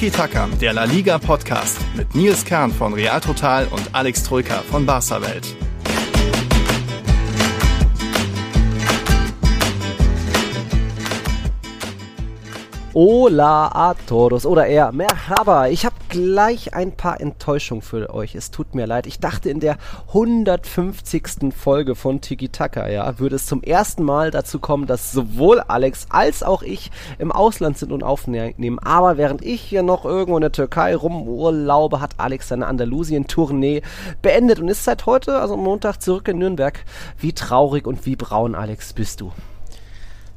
Tiki Taka, der La Liga Podcast mit Nils Kern von Real Total und Alex Troika von Barca Welt. Hola a todos oder eher Merhaba. Ich habe gleich ein paar Enttäuschungen für euch. Es tut mir leid. Ich dachte in der 150. Folge von Tiki Taka, ja, würde es zum ersten Mal dazu kommen, dass sowohl Alex als auch ich im Ausland sind und aufnehmen. Aber während ich hier noch irgendwo in der Türkei rumurlaube, hat Alex seine Andalusien-Tournee beendet und ist seit heute, also Montag, zurück in Nürnberg. Wie traurig und wie braun, Alex, bist du?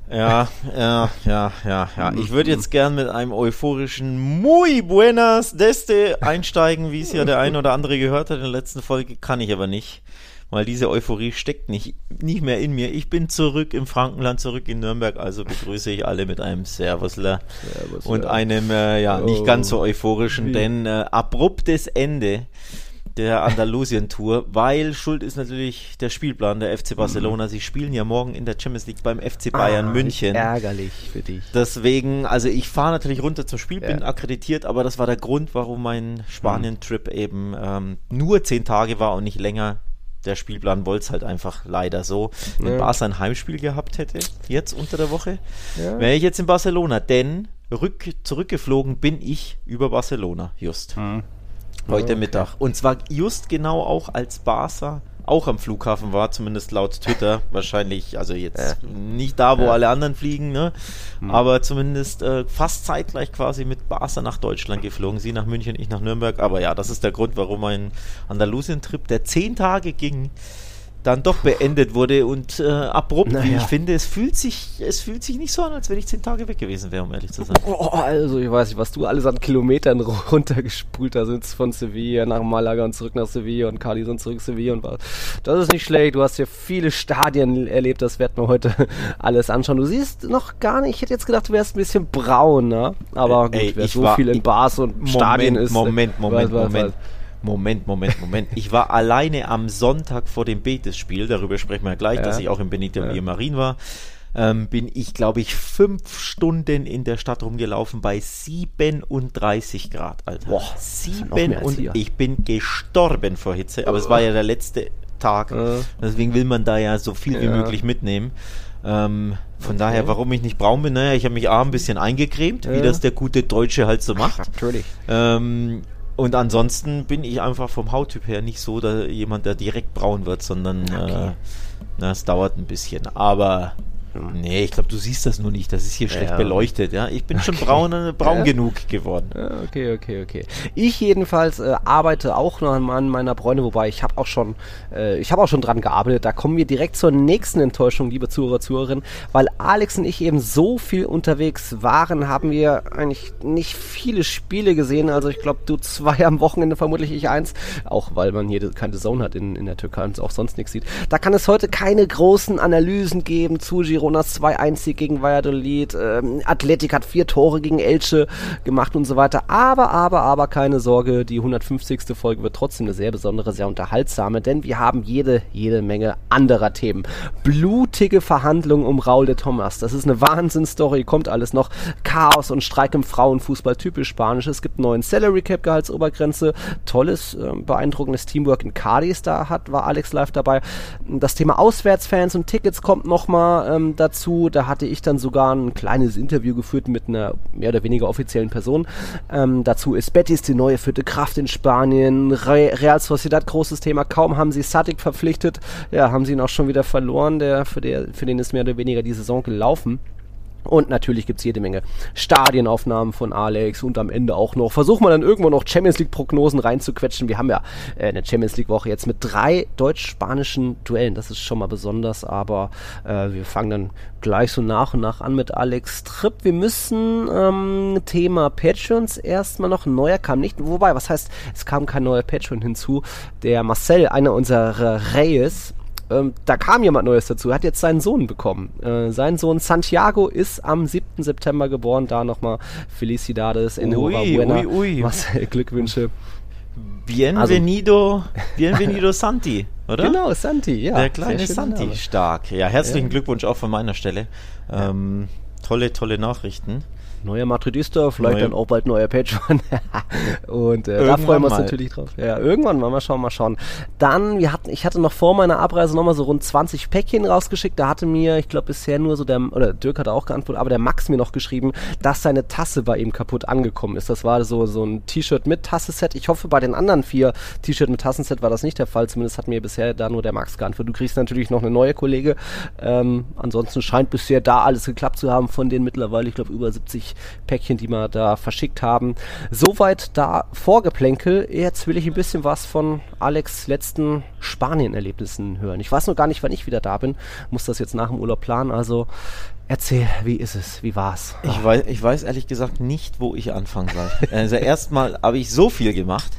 Ja, ja, ja, ja, ja. Ich würde jetzt gern mit einem euphorischen Muy buenas deste einsteigen, wie es ja der ein oder andere gehört hat in der letzten Folge, kann ich aber nicht, weil diese Euphorie steckt nicht, nicht mehr in mir. Ich bin zurück im Frankenland, zurück in Nürnberg, also begrüße ich alle mit einem Servusler, Servusler. und einem, äh, ja, nicht ganz so euphorischen, denn äh, abruptes Ende der Andalusien-Tour, weil schuld ist natürlich der Spielplan der FC Barcelona. Sie spielen ja morgen in der Champions League beim FC Bayern ah, München. Ärgerlich für dich. Deswegen, also ich fahre natürlich runter zum Spiel, bin ja. akkreditiert, aber das war der Grund, warum mein Spanien-Trip eben ähm, nur zehn Tage war und nicht länger. Der Spielplan wollte es halt einfach leider so. Wenn ja. Barca ein Heimspiel gehabt hätte, jetzt unter der Woche, ja. wäre ich jetzt in Barcelona, denn rück, zurückgeflogen bin ich über Barcelona, just. Mhm heute okay. Mittag. Und zwar just genau auch als Barca auch am Flughafen war, zumindest laut Twitter. Wahrscheinlich, also jetzt ja. nicht da, wo ja. alle anderen fliegen, ne? Mhm. aber zumindest äh, fast zeitgleich quasi mit Barca nach Deutschland geflogen. Sie nach München, ich nach Nürnberg. Aber ja, das ist der Grund, warum mein Andalusien-Trip, der zehn Tage ging, dann doch beendet wurde und äh, abrupt, naja. wie ich finde. Es fühlt, sich, es fühlt sich nicht so an, als wenn ich zehn Tage weg gewesen wäre, um ehrlich zu sein. Oh, also ich weiß nicht, was du alles an Kilometern runtergespult hast, von Sevilla nach Malaga und zurück nach Sevilla und Cali und zurück Sevilla und was. Das ist nicht schlecht, du hast ja viele Stadien erlebt, das werden wir heute alles anschauen. Du siehst noch gar nicht, ich hätte jetzt gedacht, du wärst ein bisschen braun, ne? Aber gut, wer so war, viel in Bars und Moment, Stadien ist. Moment, Moment, was, was, Moment. Was, Moment, Moment, Moment. Ich war alleine am Sonntag vor dem Betis-Spiel, darüber sprechen wir gleich, ja. dass ich auch in Benito ja. Marin war. Ähm, bin ich, glaube ich, fünf Stunden in der Stadt rumgelaufen bei 37 Grad, Alter. Boah, Sieben und hier. ich bin gestorben vor Hitze, aber es war ja der letzte Tag, uh. deswegen will man da ja so viel wie möglich mitnehmen. Ähm, von okay. daher, warum ich nicht braun bin, naja, ich habe mich A ein bisschen eingecremt, ja. wie das der gute Deutsche halt so macht. Ach, natürlich. Ähm, und ansonsten bin ich einfach vom Hauttyp her nicht so da jemand, der direkt braun wird, sondern okay. äh, na, es dauert ein bisschen. Aber Nee, ich glaube, du siehst das nur nicht. Das ist hier schlecht ja. beleuchtet. Ja, ich bin okay. schon braun, äh, braun ja. genug geworden. okay, okay, okay. Ich jedenfalls äh, arbeite auch noch an meiner Bräune, wobei ich habe auch schon, äh, ich habe auch schon dran gearbeitet. Da kommen wir direkt zur nächsten Enttäuschung, liebe Zuhörer, Zuhörerinnen, weil Alex und ich eben so viel unterwegs waren, haben wir eigentlich nicht viele Spiele gesehen. Also ich glaube, du zwei am Wochenende, vermutlich ich eins, auch weil man hier keine Zone hat in, in der Türkei und auch sonst nichts sieht. Da kann es heute keine großen Analysen geben zu Giro Gironas 2-1 gegen Valladolid. Ähm, Athletik hat vier Tore gegen Elche gemacht und so weiter. Aber, aber, aber keine Sorge, die 150. Folge wird trotzdem eine sehr besondere, sehr unterhaltsame, denn wir haben jede, jede Menge anderer Themen. Blutige Verhandlungen um Raul de Thomas. Das ist eine Wahnsinnsstory, kommt alles noch. Chaos und Streik im Frauenfußball, typisch spanisch. Es gibt neuen Salary Cap Gehaltsobergrenze. Tolles, äh, beeindruckendes Teamwork in Cadiz da hat, war Alex live dabei. Das Thema Auswärtsfans und Tickets kommt nochmal. Ähm, dazu. Da hatte ich dann sogar ein kleines Interview geführt mit einer mehr oder weniger offiziellen Person. Ähm, dazu ist Betis die neue vierte Kraft in Spanien. Re Real Sociedad, großes Thema. Kaum haben sie Sadik verpflichtet, ja, haben sie ihn auch schon wieder verloren. Der, für, der, für den ist mehr oder weniger die Saison gelaufen. Und natürlich gibt es jede Menge Stadienaufnahmen von Alex und am Ende auch noch. Versuchen wir dann irgendwo noch Champions League-Prognosen reinzuquetschen. Wir haben ja äh, eine Champions League-Woche jetzt mit drei deutsch-spanischen Duellen. Das ist schon mal besonders, aber äh, wir fangen dann gleich so nach und nach an mit Alex Tripp. Wir müssen ähm, Thema Patreons erstmal noch neuer kam nicht. Wobei, was heißt, es kam kein neuer Patreon hinzu. Der Marcel, einer unserer Reyes, ähm, da kam jemand Neues dazu, hat jetzt seinen Sohn bekommen. Äh, sein Sohn Santiago ist am 7. September geboren. Da nochmal Felicidades in ui, Buena. Ui, ui. Marcel, Glückwünsche. Bienvenido, also, bienvenido Santi, oder? Genau, Santi, ja. Der kleine Santi, stark. Ja, herzlichen ja. Glückwunsch auch von meiner Stelle. Ähm, tolle, tolle Nachrichten. Neuer Madridista, vielleicht Neue. dann auch bald neuer Patreon. und äh, da freuen wir uns mal. natürlich drauf. Ja, irgendwann mal, mal schauen, mal schauen. Dann, wir hatten, ich hatte noch vor meiner Abreise nochmal so rund 20 Päckchen rausgeschickt. Da hatte mir, ich glaube bisher nur so der, oder Dirk hatte auch geantwortet, aber der Max mir noch geschrieben, dass seine Tasse bei ihm kaputt angekommen ist. Das war so, so ein T-Shirt mit Tasseset. Ich hoffe, bei den anderen vier T-Shirt mit Tassenset war das nicht der Fall. Zumindest hat mir bisher da nur der Max geantwortet. Du kriegst natürlich noch eine neue Kollege. Ähm, ansonsten scheint bisher da alles geklappt zu haben von den mittlerweile, ich glaube, über 70 Päckchen, die wir da verschickt haben. Soweit da Vorgeplänkel. Jetzt will ich ein bisschen was von Alex letzten Spanien-Erlebnissen hören. Ich weiß noch gar nicht, wann ich wieder da bin. Muss das jetzt nach dem Urlaub planen. Also erzähl, wie ist es? Wie war's? Ich weiß, ich weiß ehrlich gesagt nicht, wo ich anfangen soll. Also erstmal habe ich so viel gemacht,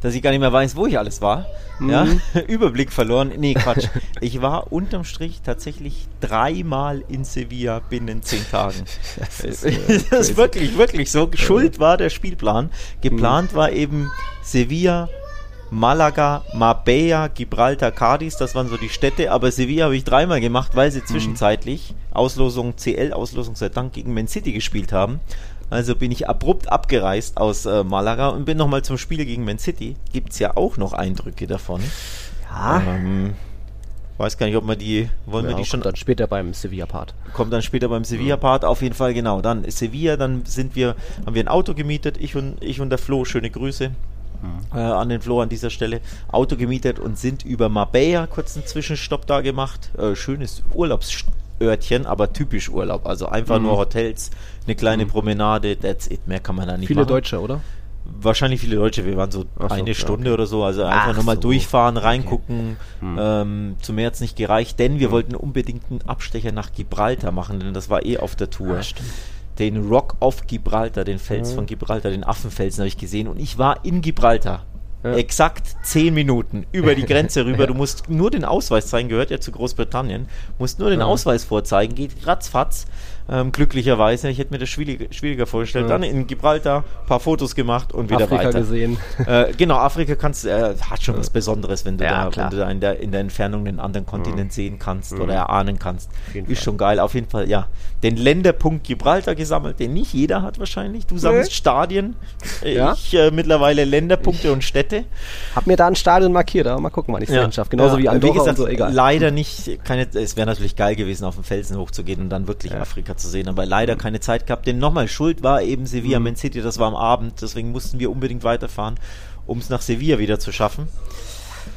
dass ich gar nicht mehr weiß, wo ich alles war. Ja, Überblick verloren. Nee, Quatsch. Ich war unterm Strich tatsächlich dreimal in Sevilla binnen zehn Tagen. Das ist, das ist wirklich, wirklich so. Schuld war der Spielplan. Geplant war eben Sevilla, Malaga, Marbella, Gibraltar, Cadiz, das waren so die Städte, aber Sevilla habe ich dreimal gemacht, weil sie zwischenzeitlich Auslosung, CL-Auslosung sei Dank gegen Man City gespielt haben. Also bin ich abrupt abgereist aus äh, Malaga und bin nochmal zum Spiel gegen Man City. Gibt es ja auch noch Eindrücke davon. Ja, Ähm, weiß gar nicht, ob wir die, wollen wir ja die schon kommt dann später beim Sevilla-Part. kommt dann später beim Sevilla-Part, auf jeden Fall genau. Dann Sevilla, dann sind wir, haben wir ein Auto gemietet, ich und, ich und der Flo, schöne Grüße äh, an den Flo an dieser Stelle, Auto gemietet und sind über Marbella kurz einen Zwischenstopp da gemacht. Äh, schönes Urlaubsörtchen, aber typisch Urlaub, also einfach nur Hotels, eine kleine Promenade, that's it, mehr kann man da nicht Viele machen. Deutsche, oder? Wahrscheinlich viele Deutsche, wir waren so so, eine ja, Stunde oder so, also einfach Ach nur mal so. durchfahren, reingucken. Ähm, zum mehr hat's nicht gereicht, denn wir wollten unbedingt einen Abstecher nach Gibraltar machen, denn das war eh auf der Tour. Ah, stimmt. den Rock of Gibraltar, den Fels von Gibraltar, den Affenfelsen habe ich gesehen und ich war in Gibraltar. Ja. Exakt zehn Minuten über die Grenze rüber. Du musst nur den Ausweis zeigen, gehört ja zu Großbritannien. Musst nur den Ja. Ausweis vorzeigen, geht ratzfatz. Ähm, glücklicherweise, ich hätte mir das schwieriger, schwieriger vorgestellt. Ja. Dann in Gibraltar paar Fotos gemacht und wieder Afrika weiter. gesehen. Äh, genau, Afrika kannst, äh, hat schon was Besonderes, wenn du, Ja, da, wenn du da in der, in der Entfernung den anderen Kontinent sehen kannst oder erahnen kannst. Ist Fall. schon geil. Auf jeden Fall, ja. Den Länderpunkt Gibraltar gesammelt, den nicht jeder hat wahrscheinlich. Du sammelst Stadien. Äh, Ja. Ich äh, mittlerweile Länderpunkte und Städte. Hab mir da ein Stadion markiert, aber mal gucken, wann ich es ja. schaffe. Genauso Ja, wie Andorra gesagt, und so, egal. Leider nicht, keine, es wäre natürlich geil gewesen, auf den Felsen hochzugehen und dann wirklich Afrika zu sehen, aber leider keine Zeit gehabt. Denn nochmal, Schuld war eben Sevilla, Mhm. Man City, das war am Abend, deswegen mussten wir unbedingt weiterfahren, um es nach Sevilla wieder zu schaffen.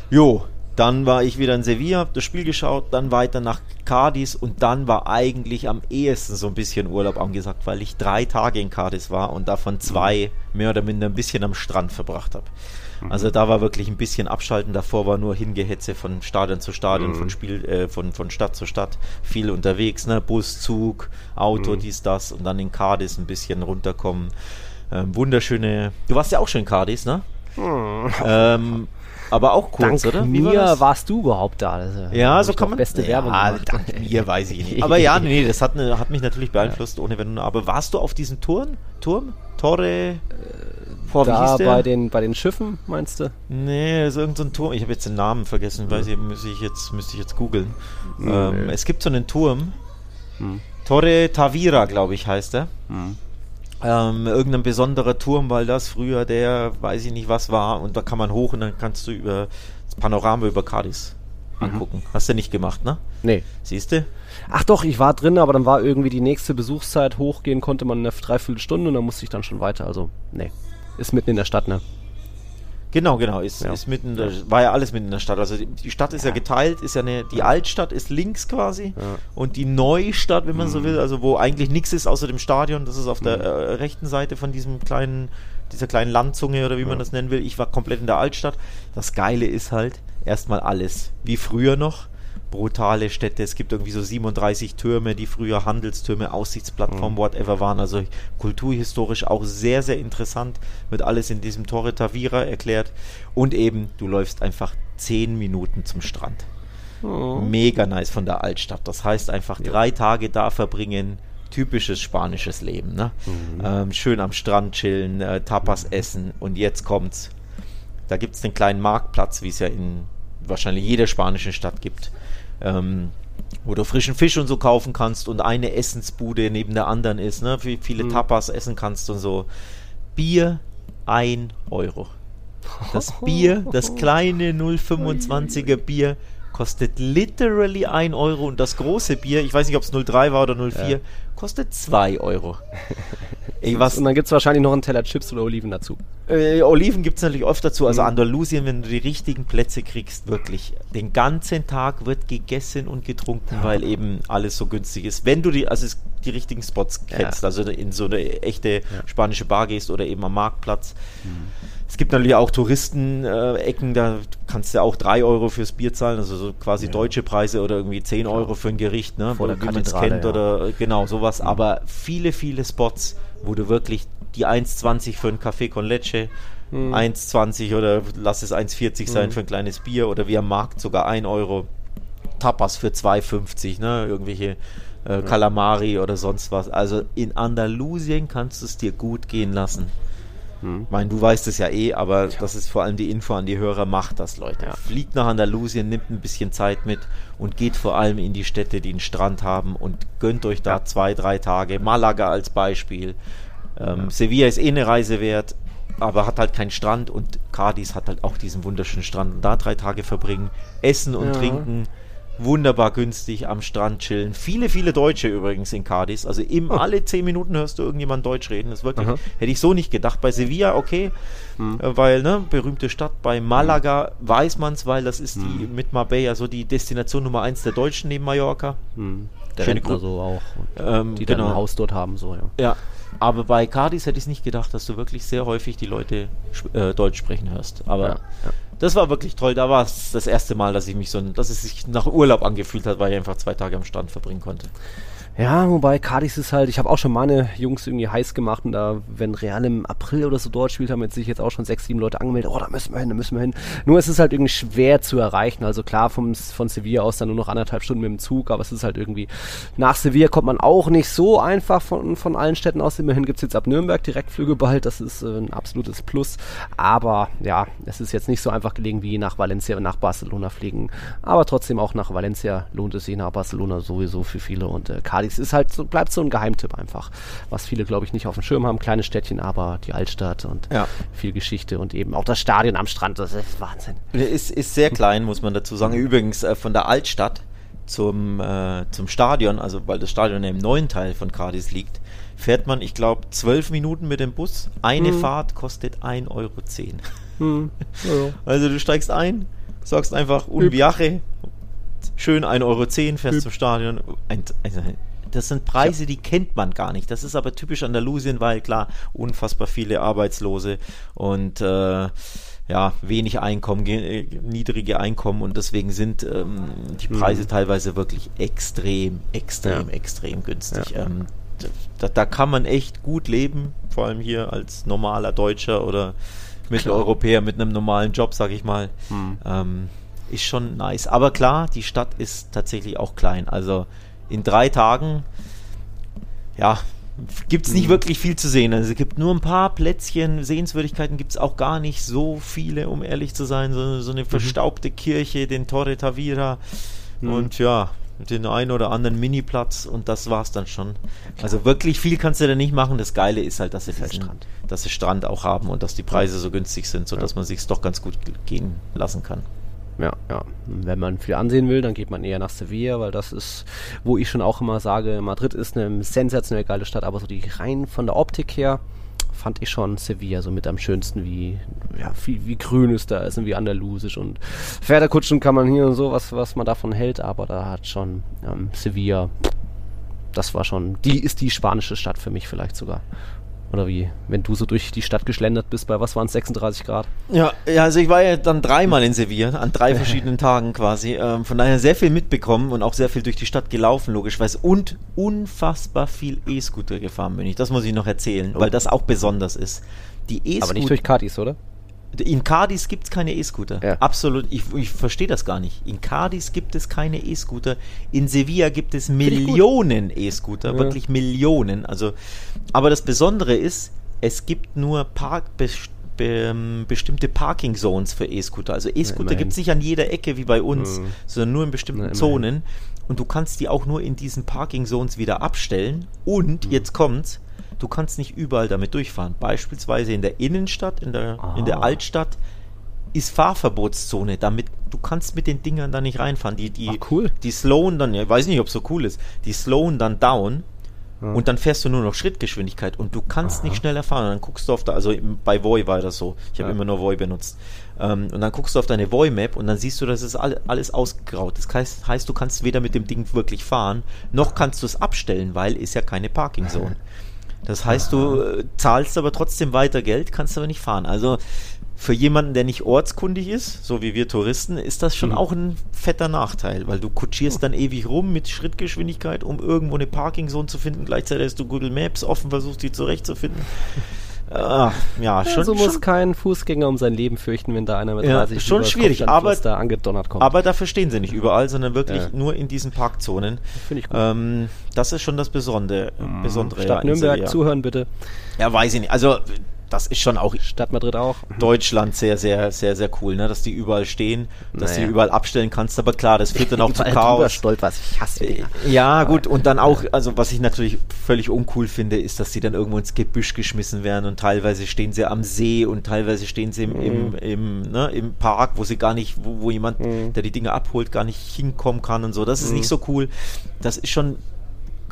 Jo, dann war ich wieder in Sevilla, hab das Spiel geschaut, dann weiter nach Cadiz und dann war eigentlich am ehesten so ein bisschen Urlaub angesagt, weil ich drei Tage in Cadiz war und davon zwei mehr oder minder ein bisschen am Strand verbracht habe. Also da war wirklich ein bisschen Abschalten, davor war nur Hingehetze von Stadion zu Stadion, von Spiel, äh, von, von Stadt zu Stadt, viel unterwegs, ne? Bus, Zug, Auto, dies, das und dann in Cadiz ein bisschen runterkommen. Ähm, wunderschöne, du warst ja auch schon in Cadiz, ne? Ähm, aber auch kurz, Dank oder? Wie mir war warst du überhaupt da. Äh, Ja, so kann man. Beste ja, Werbung gemacht. dank mir weiß ich nicht. Aber ja, nee, das hat, ne, hat mich natürlich beeinflusst, ohne Wenn und Aber. Warst du auf diesem Turm? Turm? Torre? Boah, wie Da bei den, bei den Schiffen, meinst du? Nee, so irgendein so ein Turm. Ich habe jetzt den Namen vergessen, weiß ich, müsste ich jetzt, müsste ich jetzt googeln. Ähm, es gibt so einen Turm. Torre Tavira, glaube ich, heißt er. Ähm, irgendein besonderer Turm, weil das früher der, weiß ich nicht was war, und da kann man hoch und dann kannst du über das Panorama über Cadiz angucken. Hast du nicht gemacht, ne? Nee. Siehst du? Ach doch, ich war drin, aber dann war irgendwie die nächste Besuchszeit hochgehen, konnte man eine Dreiviertelstunde und dann musste ich dann schon weiter. Also, nee. Ist mitten in der Stadt, ne? Genau, genau. Ist, Ja. ist mitten, in der, war ja alles mitten in der Stadt. Also die, Stadt ist ja. geteilt, ist ja eine, die Altstadt ist links quasi und die Neustadt, wenn man Mhm. so will, also wo eigentlich nichts ist außer dem Stadion, das ist auf der äh, rechten Seite von diesem kleinen, dieser kleinen Landzunge oder wie man das nennen will. Ich war komplett in der Altstadt. Das Geile ist halt erstmal alles wie früher noch. Brutale Städte, es gibt irgendwie so 37 Türme, die früher Handelstürme, Aussichtsplattformen, whatever waren. Also kulturhistorisch auch sehr, sehr interessant. Wird alles in diesem Torre Tavira erklärt. Und eben, du läufst einfach 10 Minuten zum Strand. Mega nice von der Altstadt. Das heißt einfach drei Tage da verbringen. Typisches spanisches Leben. Ne? Ähm, schön am Strand chillen, äh, Tapas essen. Und jetzt kommt's. Da gibt es den kleinen Marktplatz, wie es ja in wahrscheinlich jeder spanischen Stadt gibt. ähm, wo du frischen Fisch und so kaufen kannst und eine Essensbude neben der anderen ist, ne? Wie viele mhm. Tapas essen kannst und so. Bier 1 Euro. Das Bier, das kleine 0,25er Bier, kostet literally 1 Euro und das große Bier, ich weiß nicht, ob es 03 war oder 04, ja. kostet 2 Euro. Ey, was, und dann gibt es wahrscheinlich noch einen Teller Chips oder Oliven dazu. Äh, Oliven gibt es natürlich oft dazu. Also mhm. Andalusien, wenn du die richtigen Plätze kriegst, wirklich. Den ganzen Tag wird gegessen und getrunken, ja. weil eben alles so günstig ist. Wenn du die, also die richtigen Spots kennst, ja. also in so eine echte ja. spanische Bar gehst oder eben am Marktplatz. Mhm. Es gibt natürlich auch Touristenecken, äh, da kannst du auch 3 Euro fürs Bier zahlen, also so quasi deutsche Preise oder irgendwie 10 Euro für ein Gericht, ne? Vor wie man es kennt oder genau sowas. Mhm. Aber viele, viele Spots wo du wirklich die 1,20 für ein Café con Leche, hm. 1,20 oder lass es 1,40 sein hm. für ein kleines Bier oder wie am Markt sogar 1 Euro. Tapas für 2,50, ne? Irgendwelche äh, Kalamari oder sonst was. Also in Andalusien kannst du es dir gut gehen lassen. Hm. Ich meine, du weißt es ja eh, aber ja. das ist vor allem die Info an die Hörer, macht das, Leute. Ja. Fliegt nach Andalusien, nimmt ein bisschen Zeit mit und geht vor allem in die Städte, die einen Strand haben und gönnt euch da ja. zwei, drei Tage. Malaga als Beispiel. Ähm, Sevilla ist eh eine Reise wert, aber hat halt keinen Strand und Cadiz hat halt auch diesen wunderschönen Strand. Und da drei Tage verbringen, essen und trinken wunderbar günstig am Strand chillen. Viele, viele Deutsche übrigens in Cadiz. Also im, oh. alle zehn Minuten hörst du irgendjemand Deutsch reden. Das wirklich, Aha. hätte ich so nicht gedacht. Bei Sevilla, okay, hm. äh, weil, ne, berühmte Stadt. Bei Malaga hm. weiß man es, weil das ist hm. die mit Marbella so die Destination Nummer eins der Deutschen neben Mallorca. Hm. Der Schöne Rentner so auch. Ähm, die dann genau. ein Haus dort haben, so, ja. Ja, aber bei Cadiz hätte ich es nicht gedacht, dass du wirklich sehr häufig die Leute äh, Deutsch sprechen hörst. Aber ja, ja das war wirklich toll. Da war es das erste Mal, dass ich mich so, dass es sich nach Urlaub angefühlt hat, weil ich einfach zwei Tage am Strand verbringen konnte. Ja, wobei Cadiz ist halt, ich habe auch schon meine Jungs irgendwie heiß gemacht und da, wenn Real im April oder so dort spielt, haben jetzt sich jetzt auch schon sechs, sieben Leute angemeldet, oh, da müssen wir hin, da müssen wir hin. Nur es ist halt irgendwie schwer zu erreichen. Also klar, vom, von Sevilla aus dann nur noch anderthalb Stunden mit dem Zug, aber es ist halt irgendwie, nach Sevilla kommt man auch nicht so einfach von, von allen Städten aus. Immerhin gibt's jetzt ab Nürnberg Direktflüge bald, das ist äh, ein absolutes Plus. Aber ja, es ist jetzt nicht so einfach gelegen wie nach Valencia, nach Barcelona fliegen. Aber trotzdem auch nach Valencia lohnt es sich, nach Barcelona sowieso für viele und äh, Cadiz ist halt so, bleibt so ein Geheimtipp einfach, was viele, glaube ich, nicht auf dem Schirm haben. Kleine Städtchen, aber die Altstadt und ja. viel Geschichte und eben auch das Stadion am Strand, das ist Wahnsinn. Ist, ist sehr klein, muss man dazu sagen. Übrigens, äh, von der Altstadt zum, äh, zum Stadion, also weil das Stadion im neuen Teil von Cadiz liegt, fährt man, ich glaube, zwölf Minuten mit dem Bus. Eine hm. Fahrt kostet 1,10 Euro. Hm. Ja. Also du steigst ein, sagst einfach un viaje, schön 1,10 Euro, fährst Hüb. zum Stadion. Ein, also das sind Preise, die kennt man gar nicht. Das ist aber typisch Andalusien, weil klar, unfassbar viele Arbeitslose und äh, ja, wenig Einkommen, äh, niedrige Einkommen und deswegen sind ähm, die mhm. Preise mhm. teilweise wirklich extrem, extrem, ja. extrem günstig. Ja. Ähm, da, da, kann man echt gut leben, vor allem hier als normaler Deutscher oder Mitteleuropäer mit einem normalen Job, sag ich mal. Mhm. Ähm, ist schon nice. Aber klar, die Stadt ist tatsächlich auch klein. Also in drei Tagen, ja, gibt es nicht mhm. wirklich viel zu sehen. Also es gibt nur ein paar Plätzchen, Sehenswürdigkeiten gibt es auch gar nicht so viele, um ehrlich zu sein. So, so eine mhm. verstaubte mhm. Kirche, den Torre Tavira mhm. und ja, den einen oder anderen Miniplatz und das war's dann schon. Also wirklich viel kannst du da nicht machen. Das Geile ist halt, dass sie diesen, Strand. dass sie Strand auch haben und dass die Preise so günstig sind, sodass ja. man sich doch ganz gut gehen lassen kann. Ja, ja. Wenn man viel ansehen will, dann geht man eher nach Sevilla, weil das ist, wo ich schon auch immer sage, Madrid ist eine sensationell geile Stadt, aber so die rein von der Optik her fand ich schon Sevilla so mit am schönsten, wie, ja, wie, wie grün es da ist und wie andalusisch und Pferdekutschen kann man hier und so, was, was man davon hält, aber da hat schon ähm, Sevilla, das war schon, die ist die spanische Stadt für mich vielleicht sogar. Oder wie, wenn du so durch die Stadt geschlendert bist, bei was waren es, 36 Grad? Ja, ja, also ich war ja dann dreimal in Sevilla, an drei verschiedenen Tagen quasi. Ähm, von daher sehr viel mitbekommen und auch sehr viel durch die Stadt gelaufen, logischerweise. Und unfassbar viel E-Scooter gefahren bin ich. Das muss ich noch erzählen, oh. weil das auch besonders ist. Die E-Scooter. Aber nicht durch Cadiz, oder? In Cadiz gibt es keine E-Scooter. Ja. Absolut. Ich, ich verstehe das gar nicht. In Cadiz gibt es keine E-Scooter. In Sevilla gibt es Millionen E-Scooter. Ja. Wirklich Millionen. Also, aber das Besondere ist, es gibt nur Park, be ähm, bestimmte Parking Zones für E-Scooter. Also E-Scooter gibt es nicht an jeder Ecke wie bei uns, mhm. sondern nur in bestimmten Na, Zonen. Und du kannst die auch nur in diesen Parking Zones wieder abstellen. Und mhm. jetzt kommt's, du kannst nicht überall damit durchfahren. Beispielsweise in der Innenstadt, in der, in der ah. Altstadt ist Fahrverbotszone, damit du kannst mit den Dingern da nicht reinfahren. Die, die, Ach, cool. die slowen dann, ich weiß nicht, ob es so cool ist, die slowen dann down ja. und dann fährst du nur noch Schrittgeschwindigkeit und du kannst Aha. nicht schneller fahren. Und dann guckst du auf da, also bei Voi war das so. Ich habe ja. immer nur Voi benutzt. Ähm, und dann guckst du auf deine Voi-Map und dann siehst du, das ist all, alles ausgegraut. Das heißt, heißt, du kannst weder mit dem Ding wirklich fahren, noch kannst du es abstellen, weil ist ja keine Parking Zone. Das heißt, du äh, zahlst aber trotzdem weiter Geld, kannst aber nicht fahren. Also für jemanden, der nicht ortskundig ist, so wie wir Touristen, ist das schon mhm. auch ein fetter Nachteil, weil du kutschierst dann ewig rum mit Schrittgeschwindigkeit, um irgendwo eine Parking-Zone zu finden. Gleichzeitig hast du Google Maps offen, versuchst die zurechtzufinden. Ah, ja, schon. Also muss schon, kein Fußgänger um sein Leben fürchten, wenn da einer mit 30 ja, schon schwierig, aber da angedonnert kommt. Aber dafür stehen sie nicht überall, sondern wirklich ja. nur in diesen Parkzonen. Finde ich gut. Ähm, das ist schon das Besondere. Mhm. Besondere Stadt Nürnberg, zuhören bitte. Ja, weiß ich nicht. Also das ist schon auch Stadt Madrid auch. Deutschland sehr, sehr, sehr, sehr cool, ne? dass die überall stehen, dass naja. du überall abstellen kannst. Aber klar, das führt dann auch zu Chaos. Stolperst. Ich hasse die Ja, gut. Und dann auch, also was ich natürlich völlig uncool finde, ist, dass die dann irgendwo ins Gebüsch geschmissen werden und teilweise stehen sie am See und teilweise stehen sie im, im, mhm. im, ne, im Park, wo sie gar nicht, wo, wo jemand, mhm. der die Dinge abholt, gar nicht hinkommen kann und so. Das ist mhm. nicht so cool. Das ist schon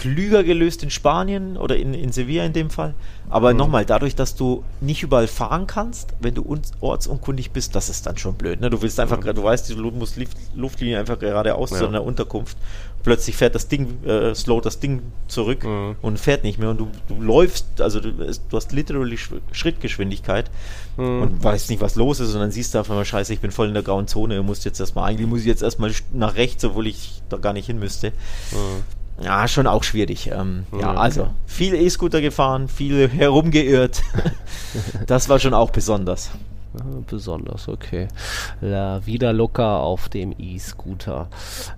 klüger gelöst in Spanien oder in, in Sevilla in dem Fall. Aber mhm. nochmal, dadurch, dass du nicht überall fahren kannst, wenn du ortsunkundig bist, das ist dann schon blöd. Ne? Du willst einfach, mhm. du weißt, du musst Luftlinie einfach geradeaus ja. zu einer Unterkunft. Plötzlich fährt das Ding, äh, slow das Ding zurück mhm. und fährt nicht mehr. Und du, du läufst, also du, du hast literally Schrittgeschwindigkeit mhm. und weißt nicht, was los ist. Und dann siehst du einfach mal, scheiße, ich bin voll in der grauen Zone. Du musst jetzt erstmal, eigentlich muss ich jetzt erstmal nach rechts, obwohl ich da gar nicht hin müsste. Ja, schon auch schwierig. Ähm, ja, ja, also viel E-Scooter gefahren, viel herumgeirrt. das war schon auch besonders. Besonders, okay. La Vida Loca auf dem E-Scooter.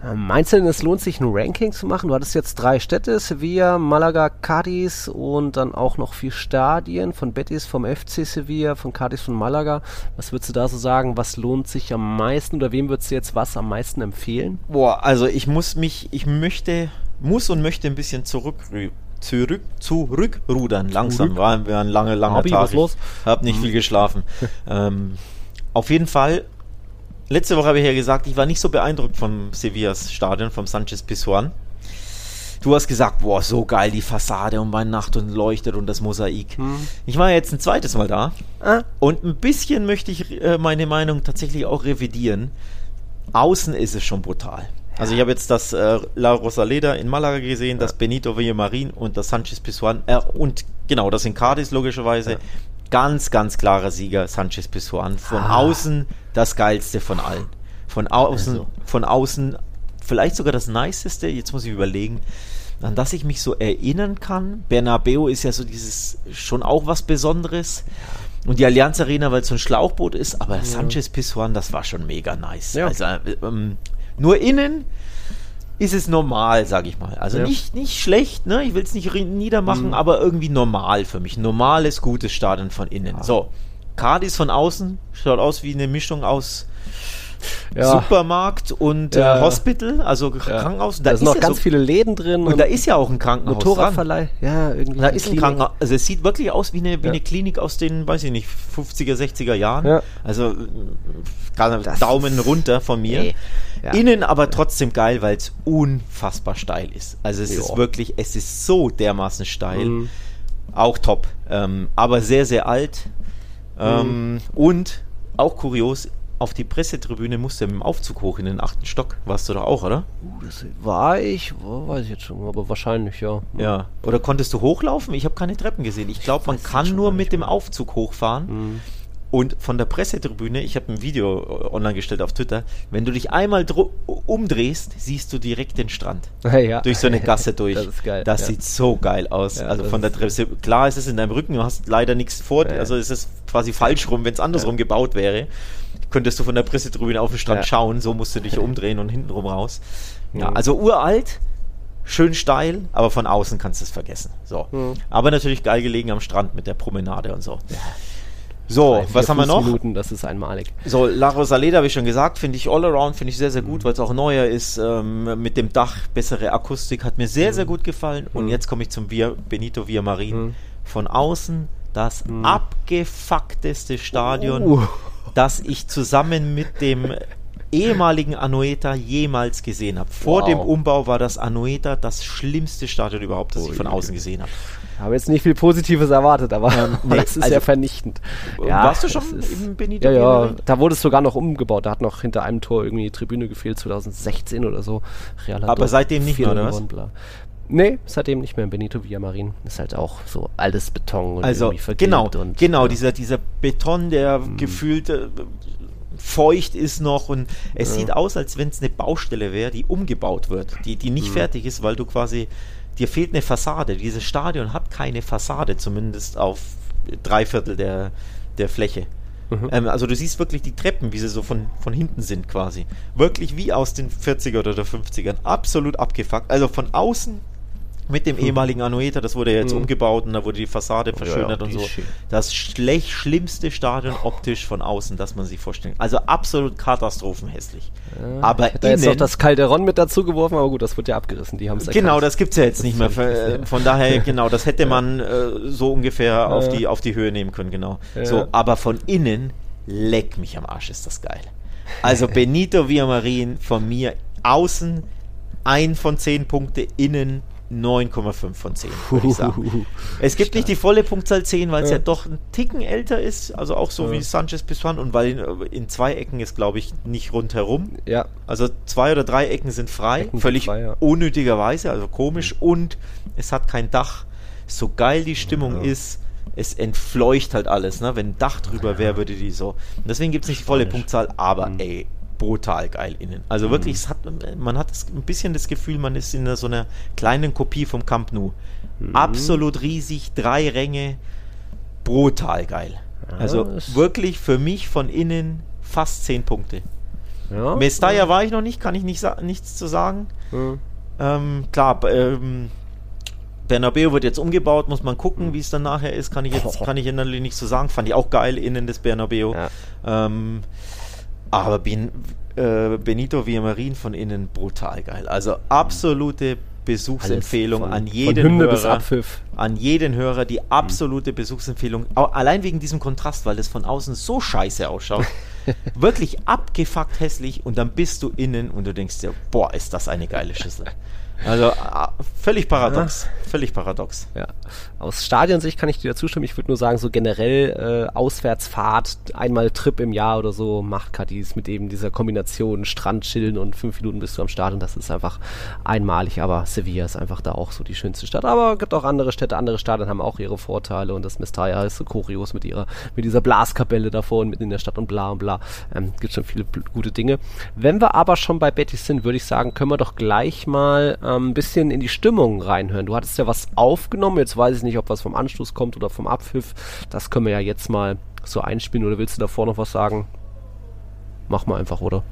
Ähm, meinst du denn, es lohnt sich ein Ranking zu machen? Du hattest jetzt drei Städte, Sevilla, Malaga, Cadiz und dann auch noch vier Stadien von Betis, vom FC Sevilla, von Cadiz, von Malaga. Was würdest du da so sagen? Was lohnt sich am meisten oder wem würdest du jetzt was am meisten empfehlen? Boah, also ich muss mich, ich möchte muss und möchte ein bisschen zurück, zurück, zurückrudern. Langsam war, war ein lange, langer Abi, Tag. Was los? Ich habe nicht mhm. viel geschlafen. ähm, auf jeden Fall, letzte Woche habe ich ja gesagt, ich war nicht so beeindruckt vom Sevillas Stadion, vom Sanchez Pizjuan. Du hast gesagt, boah, so geil die Fassade und bei Nacht und leuchtet und das Mosaik. Hm. Ich war jetzt ein zweites Mal da ah. und ein bisschen möchte ich äh, meine Meinung tatsächlich auch revidieren. Außen ist es schon brutal. Also ich habe jetzt das äh, La Rosaleda in Malaga gesehen, das Benito Villamarin und das Sanchez Pizjuan äh, und genau, das in Cadiz logischerweise. Ganz, ganz klarer Sieger Sanchez Pizjuan. Von ah. außen das geilste von allen. Von außen, also. von außen vielleicht sogar das niceste, jetzt muss ich überlegen, an das ich mich so erinnern kann. Bernabeu ist ja so dieses schon auch was Besonderes. Und die Allianz Arena, weil es so ein Schlauchboot ist, aber ja. Sanchez Pizjuan, das war schon mega nice. Ja. Also ähm, nur innen ist es normal, sag ich mal. Also ja. nicht, nicht schlecht, ne? Ich will es nicht niedermachen, mhm. aber irgendwie normal für mich. Normales, gutes Stadion von innen. Ja. So. Cardis von außen schaut aus wie eine Mischung aus ja. Supermarkt und äh, Hospital, also Krankenhaus. Da, da sind noch ganz so viele Läden drin. Und, und, da ist ja auch ein Krankenhaus. Motorradverleih. Ja, irgendwie. Da ist ein Krankenhaus. Also es sieht wirklich aus wie eine, wie eine Klinik aus den, weiß ich nicht, 50er, 60er Jahren. Also äh, Daumen runter von mir. Nee. Innen aber trotzdem geil, weil es unfassbar steil ist. Also es jo. ist wirklich, es ist so dermaßen steil. Mhm. Auch top. Ähm, aber sehr, sehr alt. Ähm, mhm. Und auch kurios, auf die Pressetribüne musste mit dem Aufzug hoch in den achten Stock. Warst du da auch, oder? Uh, das war ich, oh, weiß ich jetzt schon, aber wahrscheinlich, ja. Ja. Oder konntest du hochlaufen? Ich habe keine Treppen gesehen. Ich glaube, man kann nur mit dem Aufzug hochfahren. Mhm. Und von der Pressetribüne, ich habe ein Video äh, online gestellt auf Twitter, wenn du dich einmal umdrehst, siehst du direkt den Strand. Ja. Durch so eine Gasse durch. Das, ist geil, das ja. sieht so geil aus. Ja, also von der Presse. Klar ist es in deinem Rücken, du hast leider nichts vor, also ist es quasi falsch rum, wenn es andersrum gebaut wäre könntest du von der Pressetribüne auf den Strand schauen, so musst du dich umdrehen und hintenrum raus. Ja, mhm. also uralt, schön steil, aber von außen kannst du es vergessen. So. Mhm. Aber natürlich geil gelegen am Strand mit der Promenade und so. Ja. So, Drei, vier was haben wir noch? Fußminuten, das ist einmalig. So, La Rosaleda habe ich schon gesagt, finde ich all around, finde ich sehr, sehr gut, weil es auch neuer ist, ähm, mit dem Dach, bessere Akustik, hat mir sehr, sehr gut gefallen. Und jetzt komme ich zum Via, Benito Villamarin. Von außen das abgefuckteste Stadion, Uh. das ich zusammen mit dem ehemaligen Anoeta jemals gesehen habe. Vor Wow. dem Umbau war das Anoeta das schlimmste Stadion überhaupt, das ich Ui. von außen gesehen habe. Ich habe jetzt nicht viel Positives erwartet, aber nee, das ist also- ja vernichtend. Warst du schon ist- im Benito Ja, ja, da wurde es sogar noch umgebaut. Da hat noch hinter einem Tor irgendwie die Tribüne gefehlt, 2016 oder so. Real Aber seitdem nicht mehr, 4-0 oder was? bla. Nee, seitdem nicht mehr. Benito Villamarin ist halt auch so altes Beton und Also genau, und genau ja. dieser, dieser Beton, der gefühlt äh, feucht ist noch und es sieht aus, als wenn es eine Baustelle wäre, die umgebaut wird, die, die nicht fertig ist, weil du quasi, dir fehlt eine Fassade. Dieses Stadion hat keine Fassade, zumindest auf drei Viertel der, der Fläche. Ähm, also du siehst wirklich die Treppen, wie sie so von, von hinten sind quasi. Wirklich wie aus den 40er oder der 50ern. Absolut abgefuckt. Also von außen mit dem ehemaligen Anoeta, das wurde ja jetzt umgebaut und da wurde die Fassade verschönert ja, und so. schön. Das schlecht schlimmste Stadion optisch von außen, das man sich vorstellen kann. Also absolut katastrophenhässlich. Aber Ich hätte jetzt noch innen, das Calderon mit dazu geworfen, aber gut, das wird ja abgerissen. Die haben es genau, das gibt's ja jetzt nicht mehr. ja Von, von daher, genau, das hätte man äh, so ungefähr auf, Ja. die, auf die Höhe nehmen können, genau. Ja. So, aber von innen, leck mich am Arsch, ist das geil. Also Benito Villamarin von mir außen ein von zehn Punkte, innen 9,5 von 10, würde ich sagen. Es gibt nicht die volle Punktzahl 10, weil es ja. Ja. doch ein Ticken älter ist, also auch so Ja. wie Sanchez Pizjuan und weil in, in zwei Ecken ist, glaube ich, nicht rundherum. Ja, Also zwei oder drei Ecken sind frei, Ecken völlig frei, ja. unnötigerweise, also komisch und es hat kein Dach. So geil die Stimmung ist, es entfleucht halt alles, ne? Wenn ein Dach drüber wäre, würde die so. Und deswegen gibt es nicht die volle. Punktzahl, aber Mhm. ey, brutal geil innen. Also wirklich, es hat, man hat das, ein bisschen das Gefühl, man ist in so einer kleinen Kopie vom Camp Nou. Mhm. Absolut riesig, drei Ränge, brutal geil. also ist- wirklich für mich von innen fast zehn Punkte. ja. Mestalla war ich noch nicht, kann ich nicht nichts zu sagen. Hm. Ähm, klar, ähm, Bernabeu wird jetzt umgebaut, muss man gucken, wie es dann nachher ist, kann ich jetzt kann ich natürlich nicht so sagen. Fand ich auch geil innen des Bernabeu. Ja. Ähm, aber Ben, äh, Benito Villamarin von innen brutal geil. Also absolute Besuchsempfehlung von- an jeden Hörer. An jeden Hörer die absolute Besuchsempfehlung. Au- Allein wegen diesem Kontrast, weil es von außen so scheiße ausschaut. Wirklich abgefuckt hässlich und dann bist du innen und du denkst dir, boah, ist das eine geile Schüssel. Also völlig paradox. Völlig paradox. Ja. Aus Stadionsicht kann ich dir zustimmen. Ich würde nur sagen, so generell äh, Auswärtsfahrt, einmal Trip im Jahr oder so, macht Cadiz mit eben dieser Kombination Strand chillen und fünf Minuten bist du am Stadion. Das ist einfach einmalig. Aber Sevilla ist einfach da auch so die schönste Stadt. Aber es gibt auch andere Städte, andere Stadien haben auch ihre Vorteile und das Mestalla ist so kurios mit ihrer, mit dieser Blaskapelle davor und mitten in der Stadt und bla und bla. Ähm, gibt schon viele gute Dinge. Wenn wir aber schon bei Betis sind, würde ich sagen, können wir doch gleich mal ähm, ein bisschen in die Stimmung reinhören. Du hattest ja was aufgenommen, jetzt weiß ich nicht, ob was vom Anstoß kommt oder vom Abpfiff. Das können wir ja jetzt mal so einspielen oder willst du davor noch was sagen? Mach mal einfach, oder?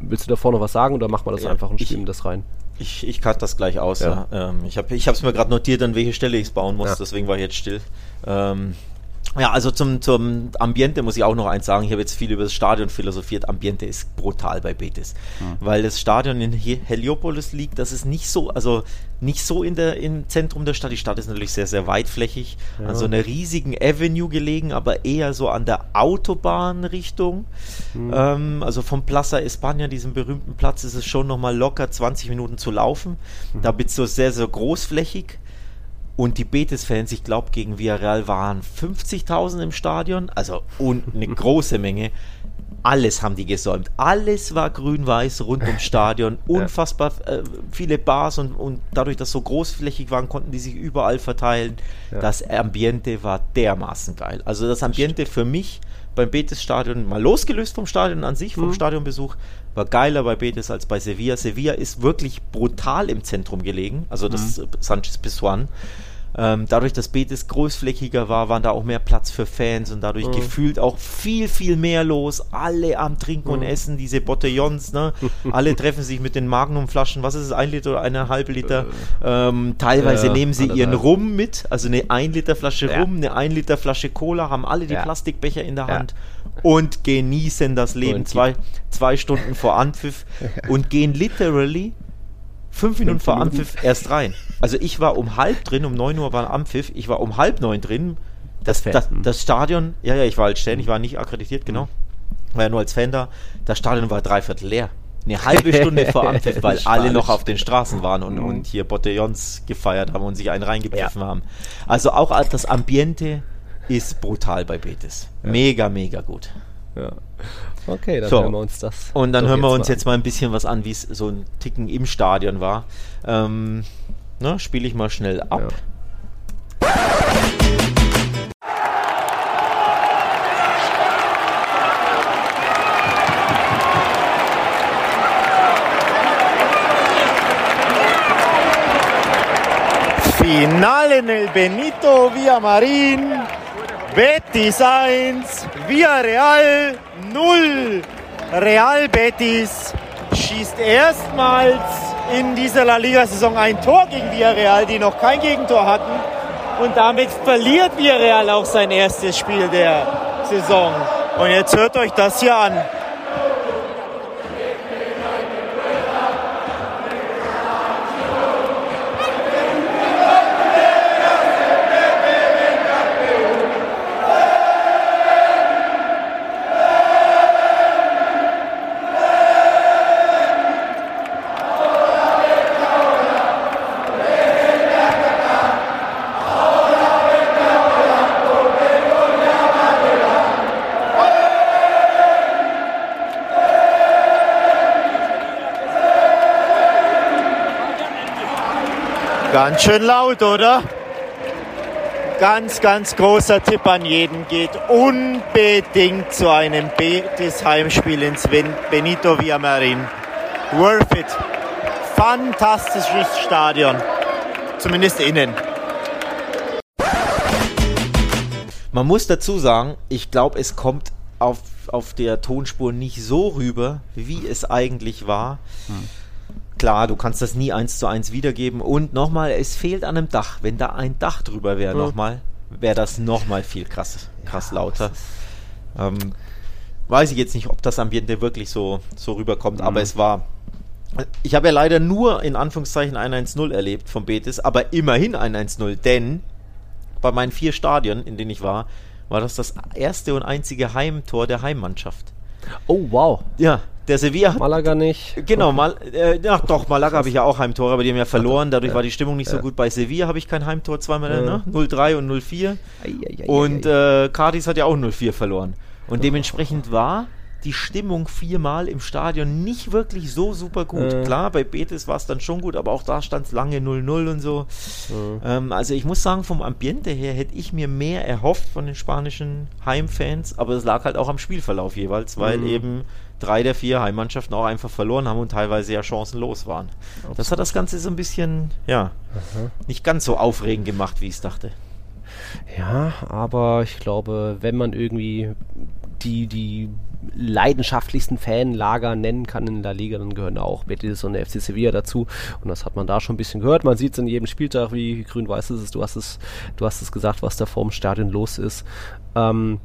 Willst du davor noch was sagen oder machen wir das Ja, einfach und spielen das rein? Ich, ich cut das gleich aus. Ja. Ja. Ähm, ich habe es mir gerade notiert, an welche Stelle ich es bauen muss, deswegen war ich jetzt still. Ähm, ja, also zum, zum Ambiente muss ich auch noch eins sagen. Ich habe jetzt viel über das Stadion philosophiert. Ambiente ist brutal bei Betis. Weil das Stadion in He- Heliopolis liegt, das ist nicht so, also nicht so in der, im Zentrum der Stadt. Die Stadt ist natürlich sehr, sehr weitflächig, an so einer riesigen Avenue gelegen, aber eher so an der Autobahnrichtung. Ähm, also vom Plaza España, diesem berühmten Platz, ist es schon nochmal locker 20 Minuten zu laufen. Da bist du sehr, sehr großflächig. Und die Betis-Fans, ich glaube, gegen Villarreal waren 50.000 im Stadion, also und eine große Menge. Alles haben die gesäumt. Alles war grün-weiß rund ums Stadion. Unfassbar äh, viele Bars und, und dadurch, dass so großflächig waren, konnten die sich überall verteilen. Ja. Das Ambiente war dermaßen geil. Also das Ambiente für mich beim Betis-Stadion, mal losgelöst vom Stadion an sich, vom Mhm. Stadionbesuch, war geiler bei Betis als bei Sevilla. Sevilla ist wirklich brutal im Zentrum gelegen, also das Mhm. äh, Sanchez Pizjuan. Ähm, dadurch, dass Betis großflächiger war, waren da auch mehr Platz für Fans und dadurch mhm. gefühlt auch viel, viel mehr los. Alle am Trinken mhm. und Essen, diese Botellons, ne? Alle treffen sich mit den Magnumflaschen, was ist es, ein Liter oder eineinhalb Liter? Ähm, teilweise ja, nehmen sie ihren Rum mit, also eine 1 Liter Flasche ja. Rum, eine 1 Liter Flasche Cola, haben alle die ja. Plastikbecher in der Hand und genießen das Leben zwei, zwei Stunden vor Anpfiff und gehen literally fünf Minuten vor Anpfiff erst rein. Also ich war um halb drin, um neun Uhr war Anpfiff, ich war um halb neun drin. Das, das, das Stadion, ja, ja, ich war als Fan, ich war nicht akkreditiert, genau. War ja nur als Fan da. Das Stadion war dreiviertel leer. Eine halbe Stunde vor Anpfiff, weil alle noch auf den Straßen waren und, und hier Botellons gefeiert haben und sich einen reingepfiffen ja. haben. Also auch das Ambiente ist brutal bei Betis. Ja. Mega, mega gut. Ja. Okay, dann so. hören wir uns das. Und dann hören wir uns mal jetzt mal ein bisschen was an, wie es so ein Ticken im Stadion war. Ähm, ne, Spiele ich mal schnell ab. Ja. Finale en el Benito Villamarín. Betis 1, Villarreal 0. Real Betis schießt erstmals in dieser La Liga-Saison ein Tor gegen Villarreal, die noch kein Gegentor hatten. Und damit verliert Villarreal auch sein erstes Spiel der Saison. Und jetzt hört euch das hier an. Ganz schön laut, oder? Ganz, ganz großer Tipp an jeden. Geht unbedingt zu einem Betis Heimspiel ins Benito Villamarin. Worth it. Fantastisches Stadion. Zumindest innen. Man muss dazu sagen, ich glaube, es kommt auf, auf der Tonspur nicht so rüber, wie es eigentlich war. Hm klar, du kannst das nie eins zu eins wiedergeben. Und nochmal, es fehlt an einem Dach. Wenn da ein Dach drüber wäre, mhm. nochmal, wäre das nochmal viel krass, krass ja, lauter. Ähm, weiß ich jetzt nicht, ob das Ambiente wirklich so, so rüberkommt, mhm. aber es war. Ich habe ja leider nur in Anführungszeichen 1-1-0 erlebt vom Betis, aber immerhin 1-1-0, denn bei meinen vier Stadien, in denen ich war, war das das erste und einzige Heimtor der Heimmannschaft. Oh, wow. Ja, der Sevilla. Malaga nicht. Genau, Mal, äh, ach doch, Malaga habe ich ja auch Heimtore, aber die haben ja verloren. Dadurch war die Stimmung nicht so gut. Bei Sevilla habe ich kein Heimtor zweimal, ja. ne? 0-3 und 0-4. Und äh, Cardis hat ja auch 0-4 verloren. Und dementsprechend war die Stimmung viermal im Stadion nicht wirklich so super gut. Äh. Klar, bei Betis war es dann schon gut, aber auch da stand es lange 0-0 und so. Äh. Ähm, also ich muss sagen, vom Ambiente her hätte ich mir mehr erhofft von den spanischen Heimfans, aber es lag halt auch am Spielverlauf jeweils, weil mhm. eben drei der vier Heimmannschaften auch einfach verloren haben und teilweise ja chancenlos waren. Absolut. Das hat das Ganze so ein bisschen, ja, Aha. nicht ganz so aufregend gemacht, wie ich es dachte. Ja, aber ich glaube, wenn man irgendwie die, die leidenschaftlichsten Fanlager nennen kann in der Liga, dann gehören auch Betis und der FC Sevilla dazu. Und das hat man da schon ein bisschen gehört. Man sieht es in jedem Spieltag, wie grün-weiß ist es. Du hast es, du hast es gesagt, was da vorm Stadion los ist. Ähm,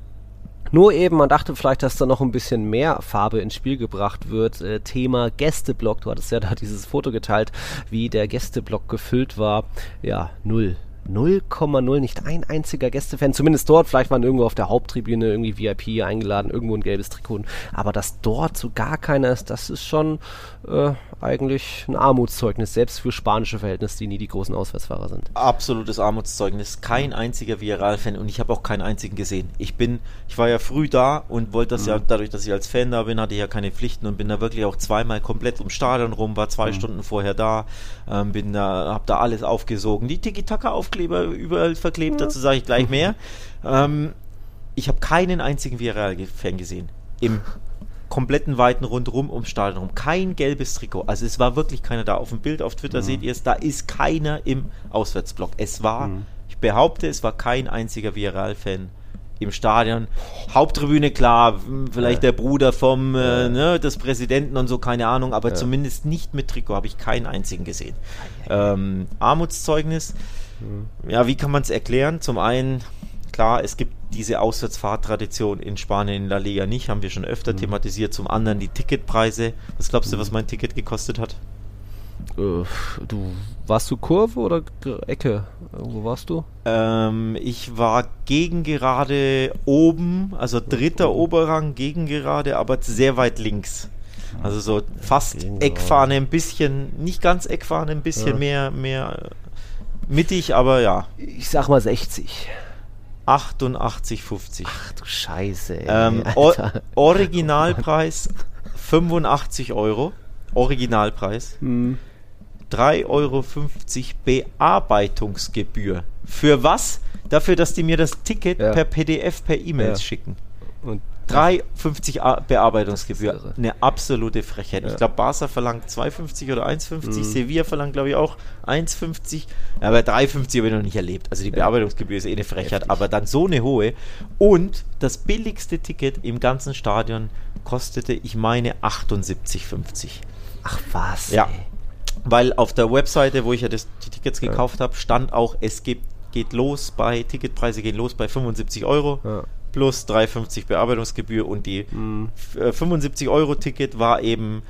nur eben, man dachte vielleicht, dass da noch ein bisschen mehr Farbe ins Spiel gebracht wird. Äh, Thema Gästeblock, du hattest ja da dieses Foto geteilt, wie der Gästeblock gefüllt war. Ja, null. 0,0, nicht ein einziger Gästefan, zumindest dort, vielleicht waren irgendwo auf der Haupttribüne irgendwie VIP eingeladen, irgendwo ein gelbes Trikot, aber dass dort so gar keiner ist, das ist schon äh, eigentlich ein Armutszeugnis, selbst für spanische Verhältnisse, die nie die großen Auswärtsfahrer sind. Absolutes Armutszeugnis, kein einziger Villarreal-Fan und ich habe auch keinen einzigen gesehen. Ich bin, ich war ja früh da und wollte das mhm. ja, dadurch, dass ich als Fan da bin, hatte ich ja keine Pflichten und bin da wirklich auch zweimal komplett ums Stadion rum, war zwei mhm. Stunden vorher da, ähm, bin da, hab da alles aufgesogen, die Tiki-Taka-Aufkleber überall verklebt, dazu sage ich gleich mehr. Ähm, ich habe keinen einzigen Villarreal-Fan gesehen im kompletten Weiten rundrum ums Stadion rum. Kein gelbes Trikot. Also es war wirklich keiner da. Auf dem Bild auf Twitter mhm. seht ihr es, da ist keiner im Auswärtsblock. Es war mhm. Ich behaupte, es war kein einziger Villarreal-Fan im Stadion. Haupttribüne, klar, vielleicht ja. der Bruder vom äh, ne, des Präsidenten und so, keine Ahnung, aber ja. zumindest nicht mit Trikot habe ich keinen einzigen gesehen. Ähm, Armutszeugnis. Ja, wie kann man es erklären? Zum einen, klar, es gibt diese Auswärtsfahrtradtion in Spanien in La Liga nicht, haben wir schon öfter mhm. thematisiert. Zum anderen die Ticketpreise. Was glaubst du, was mein Ticket gekostet hat? Äh, du warst du Kurve oder Ecke? Wo warst du? Ähm, ich war gegen gerade oben, also dritter oh. Oberrang gegen gerade, aber sehr weit links. Also so fast Eckfahne, ein bisschen, nicht ganz Eckfahne, ein bisschen ja. mehr, mehr mittig, aber ja. Ich sag mal 60. 88,50. Ach du Scheiße. Ey, ähm, Originalpreis 85 Euro. Originalpreis. Hm. 3,50 Euro Bearbeitungsgebühr. Für was? Dafür, dass die mir das Ticket ja. per PDF, per E-Mails ja. schicken. Und 3,50 Bearbeitungsgebühr. Eine absolute Frechheit. Ja. Ich glaube, Barca verlangt 2,50 oder 1,50. Mhm. Sevilla verlangt, glaube ich, auch 1,50. Aber 3,50 habe ich noch nicht erlebt. Also die Bearbeitungsgebühr ist eh eine Frechheit. Heftig. Aber dann so eine hohe. Und das billigste Ticket im ganzen Stadion kostete, ich meine, 78,50. Ach was? Ja. Ey weil auf der Webseite, wo ich ja das, die Tickets gekauft ja. habe, stand auch, es gibt, geht los bei, Ticketpreise gehen los bei 75 Euro. Ja. Plus 3,50 Bearbeitungsgebühr und die mhm. 75 äh, Euro Ticket war eben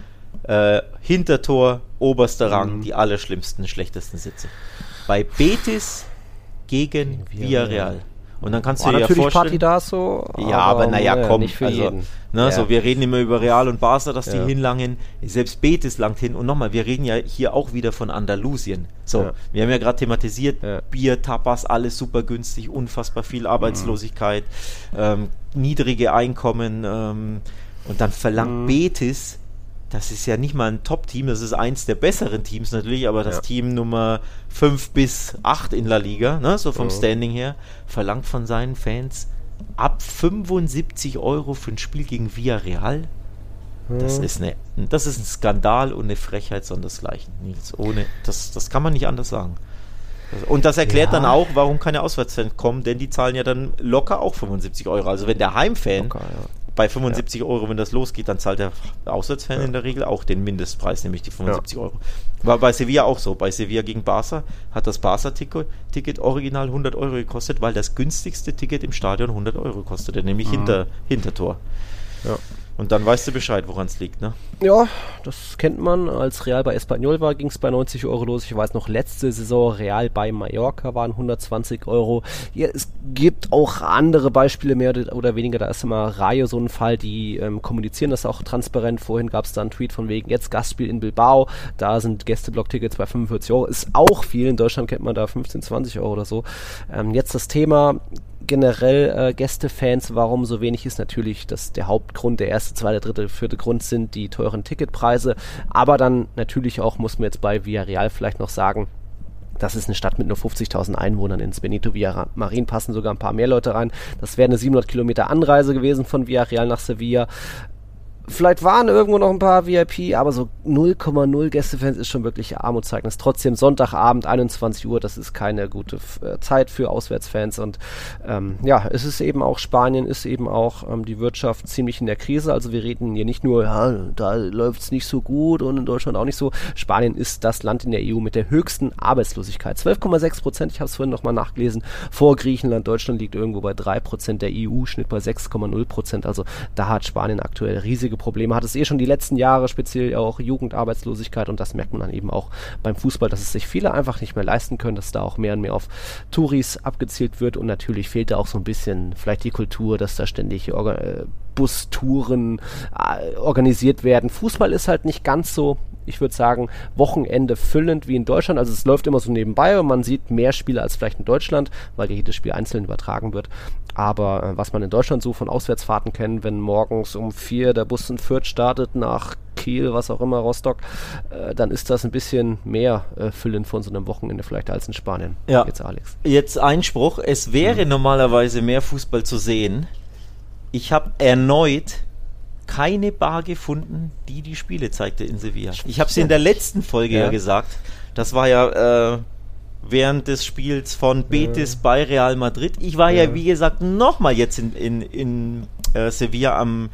äh, Hintertor, oberster Rang, mhm. die allerschlimmsten, schlechtesten Sitze. Bei Betis gegen Villarreal. Und dann kannst du dir ja vorstellen. Partidas so. Ja, aber, naja, komm. Nicht für also, jeden. Ne, ja. so, wir reden immer über Real und Barca, dass die hinlangen. Selbst Betis langt hin. Und nochmal, wir reden ja hier auch wieder von Andalusien. So, ja. wir haben ja gerade thematisiert, Bier, Tapas, alles super günstig, unfassbar viel Arbeitslosigkeit, mhm. ähm, niedrige Einkommen. Ähm, und dann verlangt mhm. Betis das ist ja nicht mal ein Top-Team, das ist eins der besseren Teams natürlich, aber das ja. Team Nummer 5 bis 8 in La Liga, ne, so vom mhm. Standing her, verlangt von seinen Fans ab 75 Euro für ein Spiel gegen Villarreal. Mhm. Das, ist eine, das ist ein Skandal und eine Frechheit sondersgleichen. Nichts ohne, das, das kann man nicht anders sagen. Und das erklärt ja. dann auch, warum keine Auswärtsfans kommen, denn die zahlen ja dann locker auch 75 Euro. Also wenn der Heimfan locker, ja bei 75 ja. Euro, wenn das losgeht, dann zahlt der Auswärtsfan ja. in der Regel auch den Mindestpreis, nämlich die 75 ja. Euro. War bei Sevilla auch so. Bei Sevilla gegen Barca hat das Barca-Ticket original 100 Euro gekostet, weil das günstigste Ticket im Stadion 100 Euro kostete, nämlich mhm. hinter, Hintertor. Ja. Und dann weißt du Bescheid, woran es liegt, ne? Ja, das kennt man. Als Real bei Espanyol war, ging es bei 90 Euro los. Ich weiß noch, letzte Saison Real bei Mallorca waren 120 Euro. Ja, es gibt auch andere Beispiele, mehr oder weniger. Da ist immer Rayo so ein Fall, die ähm, kommunizieren das auch transparent. Vorhin gab es da einen Tweet von wegen, jetzt Gastspiel in Bilbao. Da sind Gästeblock-Tickets bei 45 Euro. Ist auch viel. In Deutschland kennt man da 15, 20 Euro oder so. Ähm, jetzt das Thema generell äh, Gästefans, warum so wenig ist natürlich, dass der Hauptgrund, der erste, zweite, dritte, vierte Grund sind die teuren Ticketpreise. Aber dann natürlich auch, muss man jetzt bei Villarreal vielleicht noch sagen, das ist eine Stadt mit nur 50.000 Einwohnern. Ins Benito Villamarin passen sogar ein paar mehr Leute rein. Das wäre eine 700 Kilometer Anreise gewesen von Villarreal nach Sevilla. Vielleicht waren irgendwo noch ein paar VIP, aber so 0,0 Gästefans ist schon wirklich Armutszeugnis. Trotzdem Sonntagabend, 21 Uhr, das ist keine gute äh, Zeit für Auswärtsfans. Und ähm, ja, es ist eben auch, Spanien ist eben auch ähm, die Wirtschaft ziemlich in der Krise. Also wir reden hier nicht nur, ja, da läuft es nicht so gut und in Deutschland auch nicht so. Spanien ist das Land in der EU mit der höchsten Arbeitslosigkeit. 12,6 Prozent, ich habe es vorhin nochmal nachgelesen, vor Griechenland. Deutschland liegt irgendwo bei 3 Prozent, der EU-Schnitt bei 6,0 Prozent. Also da hat Spanien aktuell riesige riesige Probleme hat es eh schon die letzten Jahre, speziell auch Jugendarbeitslosigkeit und das merkt man dann eben auch beim Fußball, dass es sich viele einfach nicht mehr leisten können, dass da auch mehr und mehr auf Touris abgezielt wird und natürlich fehlt da auch so ein bisschen vielleicht die Kultur, dass da ständig äh, Bustouren äh, organisiert werden. Fußball ist halt nicht ganz so ich würde sagen, Wochenende füllend wie in Deutschland. Also es läuft immer so nebenbei und man sieht mehr Spiele als vielleicht in Deutschland, weil jedes Spiel einzeln übertragen wird. Aber äh, was man in Deutschland so von Auswärtsfahrten kennt, wenn morgens um vier der Bus in Fürth startet nach Kiel, was auch immer, Rostock, äh, dann ist das ein bisschen mehr äh, füllend von so einem Wochenende vielleicht als in Spanien. Ja. Jetzt Alex. Jetzt Einspruch, es wäre mhm. normalerweise mehr Fußball zu sehen. Ich habe erneut keine Bar gefunden, die die Spiele zeigte in Sevilla. Ich habe es in der letzten Folge ja. ja gesagt. Das war ja äh, während des Spiels von Betis ja. bei Real Madrid. Ich war ja, ja wie gesagt, nochmal jetzt in, in, in äh, Sevilla am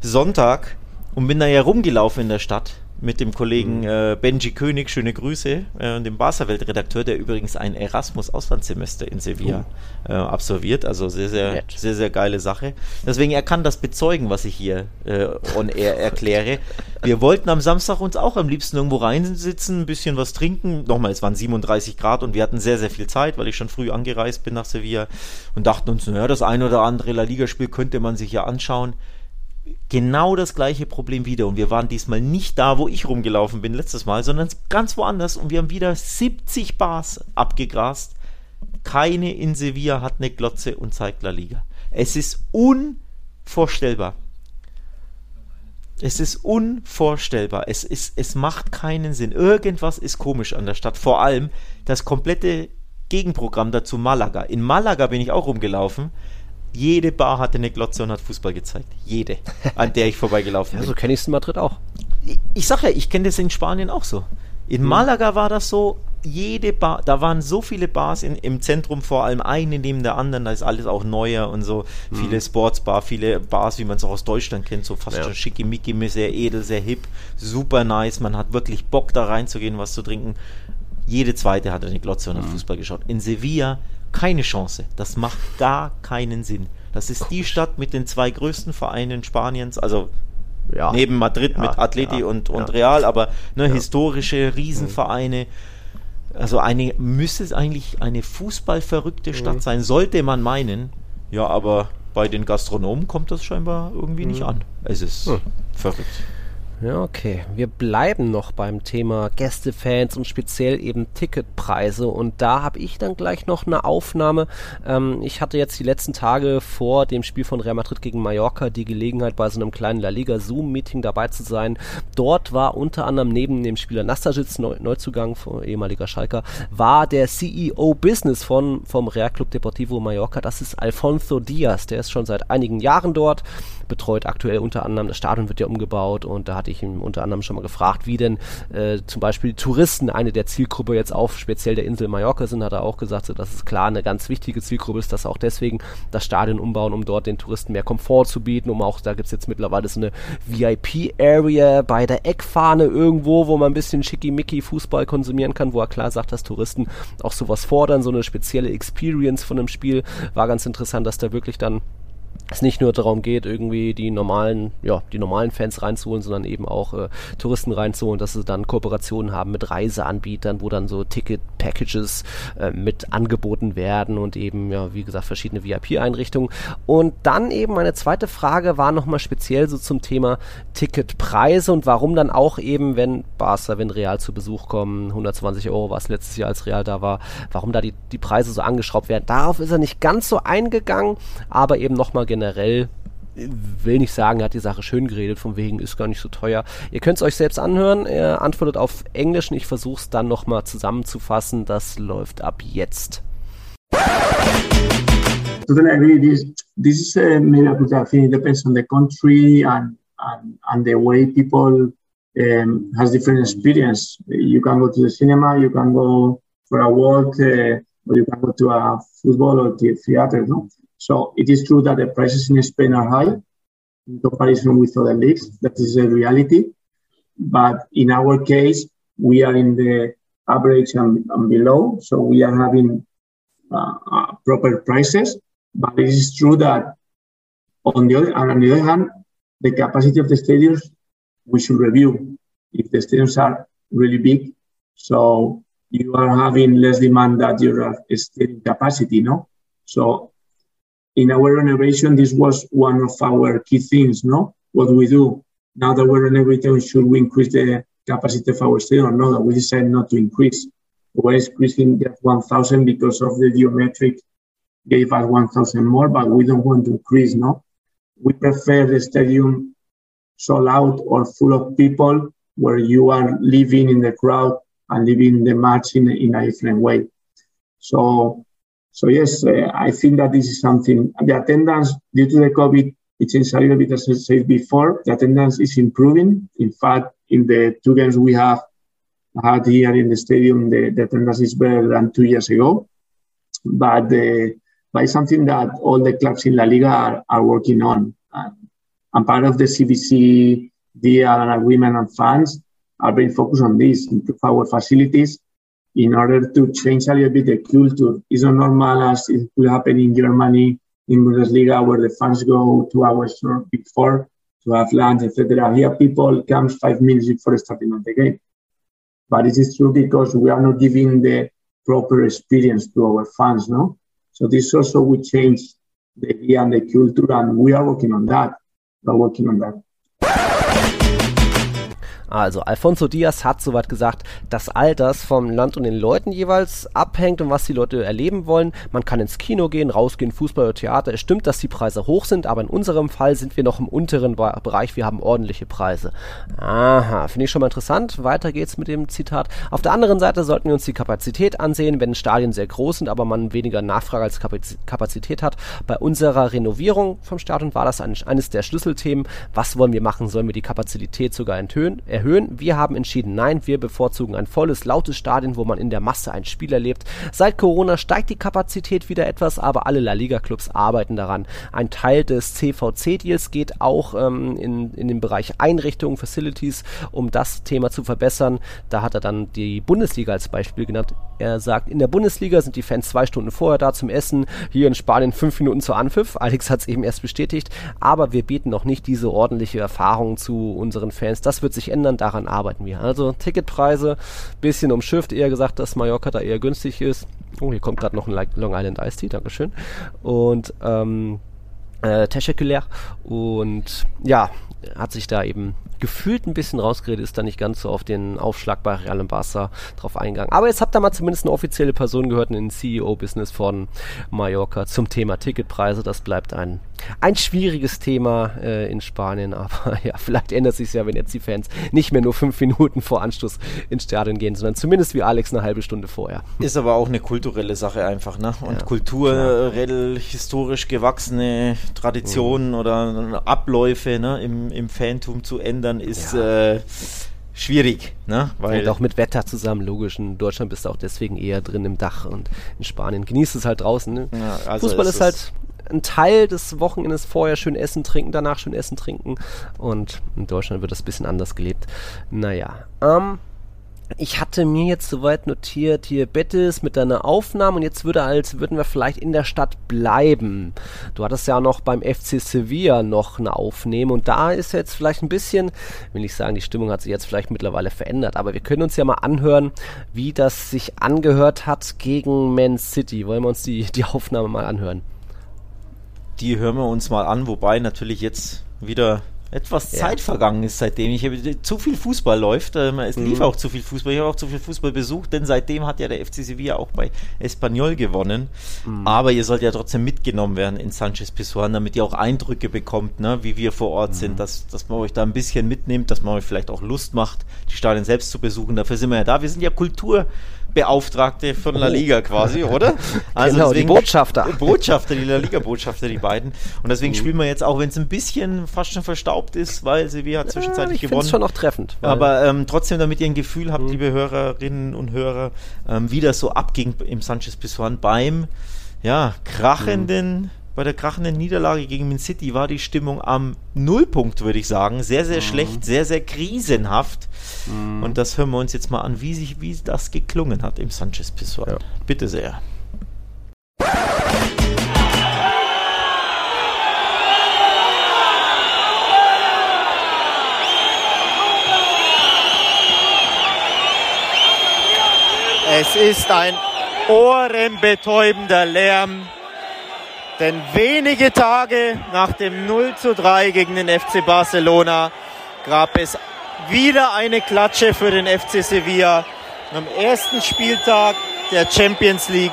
Sonntag und bin da ja rumgelaufen in der Stadt mit dem Kollegen mhm. äh, Benji König, schöne Grüße, äh, dem Barca-Welt-Redakteur, der übrigens ein Erasmus-Auslandssemester in Sevilla oh. äh, absolviert. Also sehr, sehr, Nett. sehr, sehr geile Sache. Deswegen, er kann das bezeugen, was ich hier äh, on air erkläre. Wir wollten am Samstag uns auch am liebsten irgendwo reinsitzen, ein bisschen was trinken. Nochmal, es waren 37 Grad und wir hatten sehr, sehr viel Zeit, weil ich schon früh angereist bin nach Sevilla und dachten uns, naja, das ein oder andere La Liga-Spiel könnte man sich ja anschauen genau das gleiche Problem wieder. Und wir waren diesmal nicht da, wo ich rumgelaufen bin letztes Mal, sondern ganz woanders. Und wir haben wieder 70 Bars abgegrast. Keine in Sevilla hat eine Glotze und zeigt La Liga. Es ist unvorstellbar. Es ist unvorstellbar. Es, ist, es macht keinen Sinn. Irgendwas ist komisch an der Stadt. Vor allem das komplette Gegenprogramm dazu Malaga. In Malaga bin ich auch rumgelaufen jede Bar hatte eine Glotze und hat Fußball gezeigt. Jede, an der ich vorbeigelaufen bin. Ja, so kenne ich es in Madrid auch. Ich, ich sag ja, ich kenne das in Spanien auch so. In hm. Malaga war das so, jede Bar, da waren so viele Bars in, im Zentrum, vor allem eine neben der anderen, da ist alles auch neuer und so. Hm. Viele Sportsbar, viele Bars, wie man es auch aus Deutschland kennt, so fast ja. schon schickimicki, sehr edel, sehr hip, super nice. Man hat wirklich Bock da reinzugehen, was zu trinken. Jede zweite hatte eine Glotze und hat hm. Fußball geschaut. In Sevilla keine Chance. Das macht gar keinen Sinn. Das ist die Stadt mit den zwei größten Vereinen Spaniens, also ja. neben Madrid ja, mit Atleti ja, und, und Real, aber ne, historische Riesenvereine. Also eine müsste es eigentlich eine fußballverrückte mhm. Stadt sein, sollte man meinen. Ja, aber bei den Gastronomen kommt das scheinbar irgendwie mhm. nicht an. Es ist mhm. verrückt. Ja, okay. Wir bleiben noch beim Thema Gästefans und speziell eben Ticketpreise. Und da habe ich dann gleich noch eine Aufnahme. Ähm, ich hatte jetzt die letzten Tage vor dem Spiel von Real Madrid gegen Mallorca die Gelegenheit, bei so einem kleinen La Liga Zoom-Meeting dabei zu sein. Dort war unter anderem neben dem Spieler Nastasic, Neu Neuzugang, ehemaliger Schalker, war der CEO Business von, vom Real Club Deportivo Mallorca. Das ist Alfonso Diaz. Der ist schon seit einigen Jahren dort, betreut aktuell unter anderem, das Stadion wird ja umgebaut und da hatte ich ihn unter anderem schon mal gefragt, wie denn äh, zum Beispiel Touristen eine der Zielgruppe jetzt auf speziell der Insel Mallorca sind, hat er auch gesagt, so, dass es klar eine ganz wichtige Zielgruppe ist, dass auch deswegen das Stadion umbauen, um dort den Touristen mehr Komfort zu bieten, um auch, da gibt es jetzt mittlerweile so eine VIP-Area bei der Eckfahne irgendwo, wo man ein bisschen schickimicki Fußball konsumieren kann, wo er klar sagt, dass Touristen auch sowas fordern, so eine spezielle Experience von einem Spiel. War ganz interessant, dass da wirklich dann es nicht nur darum geht, irgendwie die normalen, ja, die normalen Fans reinzuholen, sondern eben auch äh, Touristen reinzuholen, dass sie dann Kooperationen haben mit Reiseanbietern, wo dann so Ticket-Packages äh, mit angeboten werden und eben, ja, wie gesagt, verschiedene VIP-Einrichtungen. Und dann eben meine zweite Frage war nochmal speziell so zum Thema Ticketpreise und warum dann auch eben, wenn Barca, wenn Real zu Besuch kommen, 120 Euro war es letztes Jahr, als Real da war, warum da die, die Preise so angeschraubt werden. Darauf ist er nicht ganz so eingegangen, aber eben nochmal generell will nicht sagen, er hat die Sache schön geredet, von wegen ist gar nicht so teuer. Ihr könnt es euch selbst anhören. Er antwortet auf Englisch und ich versuche es dann nochmal zusammenzufassen. Das läuft ab jetzt. Totally agree. This, this is uh, made up, I think it depends on the country and, and, and the way people um, has different experience. You can go to the cinema, you can go for a walk, uh, or you can go to a football or theater, no? So it is true that the prices in Spain are high in comparison with other leagues. That is a reality. But in our case, we are in the average and, and below. So we are having uh, uh, proper prices. But it is true that on the, other, on the other hand, the capacity of the stadiums, we should review. If the stadiums are really big, so you are having less demand than your stadium capacity, no? So in our renovation, this was one of our key things, no? What we do now that we're renovating, should we increase the capacity of our stadium no? That we decided not to increase. We're increasing just 1,000 because of the geometric gave us 1,000 more, but we don't want to increase, no? We prefer the stadium sold out or full of people where you are living in the crowd and living the match in, in a different way. So so yes, uh, I think that this is something. The attendance due to the COVID, it changed a little bit as I said before. The attendance is improving. In fact, in the two games we have had here in the stadium, the, the attendance is better than two years ago. But, uh, but it's something that all the clubs in La Liga are, are working on. And, and part of the CBC deal and agreement and funds are very focused on this, improve our facilities in order to change a little bit the culture. It's not normal as it could happen in Germany, in Bundesliga, where the fans go two hours before to have lunch, etc. Here, people come five minutes before starting of the game. But it is true because we are not giving the proper experience to our fans, no? So this also will change the idea and the culture, and we are working on that. We are working on that. Also Alfonso Diaz hat soweit gesagt, dass all das vom Land und den Leuten jeweils abhängt und was die Leute erleben wollen. Man kann ins Kino gehen, rausgehen, Fußball oder Theater. Es stimmt, dass die Preise hoch sind, aber in unserem Fall sind wir noch im unteren Bereich. Wir haben ordentliche Preise. Aha, finde ich schon mal interessant. Weiter geht's mit dem Zitat. Auf der anderen Seite sollten wir uns die Kapazität ansehen, wenn Stadien sehr groß sind, aber man weniger Nachfrage als Kapazität hat. Bei unserer Renovierung vom Stadion war das eines der Schlüsselthemen. Was wollen wir machen? Sollen wir die Kapazität sogar erhöhen? Erhöhen. Wir haben entschieden, nein, wir bevorzugen ein volles, lautes Stadion, wo man in der Masse ein Spiel erlebt. Seit Corona steigt die Kapazität wieder etwas, aber alle La Liga-Clubs arbeiten daran. Ein Teil des CVC-Deals geht auch ähm, in, in den Bereich Einrichtungen, Facilities, um das Thema zu verbessern. Da hat er dann die Bundesliga als Beispiel genannt. Er sagt, in der Bundesliga sind die Fans zwei Stunden vorher da zum Essen, hier in Spanien fünf Minuten zu Anpfiff. Alex hat es eben erst bestätigt, aber wir bieten noch nicht diese ordentliche Erfahrung zu unseren Fans. Das wird sich ändern, daran arbeiten wir. Also Ticketpreise, bisschen umschifft, eher gesagt, dass Mallorca da eher günstig ist. Oh, hier kommt gerade noch ein Long Island Ice Tea, Dankeschön. Und ähm, äh, Teschekülär. Und ja, hat sich da eben gefühlt ein bisschen rausgeredet, ist da nicht ganz so auf den Aufschlag bei Real und Barca drauf eingegangen. Aber jetzt habt ihr mal zumindest eine offizielle Person gehört in den CEO-Business von Mallorca zum Thema Ticketpreise. Das bleibt ein, ein schwieriges Thema äh, in Spanien, aber ja, vielleicht ändert sich ja, wenn jetzt die Fans nicht mehr nur fünf Minuten vor Anstoß ins Stadion gehen, sondern zumindest wie Alex eine halbe Stunde vorher. Ist aber auch eine kulturelle Sache einfach, ne? Und ja, kulturell historisch gewachsene Traditionen mhm. oder Abläufe ne? Im, im Fantum zu ändern, ist ja. äh, schwierig, ne? Weil und auch mit Wetter zusammen, logisch. In Deutschland bist du auch deswegen eher drin im Dach und in Spanien genießt es halt draußen. Ne? Ja, also Fußball ist, ist halt ein Teil des Wochenendes vorher schön essen, trinken, danach schön essen, trinken. Und in Deutschland wird das ein bisschen anders gelebt. Naja, ähm, ich hatte mir jetzt soweit notiert, hier Betis mit deiner Aufnahme und jetzt würde als würden wir vielleicht in der Stadt bleiben. Du hattest ja noch beim FC Sevilla noch eine Aufnahme und da ist jetzt vielleicht ein bisschen, will ich sagen, die Stimmung hat sich jetzt vielleicht mittlerweile verändert, aber wir können uns ja mal anhören, wie das sich angehört hat gegen Man City. Wollen wir uns die, die Aufnahme mal anhören? Die hören wir uns mal an, wobei natürlich jetzt wieder etwas ja. Zeit vergangen ist seitdem. Ich habe zu viel Fußball läuft. Ähm, es lief mhm. auch zu viel Fußball. Ich habe auch zu viel Fußball besucht, denn seitdem hat ja der FC Sevilla auch bei Espanyol gewonnen. Mhm. Aber ihr sollt ja trotzdem mitgenommen werden in Sanchez Pizjuan, damit ihr auch Eindrücke bekommt, ne, wie wir vor Ort mhm. sind, dass, dass man euch da ein bisschen mitnimmt, dass man euch vielleicht auch Lust macht, die Stadien selbst zu besuchen. Dafür sind wir ja da. Wir sind ja Kultur Beauftragte von La Liga quasi, oder? Also genau, deswegen, die Botschafter. Botschafter, die La Liga-Botschafter, die beiden. Und deswegen mhm. spielen wir jetzt auch, wenn es ein bisschen fast schon verstaubt ist, weil Sevilla hat zwischenzeitlich ja, ich gewonnen. Schon noch treffend. Aber ähm, trotzdem, damit ihr ein Gefühl habt, mhm. liebe Hörerinnen und Hörer, ähm, wie das so abging im Sanchez Pizjuan beim ja, krachenden mhm bei der krachenden Niederlage gegen Man City war die Stimmung am Nullpunkt, würde ich sagen. Sehr, sehr mhm. schlecht, sehr, sehr krisenhaft. Mhm. Und das hören wir uns jetzt mal an, wie, sich, wie das geklungen hat im Sanchez Pizjuan. Ja. Bitte sehr. Es ist ein ohrenbetäubender Lärm denn wenige Tage nach dem 0 zu 3 gegen den FC Barcelona gab es wieder eine Klatsche für den FC Sevilla. am ersten Spieltag der Champions League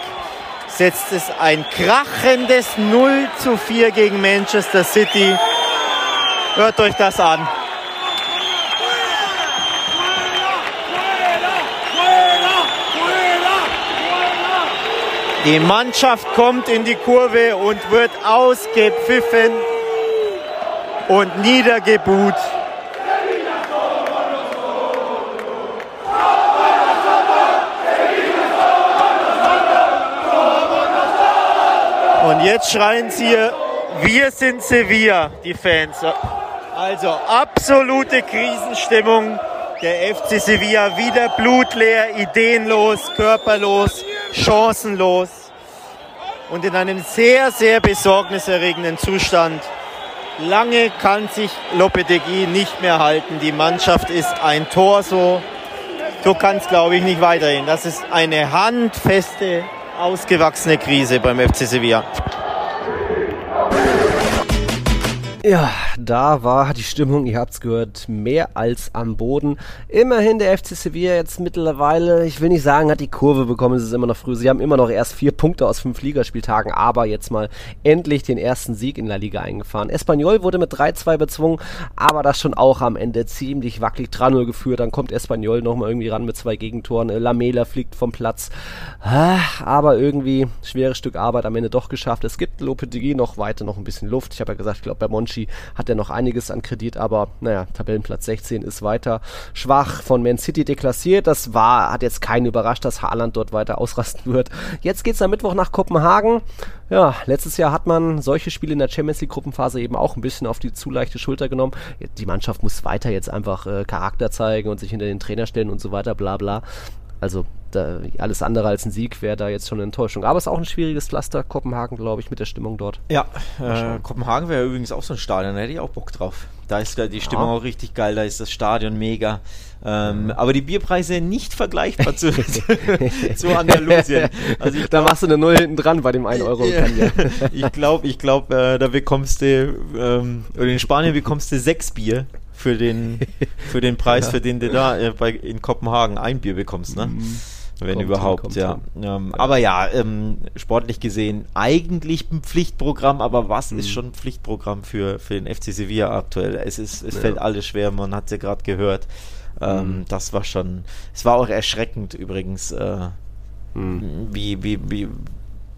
setzt es ein krachendes 0 zu 4 gegen Manchester City. Hört euch das an. Die Mannschaft kommt in die Kurve und wird ausgepfiffen und niedergebuht. Und jetzt schreien sie hier, wir sind Sevilla, die Fans. Also absolute Krisenstimmung. Der FC Sevilla wieder blutleer, ideenlos, körperlos chancenlos und in einem sehr, sehr besorgniserregenden Zustand. Lange kann sich Lopetegui nicht mehr halten. Die Mannschaft ist ein Torso. So kann es, glaube ich, nicht weitergehen. Das ist eine handfeste, ausgewachsene Krise beim FC Sevilla. Ja, da war die Stimmung, ihr habt's gehört, mehr als am Boden. Immerhin der FC Sevilla jetzt mittlerweile, ich will nicht sagen, hat die Kurve bekommen, es ist immer noch früh. Sie haben immer noch erst vier Punkte aus fünf Ligaspieltagen, aber jetzt mal endlich den ersten Sieg in La Liga eingefahren. Espanyol wurde mit 3-2 bezwungen, aber das schon auch am Ende ziemlich wackelig 3-0 geführt. Dann kommt Espanyol nochmal irgendwie ran mit zwei Gegentoren. Lamela fliegt vom Platz. Ah, aber irgendwie schweres Stück Arbeit am Ende doch geschafft. Es gibt Lopetegui noch weiter noch ein bisschen Luft. Ich habe ja gesagt, ich glaube bei Monchi hat er noch einiges an Kredit, aber naja, Tabellenplatz 16 ist weiter schwach von Man City deklassiert. Das war, hat jetzt keinen überrascht, dass Haaland dort weiter ausrasten wird. Jetzt geht es am Mittwoch nach Kopenhagen. Ja, letztes Jahr hat man solche Spiele in der Champions League Gruppenphase eben auch ein bisschen auf die zu leichte Schulter genommen. Die Mannschaft muss weiter jetzt einfach äh, Charakter zeigen und sich hinter den Trainer stellen und so weiter, bla bla. Also da, alles andere als ein Sieg wäre da jetzt schon eine Enttäuschung. Aber es ist auch ein schwieriges Pflaster, Kopenhagen, glaube ich, mit der Stimmung dort. Ja, äh, Kopenhagen wäre übrigens auch so ein Stadion, da hätte ich auch Bock drauf. Da ist die Stimmung ja. auch richtig geil, da ist das Stadion mega. Ähm, mhm. Aber die Bierpreise nicht vergleichbar zu, zu Andalusien. Also ich da machst du eine Null hinten dran bei dem 1 Euro. Ich glaube, ich glaub, äh, da bekommst du, ähm, oder in Spanien bekommst du sechs Bier für den, für den Preis, ja. für den du da äh, bei, in Kopenhagen ein Bier bekommst. Ne? Mhm. Wenn kommt überhaupt, hin, ja. Ähm, ja. Aber ja, ähm, sportlich gesehen eigentlich ein Pflichtprogramm, aber was mhm. ist schon ein Pflichtprogramm für, für den FC Sevilla aktuell? Es ist, es ja. fällt alles schwer, man hat es ja gerade gehört. Ähm, mhm. Das war schon, es war auch erschreckend übrigens, äh, mhm. wie, wie, wie,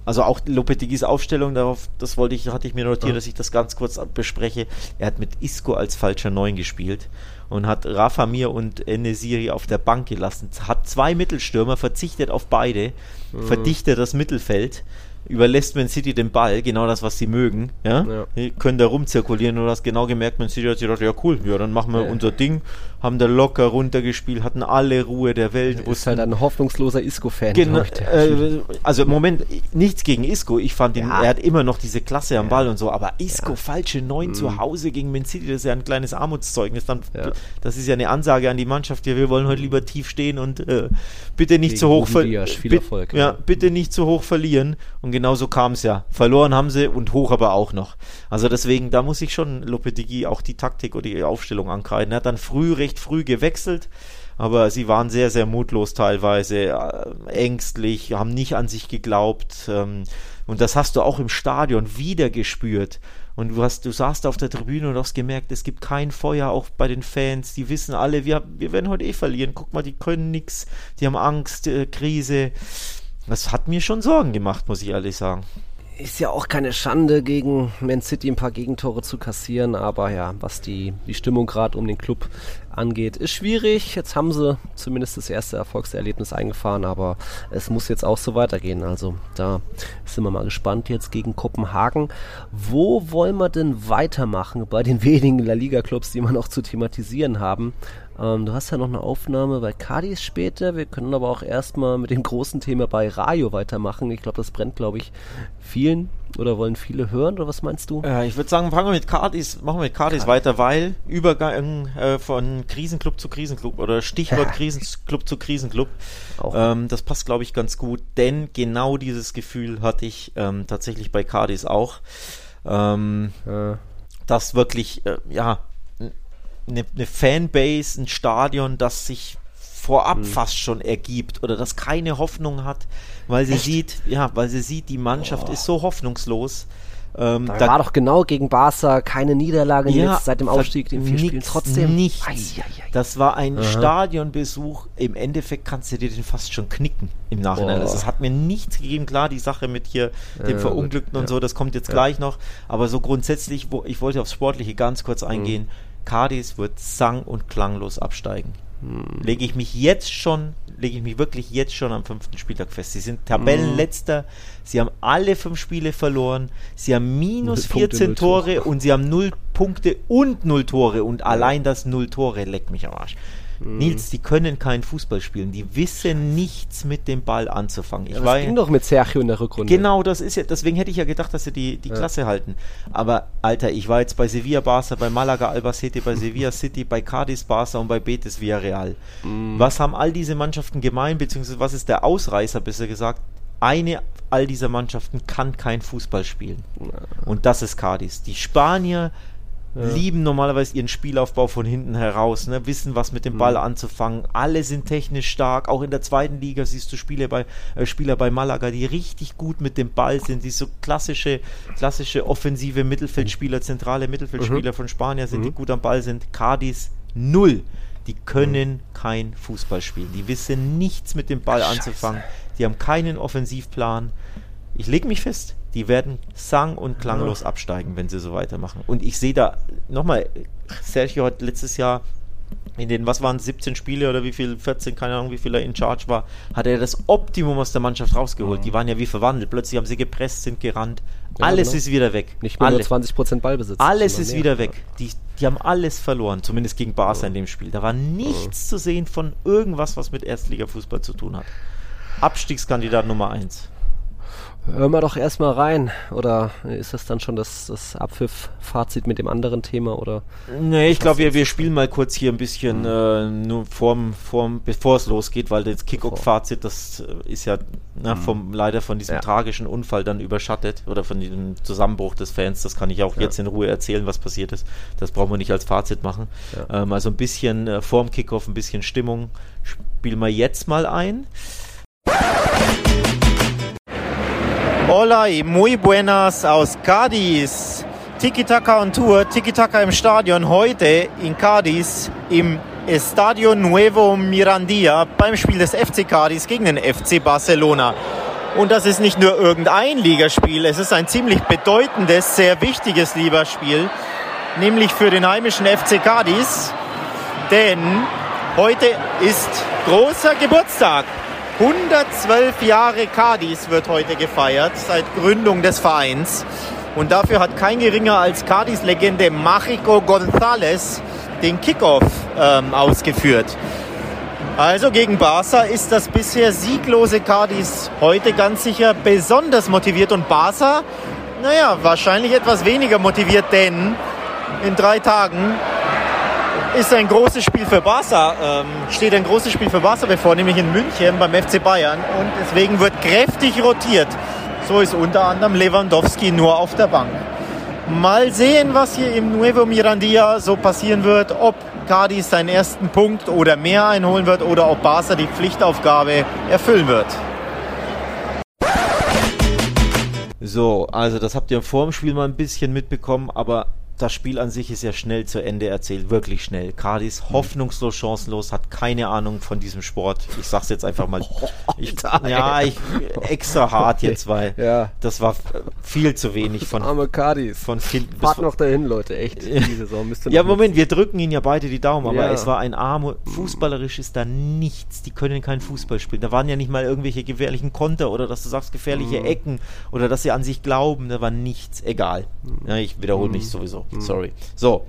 also auch Lopetegis Aufstellung darauf, das wollte ich, hatte ich mir notiert, ja. dass ich das ganz kurz bespreche. Er hat mit Isco als falscher Neun gespielt und hat Rafa Mir und Enesiri auf der Bank gelassen. Hat zwei Mittelstürmer, verzichtet auf beide, mhm. verdichtet das Mittelfeld überlässt Man City den Ball, genau das, was sie mögen. Ja? ja. Die können da rumzirkulieren und du hast genau gemerkt, Man City hat sich gedacht, ja cool, ja, dann machen wir ja. unser Ding, haben da locker runtergespielt, hatten alle Ruhe der Welt. Du bist halt ein hoffnungsloser Isco-Fan. Genau, äh, also im Moment, nichts gegen Isco, ich fand ihn, ja. er hat immer noch diese Klasse am Ball und so, aber Isco, falsche Neun mhm. zu Hause gegen Man City, das ist ja ein kleines Armutszeugnis. Dann, Das ist ja eine Ansage an die Mannschaft, ja, wir wollen heute lieber tief stehen und äh, bitte nicht zu hoch verlieren. Ja, bitte nicht zu hoch verlieren und genau so kam es ja. Verloren haben sie und hoch aber auch noch. Also deswegen, da muss ich schon Lopetegui auch die Taktik oder die Aufstellung ankreiden. Er hat dann früh, recht früh gewechselt, aber sie waren sehr, sehr mutlos teilweise, äh, ängstlich, haben nicht an sich geglaubt. Ähm, und das hast du auch im Stadion wieder gespürt. Und du hast, du saßt auf der Tribüne und hast gemerkt, es gibt kein Feuer auch bei den Fans. Die wissen alle, wir, wir werden heute eh verlieren. Guck mal, die können nichts, die haben Angst, äh, Krise. Das hat mir schon Sorgen gemacht, muss ich ehrlich sagen. Ist ja auch keine Schande, gegen Man City ein paar Gegentore zu kassieren, aber ja, was die, die Stimmung gerade um den Club angeht, ist schwierig. Jetzt haben sie zumindest das erste Erfolgserlebnis eingefahren, aber es muss jetzt auch so weitergehen. Also da sind wir mal gespannt jetzt gegen Kopenhagen. Wo wollen wir denn weitermachen bei den wenigen La Liga-Clubs, die wir noch zu thematisieren haben? Ähm, du hast ja noch eine Aufnahme bei Cadiz später. Wir können aber auch erstmal mit dem großen Thema bei Rayo weitermachen. Ich glaube, das brennt, glaube ich, vielen oder wollen viele hören oder was meinst du? Äh, ich würde sagen, fangen wir mit Cardis, machen wir mit Cardis weiter, weil Übergang äh, von Krisenclub zu Krisenclub oder Stichwort Krisenclub zu Krisenclub, ähm, das passt glaube ich ganz gut, denn genau dieses Gefühl hatte ich ähm, tatsächlich bei Cardis auch. Ähm, äh. Dass wirklich, äh, ja, eine, eine Fanbase, ein Stadion, das sich vorab hm. fast schon ergibt oder das keine Hoffnung hat, weil sie Echt? sieht, ja, weil sie sieht, die Mannschaft oh. ist so hoffnungslos. Ähm, da, da, war doch genau gegen Barca keine Niederlage ja, jetzt seit dem Aufstieg in vier Spielen. Trotzdem nichts. Ei. Das war ein Aha. Stadionbesuch. Im Endeffekt kannst du dir den fast schon knicken im Nachhinein. Oh. Also es hat mir nichts gegeben. Klar, die Sache mit hier dem äh, Verunglückten ja. und so, das kommt jetzt ja. gleich noch. Aber so grundsätzlich, wo, ich wollte aufs Sportliche ganz kurz eingehen. Mhm Cadiz wird sang- und klanglos absteigen. hm. lege ich mich jetzt schon, lege ich mich wirklich jetzt schon am fünften Spieltag fest. Sie sind Tabellenletzter, hm. sie haben alle fünf Spiele verloren, sie haben minus 14 Tore und sie haben null Punkte und null Tore und allein das null Tore leckt mich am Arsch. Mhm. Nils, die können keinen Fußball spielen. Die wissen nichts mit dem Ball anzufangen. Ich ja, das ging doch mit Sergio in der Rückrunde. Genau, das ist ja, deswegen hätte ich ja gedacht, dass sie die, die ja. Klasse halten. Aber, Alter, ich war jetzt bei Sevilla Barca, bei Malaga Albacete, bei Sevilla City, bei Cadiz Barca und bei Betis Villarreal. Mhm. Was haben all diese Mannschaften gemein, beziehungsweise was ist der Ausreißer, besser gesagt? Eine all dieser Mannschaften kann kein Fußball spielen. Und das ist Cadiz. Die Spanier ja. lieben normalerweise ihren Spielaufbau von hinten heraus, ne? wissen, was mit dem Ball mhm. anzufangen. Alle sind technisch stark. Auch in der zweiten Liga siehst du Spiele bei, äh, Spieler bei Malaga, die richtig gut mit dem Ball sind, die so klassische, klassische offensive Mittelfeldspieler, zentrale Mittelfeldspieler mhm. von Spanien sind, mhm. die gut am Ball sind. Cadiz null. Die können mhm. kein Fußball spielen. Die wissen nichts mit dem Ball Ach, anzufangen. Die haben keinen Offensivplan. Ich lege mich fest, die werden sang- und klanglos ja. absteigen, wenn sie so weitermachen. Und ich sehe da, nochmal, Sergio hat letztes Jahr in den, was waren 17 Spiele oder wie viel, 14, keine Ahnung, wie viel er in Charge war, hat er das Optimum aus der Mannschaft rausgeholt. Mhm. Die waren ja wie verwandelt. Plötzlich haben sie gepresst, sind gerannt. Ja, alles genau. ist wieder weg. Nicht mehr alles. nur 20% Ballbesitz. Alles ist mehr. wieder weg. Die, die haben alles verloren, zumindest gegen Barca mhm. in dem Spiel. Da war nichts mhm. zu sehen von irgendwas, was mit Erstligafußball zu tun hat. Abstiegskandidat Nummer 1. Hören wir doch erstmal rein. Oder ist das dann schon das, das Abpfiff-Fazit mit dem anderen Thema? Oder nee, ich glaube, wir, wir spielen mal kurz hier ein bisschen, mhm. äh, nur vorm, vorm, bevor es losgeht, weil das Kick-Off-Fazit, das äh, ist ja na, mhm. vom, leider von diesem ja. tragischen Unfall dann überschattet oder von diesem Zusammenbruch des Fans. Das kann ich auch ja. jetzt in Ruhe erzählen, was passiert ist. Das brauchen wir nicht als Fazit machen. Ja. Ähm, also ein bisschen äh, vorm Kickoff, ein bisschen Stimmung. Spielen wir jetzt mal ein. Hola y muy buenas aus Cádiz. Tiki-Taka on Tour, Tiki-Taka im Stadion heute in Cádiz im Estadio Nuevo Mirandilla beim Spiel des FC Cádiz gegen den FC Barcelona. Und das ist nicht nur irgendein Ligaspiel, es ist ein ziemlich bedeutendes, sehr wichtiges Ligaspiel, nämlich für den heimischen FC Cádiz, denn heute ist großer Geburtstag 112 Jahre Cadiz wird heute gefeiert, seit Gründung des Vereins. Und dafür hat kein geringer als Cadiz-Legende Mágico González den Kickoff ähm, ausgeführt. Also gegen Barca ist das bisher sieglose Cadiz heute ganz sicher besonders motiviert und Barca, naja, wahrscheinlich etwas weniger motiviert, denn in drei Tagen ist ein großes Spiel für Barca, ähm, steht ein großes Spiel für Barca bevor, nämlich in München beim FC Bayern. Und deswegen wird kräftig rotiert. So ist unter anderem Lewandowski nur auf der Bank. Mal sehen, was hier im Nuevo Mirandilla so passieren wird, ob Cadiz seinen ersten Punkt oder mehr einholen wird oder ob Barca die Pflichtaufgabe erfüllen wird. So, also das habt ihr vor dem Spiel mal ein bisschen mitbekommen, aber das Spiel an sich ist ja schnell zu Ende erzählt, wirklich schnell. Cardis mhm. hoffnungslos chancenlos, hat keine Ahnung von diesem Sport. Ich sag's jetzt einfach mal. Ich, ja, ich extra hart jetzt, weil ja. das war viel zu wenig von arme Cardis. Von kind Fahrt noch dahin, Leute, echt. Ja, Moment, wir drücken ihnen ja beide die Daumen, aber ja. es war ein arme fußballerisch ist da nichts. Die können keinen Fußball spielen. Da waren ja nicht mal irgendwelche gefährlichen Konter oder dass du sagst gefährliche mhm. Ecken oder dass sie an sich glauben, da war nichts. Egal. Mhm. Ja, ich wiederhole mich mhm. Mhm. Sorry. So.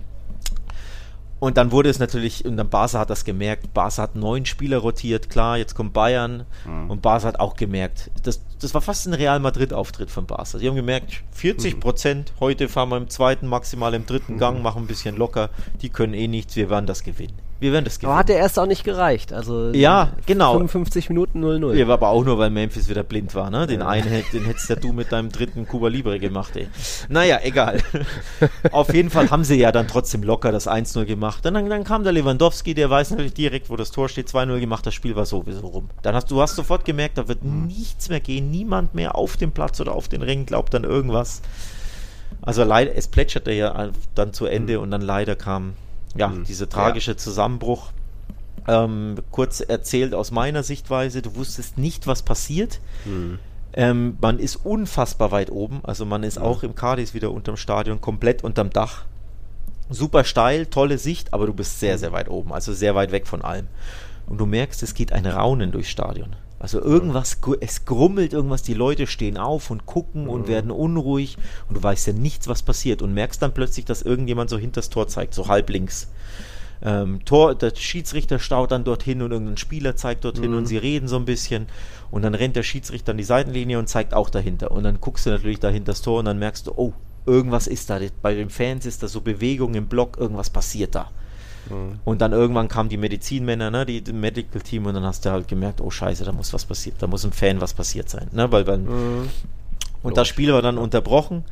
Und dann wurde es natürlich, und dann Barca hat das gemerkt, Barca hat neun Spieler rotiert, klar, jetzt kommt Bayern mhm. und Barca hat auch gemerkt, das, das war fast ein Real Madrid-Auftritt von Barca. Die haben gemerkt, 40 Prozent, mhm. heute fahren wir im zweiten, maximal im dritten Gang, mhm. machen ein bisschen locker, die können eh nichts, wir werden das gewinnen. Wir werden das gewinnen. Aber hat der erste auch nicht gereicht. Also ja, genau. 55 Minuten 0-0. Ja, aber auch nur, weil Memphis wieder blind war. Ne? Den ja. einen den hättest ja du mit deinem dritten Cuba Libre gemacht. Ey. Naja, egal. Auf jeden Fall haben sie ja dann trotzdem locker das 1-0 gemacht. Und dann, dann kam der Lewandowski, der weiß natürlich direkt, wo das Tor steht, 2-0 gemacht, das Spiel war sowieso rum. Dann hast du hast sofort gemerkt, da wird mhm. nichts mehr gehen, niemand mehr auf dem Platz oder auf den Ring glaubt an irgendwas. Also leider, es plätscherte ja dann zu Ende mhm. und dann leider kam ja, mhm. dieser tragische ja. Zusammenbruch. Ähm, kurz erzählt aus meiner Sichtweise, du wusstest nicht, was passiert. Mhm. Ähm, man ist unfassbar weit oben, also man ist mhm. auch im Cardis wieder unterm Stadion, komplett unterm Dach. Super steil, tolle Sicht, aber du bist sehr, sehr weit oben, also sehr weit weg von allem. Und du merkst, es geht ein Raunen durchs Stadion. Also irgendwas, es grummelt irgendwas, die Leute stehen auf und gucken und werden unruhig und du weißt ja nichts, was passiert und merkst dann plötzlich, dass irgendjemand so hinter das Tor zeigt, so halb links. Ähm, Tor, der Schiedsrichter staut dann dorthin und irgendein Spieler zeigt dorthin mhm. und sie reden so ein bisschen und dann rennt der Schiedsrichter an die Seitenlinie und zeigt auch dahinter und dann guckst du natürlich dahinter das Tor und dann merkst du, oh, irgendwas ist da. Bei den Fans ist da so Bewegung im Block, irgendwas passiert da. Mhm. Und dann irgendwann kamen die Medizinmänner, ne, die, die Medical Team, und dann hast du halt gemerkt, oh Scheiße, da muss was passiert, da muss ein Fan was passiert sein. Ne, weil, weil mhm. Und das Spiel war dann unterbrochen.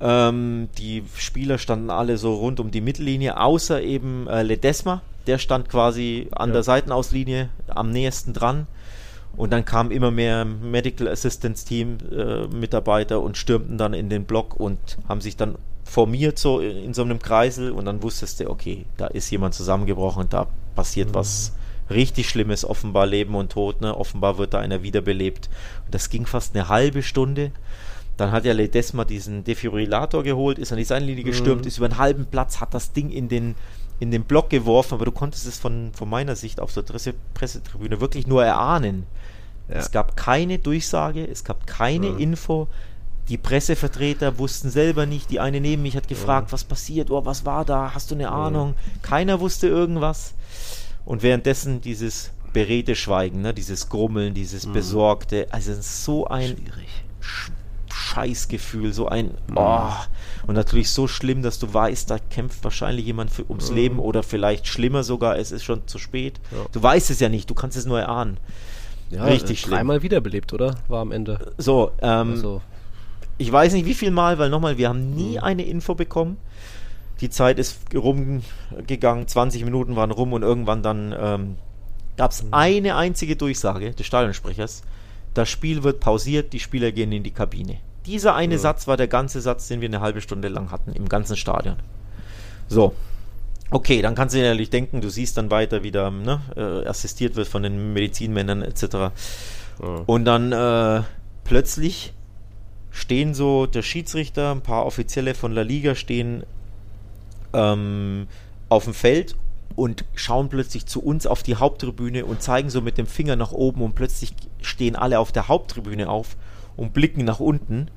Ähm, die Spieler standen alle so rund um die Mittellinie, außer eben äh, Ledesma, der stand quasi an ja. der Seitenauslinie am nächsten dran. Und dann kamen immer mehr Medical Assistance Team äh, Mitarbeiter und stürmten dann in den Block und haben sich dann formiert so in so einem Kreisel und dann wusstest du, okay, da ist jemand zusammengebrochen und da passiert mhm. was richtig Schlimmes, offenbar Leben und Tod, ne? offenbar wird da einer wiederbelebt. Und das ging fast eine halbe Stunde. Dann hat ja Ledesma diesen Defibrillator geholt, ist an die Seitenlinie gestürmt, mhm. ist über einen halben Platz, hat das Ding in den, in den Block geworfen, aber du konntest es von, von meiner Sicht auf der Pressetribüne wirklich nur erahnen. Ja. Es gab keine Durchsage, es gab keine mhm. Info, die Pressevertreter wussten selber nicht. Die eine neben mich hat gefragt, ja. was passiert, oh, was war da, hast du eine Ahnung? Keiner wusste irgendwas. Und währenddessen dieses beredte Schweigen, ne, dieses Grummeln, dieses mhm. Besorgte, also so ein Sch Scheißgefühl, so ein, mhm. oh, und natürlich so schlimm, dass du weißt, da kämpft wahrscheinlich jemand für, ums mhm. Leben oder vielleicht schlimmer sogar, es ist schon zu spät. Ja. Du weißt es ja nicht, du kannst es nur erahnen. Ja, Richtig schlimm. Dreimal wiederbelebt, oder? War am Ende. So, ähm, also. Ich weiß nicht wie viel Mal, weil nochmal, wir haben nie mhm. eine Info bekommen. Die Zeit ist rumgegangen, 20 Minuten waren rum und irgendwann dann ähm, gab es mhm. eine einzige Durchsage des Stadionsprechers. Das Spiel wird pausiert, die Spieler gehen in die Kabine. Dieser eine ja. Satz war der ganze Satz, den wir eine halbe Stunde lang hatten, im ganzen Stadion. So. Okay, dann kannst du dir natürlich denken, du siehst dann weiter, wie da ne, äh, assistiert wird von den Medizinmännern etc. Ja. Und dann äh, plötzlich stehen so der Schiedsrichter, ein paar Offizielle von La Liga stehen ähm, auf dem Feld und schauen plötzlich zu uns auf die Haupttribüne und zeigen so mit dem Finger nach oben und plötzlich stehen alle auf der Haupttribüne auf und blicken nach unten.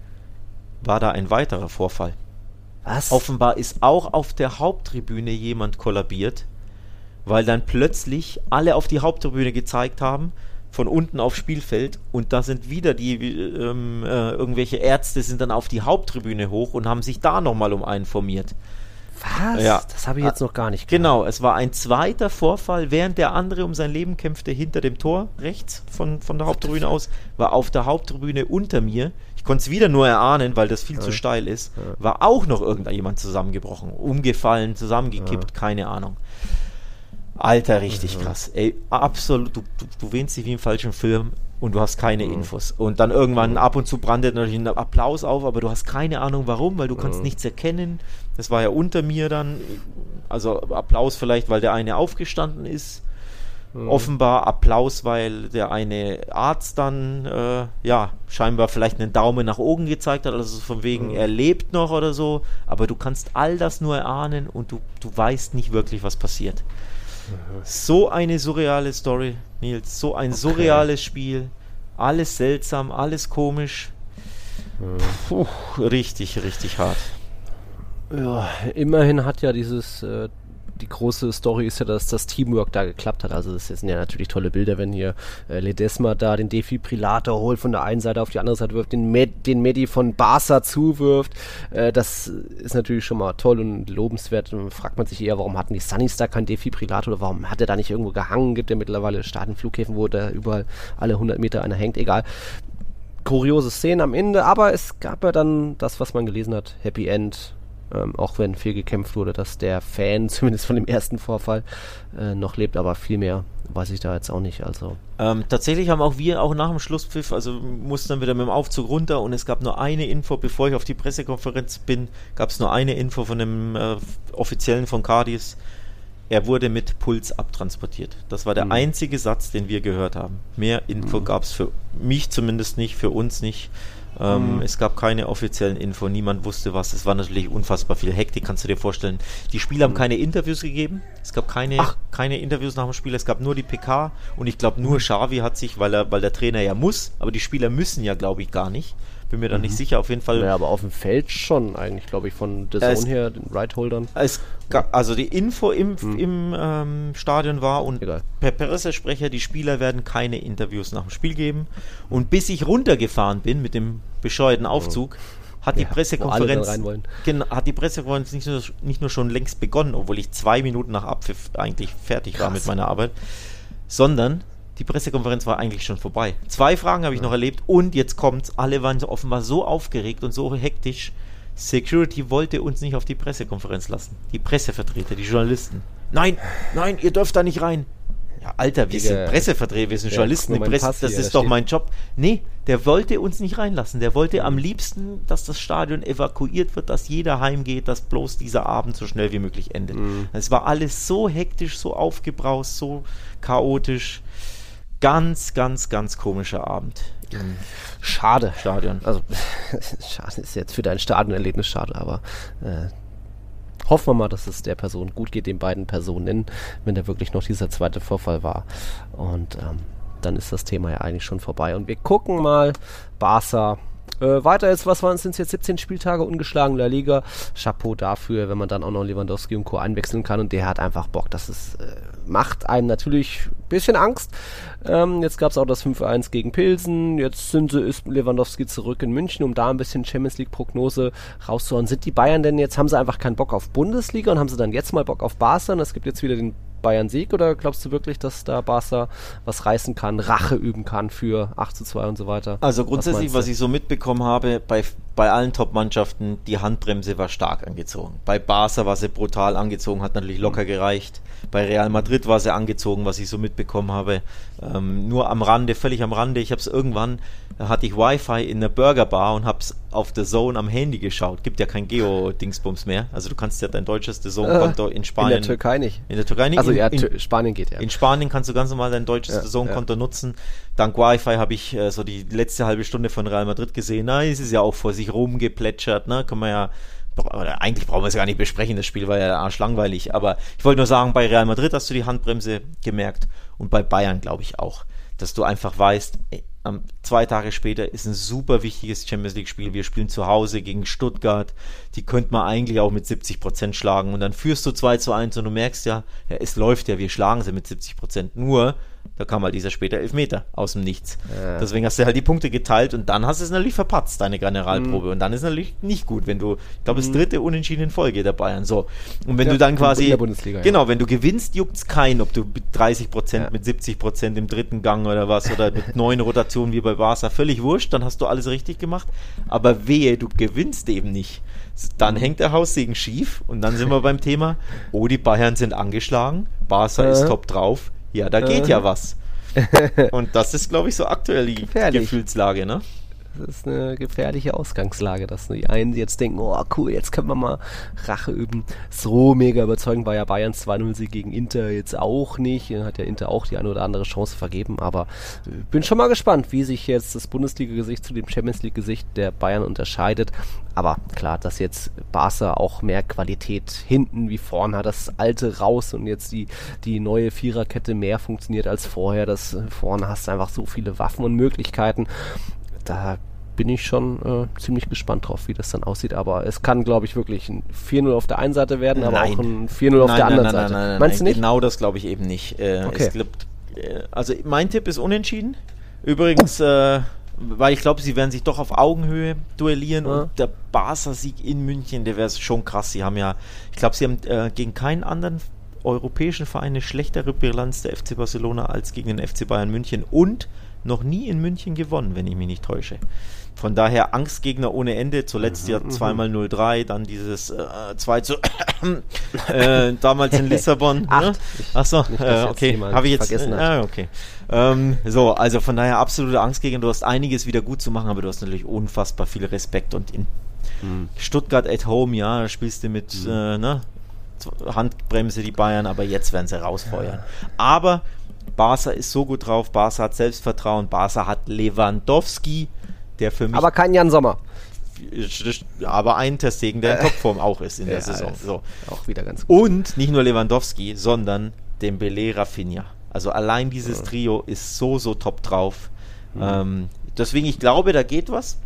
War da ein weiterer Vorfall. Was? Offenbar ist auch auf der Haupttribüne jemand kollabiert, weil dann plötzlich alle auf die Haupttribüne gezeigt haben von unten aufs Spielfeld und da sind wieder die ähm, äh, irgendwelche Ärzte sind dann auf die Haupttribüne hoch und haben sich da nochmal um einen formiert. Was? Ja. Das habe ich jetzt noch gar nicht gehört. Genau, es war ein zweiter Vorfall, während der andere um sein Leben kämpfte hinter dem Tor, rechts von, von der Haupttribüne aus, war auf der Haupttribüne unter mir. Ich konnte es wieder nur erahnen, weil das viel ja. zu steil ist. Ja. War auch noch irgendjemand zusammengebrochen, umgefallen, zusammengekippt, ja. keine Ahnung. Alter, richtig mhm. krass. Ey, absolut, du, du, du wähnst dich wie im falschen Film und du hast keine mhm. Infos. Und dann irgendwann mhm. ab und zu brandet natürlich ein Applaus auf, aber du hast keine Ahnung warum, weil du kannst mhm. nichts erkennen. Das war ja unter mir dann, also Applaus vielleicht, weil der eine aufgestanden ist. Mhm. Offenbar Applaus, weil der eine Arzt dann, äh, ja, scheinbar vielleicht einen Daumen nach oben gezeigt hat, also von wegen, mhm. er lebt noch oder so, aber du kannst all das nur erahnen und du, du weißt nicht wirklich, was passiert. So eine surreale Story, Nils. So ein okay. surreales Spiel. Alles seltsam, alles komisch. Puh, richtig, richtig hart. Ja, immerhin hat ja dieses äh, die große Story ist ja, dass das Teamwork da geklappt hat. Also das sind ja natürlich tolle Bilder, wenn hier äh, Ledesma da den Defibrillator holt, von der einen Seite auf die andere Seite wirft, den, Med den Medi von Barca zuwirft. Äh, das ist natürlich schon mal toll und lobenswert. Und fragt man sich eher, warum hatten die Sunnys da keinen Defibrillator oder warum hat er da nicht irgendwo gehangen? Gibt ja mittlerweile Staatenflughäfen, wo da überall alle 100 Meter einer hängt. Egal kuriose Szenen am Ende, aber es gab ja dann das, was man gelesen hat, Happy End, ähm, auch wenn viel gekämpft wurde, dass der Fan zumindest von dem ersten Vorfall äh, noch lebt, aber viel mehr weiß ich da jetzt auch nicht. Also ähm, tatsächlich haben auch wir auch nach dem Schlusspfiff, also mussten dann wieder mit dem Aufzug runter und es gab nur eine Info, bevor ich auf die Pressekonferenz bin, gab es nur eine Info von dem äh, Offiziellen von Cardis. Er wurde mit Puls abtransportiert. Das war der mhm. einzige Satz, den wir gehört haben. Mehr Info mhm. gab es für mich zumindest nicht, für uns nicht. Ähm, mhm. Es gab keine offiziellen Info, niemand wusste was. Es war natürlich unfassbar viel Hektik, kannst du dir vorstellen. Die Spieler mhm. haben keine Interviews gegeben. Es gab keine, keine Interviews nach dem Spiel. Es gab nur die PK und ich glaube nur mhm. Xavi hat sich, weil er, weil der Trainer ja muss, aber die Spieler müssen ja, glaube ich, gar nicht. Bin mir da nicht mhm. sicher, auf jeden Fall. Ja, aber auf dem Feld schon eigentlich, glaube ich, von der Zone her, den Right-Holdern. also die Info im, mhm. im ähm, Stadion war und Egal. per Pressesprecher, die Spieler werden keine Interviews nach dem Spiel geben. Und bis ich runtergefahren bin mit dem bescheuerten Aufzug, mhm. hat die ja, Pressekonferenz hat die Pressekonferenz nicht nur, nicht nur schon längst begonnen, obwohl ich zwei Minuten nach Abpfiff eigentlich fertig Krass. war mit meiner Arbeit, sondern die Pressekonferenz war eigentlich schon vorbei. Zwei Fragen habe ich noch erlebt und jetzt kommt's. Alle waren so offenbar so aufgeregt und so hektisch. Security wollte uns nicht auf die Pressekonferenz lassen. Die Pressevertreter, die Journalisten. Nein, nein, ihr dürft da nicht rein. Ja, Alter, wir sind Pressevertreter, wir sind ja, Journalisten, Presse, das hier, ist doch mein Job. Nee, der wollte uns nicht reinlassen. Der wollte am liebsten, dass das Stadion evakuiert wird, dass jeder heimgeht, dass bloß dieser Abend so schnell wie möglich endet. Mhm. Es war alles so hektisch, so aufgebraust, so chaotisch ganz, ganz, ganz komischer Abend. Schade. Stadion. Also, schade ist jetzt für dein Stadionerlebnis schade, aber äh, hoffen wir mal, dass es der Person gut geht, den beiden Personen, wenn da wirklich noch dieser zweite Vorfall war. Und ähm, dann ist das Thema ja eigentlich schon vorbei. Und wir gucken mal, Barca äh, weiter jetzt, was waren es jetzt 17 Spieltage ungeschlagen La Liga. Chapeau dafür, wenn man dann auch noch Lewandowski und Co. einwechseln kann und der hat einfach Bock. Das ist, äh, macht einem natürlich ein bisschen Angst. Ähm, jetzt gab es auch das 5-1 gegen Pilsen. Jetzt sind sie, ist Lewandowski zurück in München, um da ein bisschen Champions League Prognose rauszuhauen. Sind die Bayern denn jetzt, haben sie einfach keinen Bock auf Bundesliga und haben sie dann jetzt mal Bock auf Barca und es gibt jetzt wieder den Bayern-Sieg oder glaubst du wirklich, dass da Barca was reißen kann, Rache üben kann für 8 zu 2 und so weiter? Also grundsätzlich, was, was ich so mitbekommen habe, bei, bei allen Top-Mannschaften, die Handbremse war stark angezogen. Bei Barca war sie brutal angezogen, hat natürlich locker gereicht. Bei Real Madrid war sie angezogen, was ich so mitbekommen habe. Ähm, nur am Rande, völlig am Rande. Ich habe es irgendwann da hatte ich Wi-Fi in der Burgerbar und hab's auf der Zone am Handy geschaut. Gibt ja kein Geo-Dingsbums mehr. Also du kannst ja dein deutsches The Zone-Konto in Spanien. In der Türkei nicht. In der Türkei nicht. Also in, ja, in, Spanien geht ja. In Spanien kannst du ganz normal dein deutsches ja, The Zone-Konto ja. nutzen. Dank Wi-Fi habe ich äh, so die letzte halbe Stunde von Real Madrid gesehen. Na, es ist ja auch vor sich rumgeplätschert, ne? Kann man ja eigentlich brauchen wir es gar nicht besprechen, das Spiel war ja arschlangweilig, aber ich wollte nur sagen, bei Real Madrid hast du die Handbremse gemerkt und bei Bayern glaube ich auch, dass du einfach weißt, ey, zwei Tage später ist ein super wichtiges Champions League Spiel. Wir spielen zu Hause gegen Stuttgart. Die könnte man eigentlich auch mit 70 Prozent schlagen. Und dann führst du 2 zu 1 und du merkst ja, ja, es läuft ja, wir schlagen sie mit 70 Prozent. Nur, da kam halt dieser später Elfmeter aus dem Nichts. Ja. Deswegen hast du halt die Punkte geteilt und dann hast du es natürlich verpatzt, deine Generalprobe. Mhm. Und dann ist es natürlich nicht gut, wenn du, ich glaube, das mhm. dritte Unentschieden in Folge der Bayern. So. Und wenn ja, du dann quasi. In der Bundesliga, ja. Genau, wenn du gewinnst, juckt es keinen, ob du mit 30 Prozent, mit 70 Prozent im dritten Gang oder was oder mit neun Rotationen wie bei Barca, völlig wurscht, dann hast du alles richtig gemacht. Aber wehe, du gewinnst eben nicht. Dann hängt der Haussegen schief und dann sind wir beim Thema, oh, die Bayern sind angeschlagen, Barca ist top drauf, ja, da geht ja was. Und das ist, glaube ich, so aktuell die Gefährlich. Gefühlslage, ne? Das ist eine gefährliche Ausgangslage, dass die einen jetzt denken, oh cool, jetzt können wir mal Rache üben. So mega überzeugend war ja Bayern 2-0 gegen Inter jetzt auch nicht. Hat ja Inter auch die eine oder andere Chance vergeben, aber bin schon mal gespannt, wie sich jetzt das Bundesliga-Gesicht zu dem Champions League-Gesicht der Bayern unterscheidet. Aber klar, dass jetzt Barca auch mehr Qualität hinten wie vorne hat, das alte raus und jetzt die, die neue Viererkette mehr funktioniert als vorher. Das vorne hast du einfach so viele Waffen und Möglichkeiten da bin ich schon äh, ziemlich gespannt drauf, wie das dann aussieht. Aber es kann, glaube ich, wirklich ein 4-0 auf der einen Seite werden, aber nein. auch ein 4-0 auf der anderen nein, Seite. Nein, nein, Meinst du nicht? Genau das glaube ich eben nicht. Äh, okay. glaub, äh, also mein Tipp ist unentschieden. Übrigens, äh, weil ich glaube, sie werden sich doch auf Augenhöhe duellieren ja. und der Barca-Sieg in München, der wäre schon krass. Sie haben ja, ich glaube, sie haben äh, gegen keinen anderen europäischen Verein eine schlechtere Bilanz der FC Barcelona als gegen den FC Bayern München und noch nie in München gewonnen, wenn ich mich nicht täusche. Von daher Angstgegner ohne Ende. Zuletzt mhm, ja mhm. zweimal 0-3, dann dieses äh, 2 zu äh, damals in Lissabon. Acht. Ne? Achso, äh, okay. Habe ich jetzt vergessen. Äh, okay. Ähm, so, also von daher absolute Angstgegner. Du hast einiges wieder gut zu machen, aber du hast natürlich unfassbar viel Respekt und in mhm. Stuttgart at home, ja, da spielst du mit mhm. äh, ne, Handbremse die Bayern, aber jetzt werden sie rausfeuern. Ja. Aber Barca ist so gut drauf, Barca hat Selbstvertrauen, Barca hat Lewandowski, der für mich. Aber kein Jan Sommer. Aber ein Testegen, der in Topform auch ist in der Ja, Saison. So. Auch wieder ganz gut. Und nicht nur Lewandowski, sondern Dembele Rafinha. Also allein dieses Trio ist so, so top drauf. Ähm, deswegen, ich glaube, da geht was.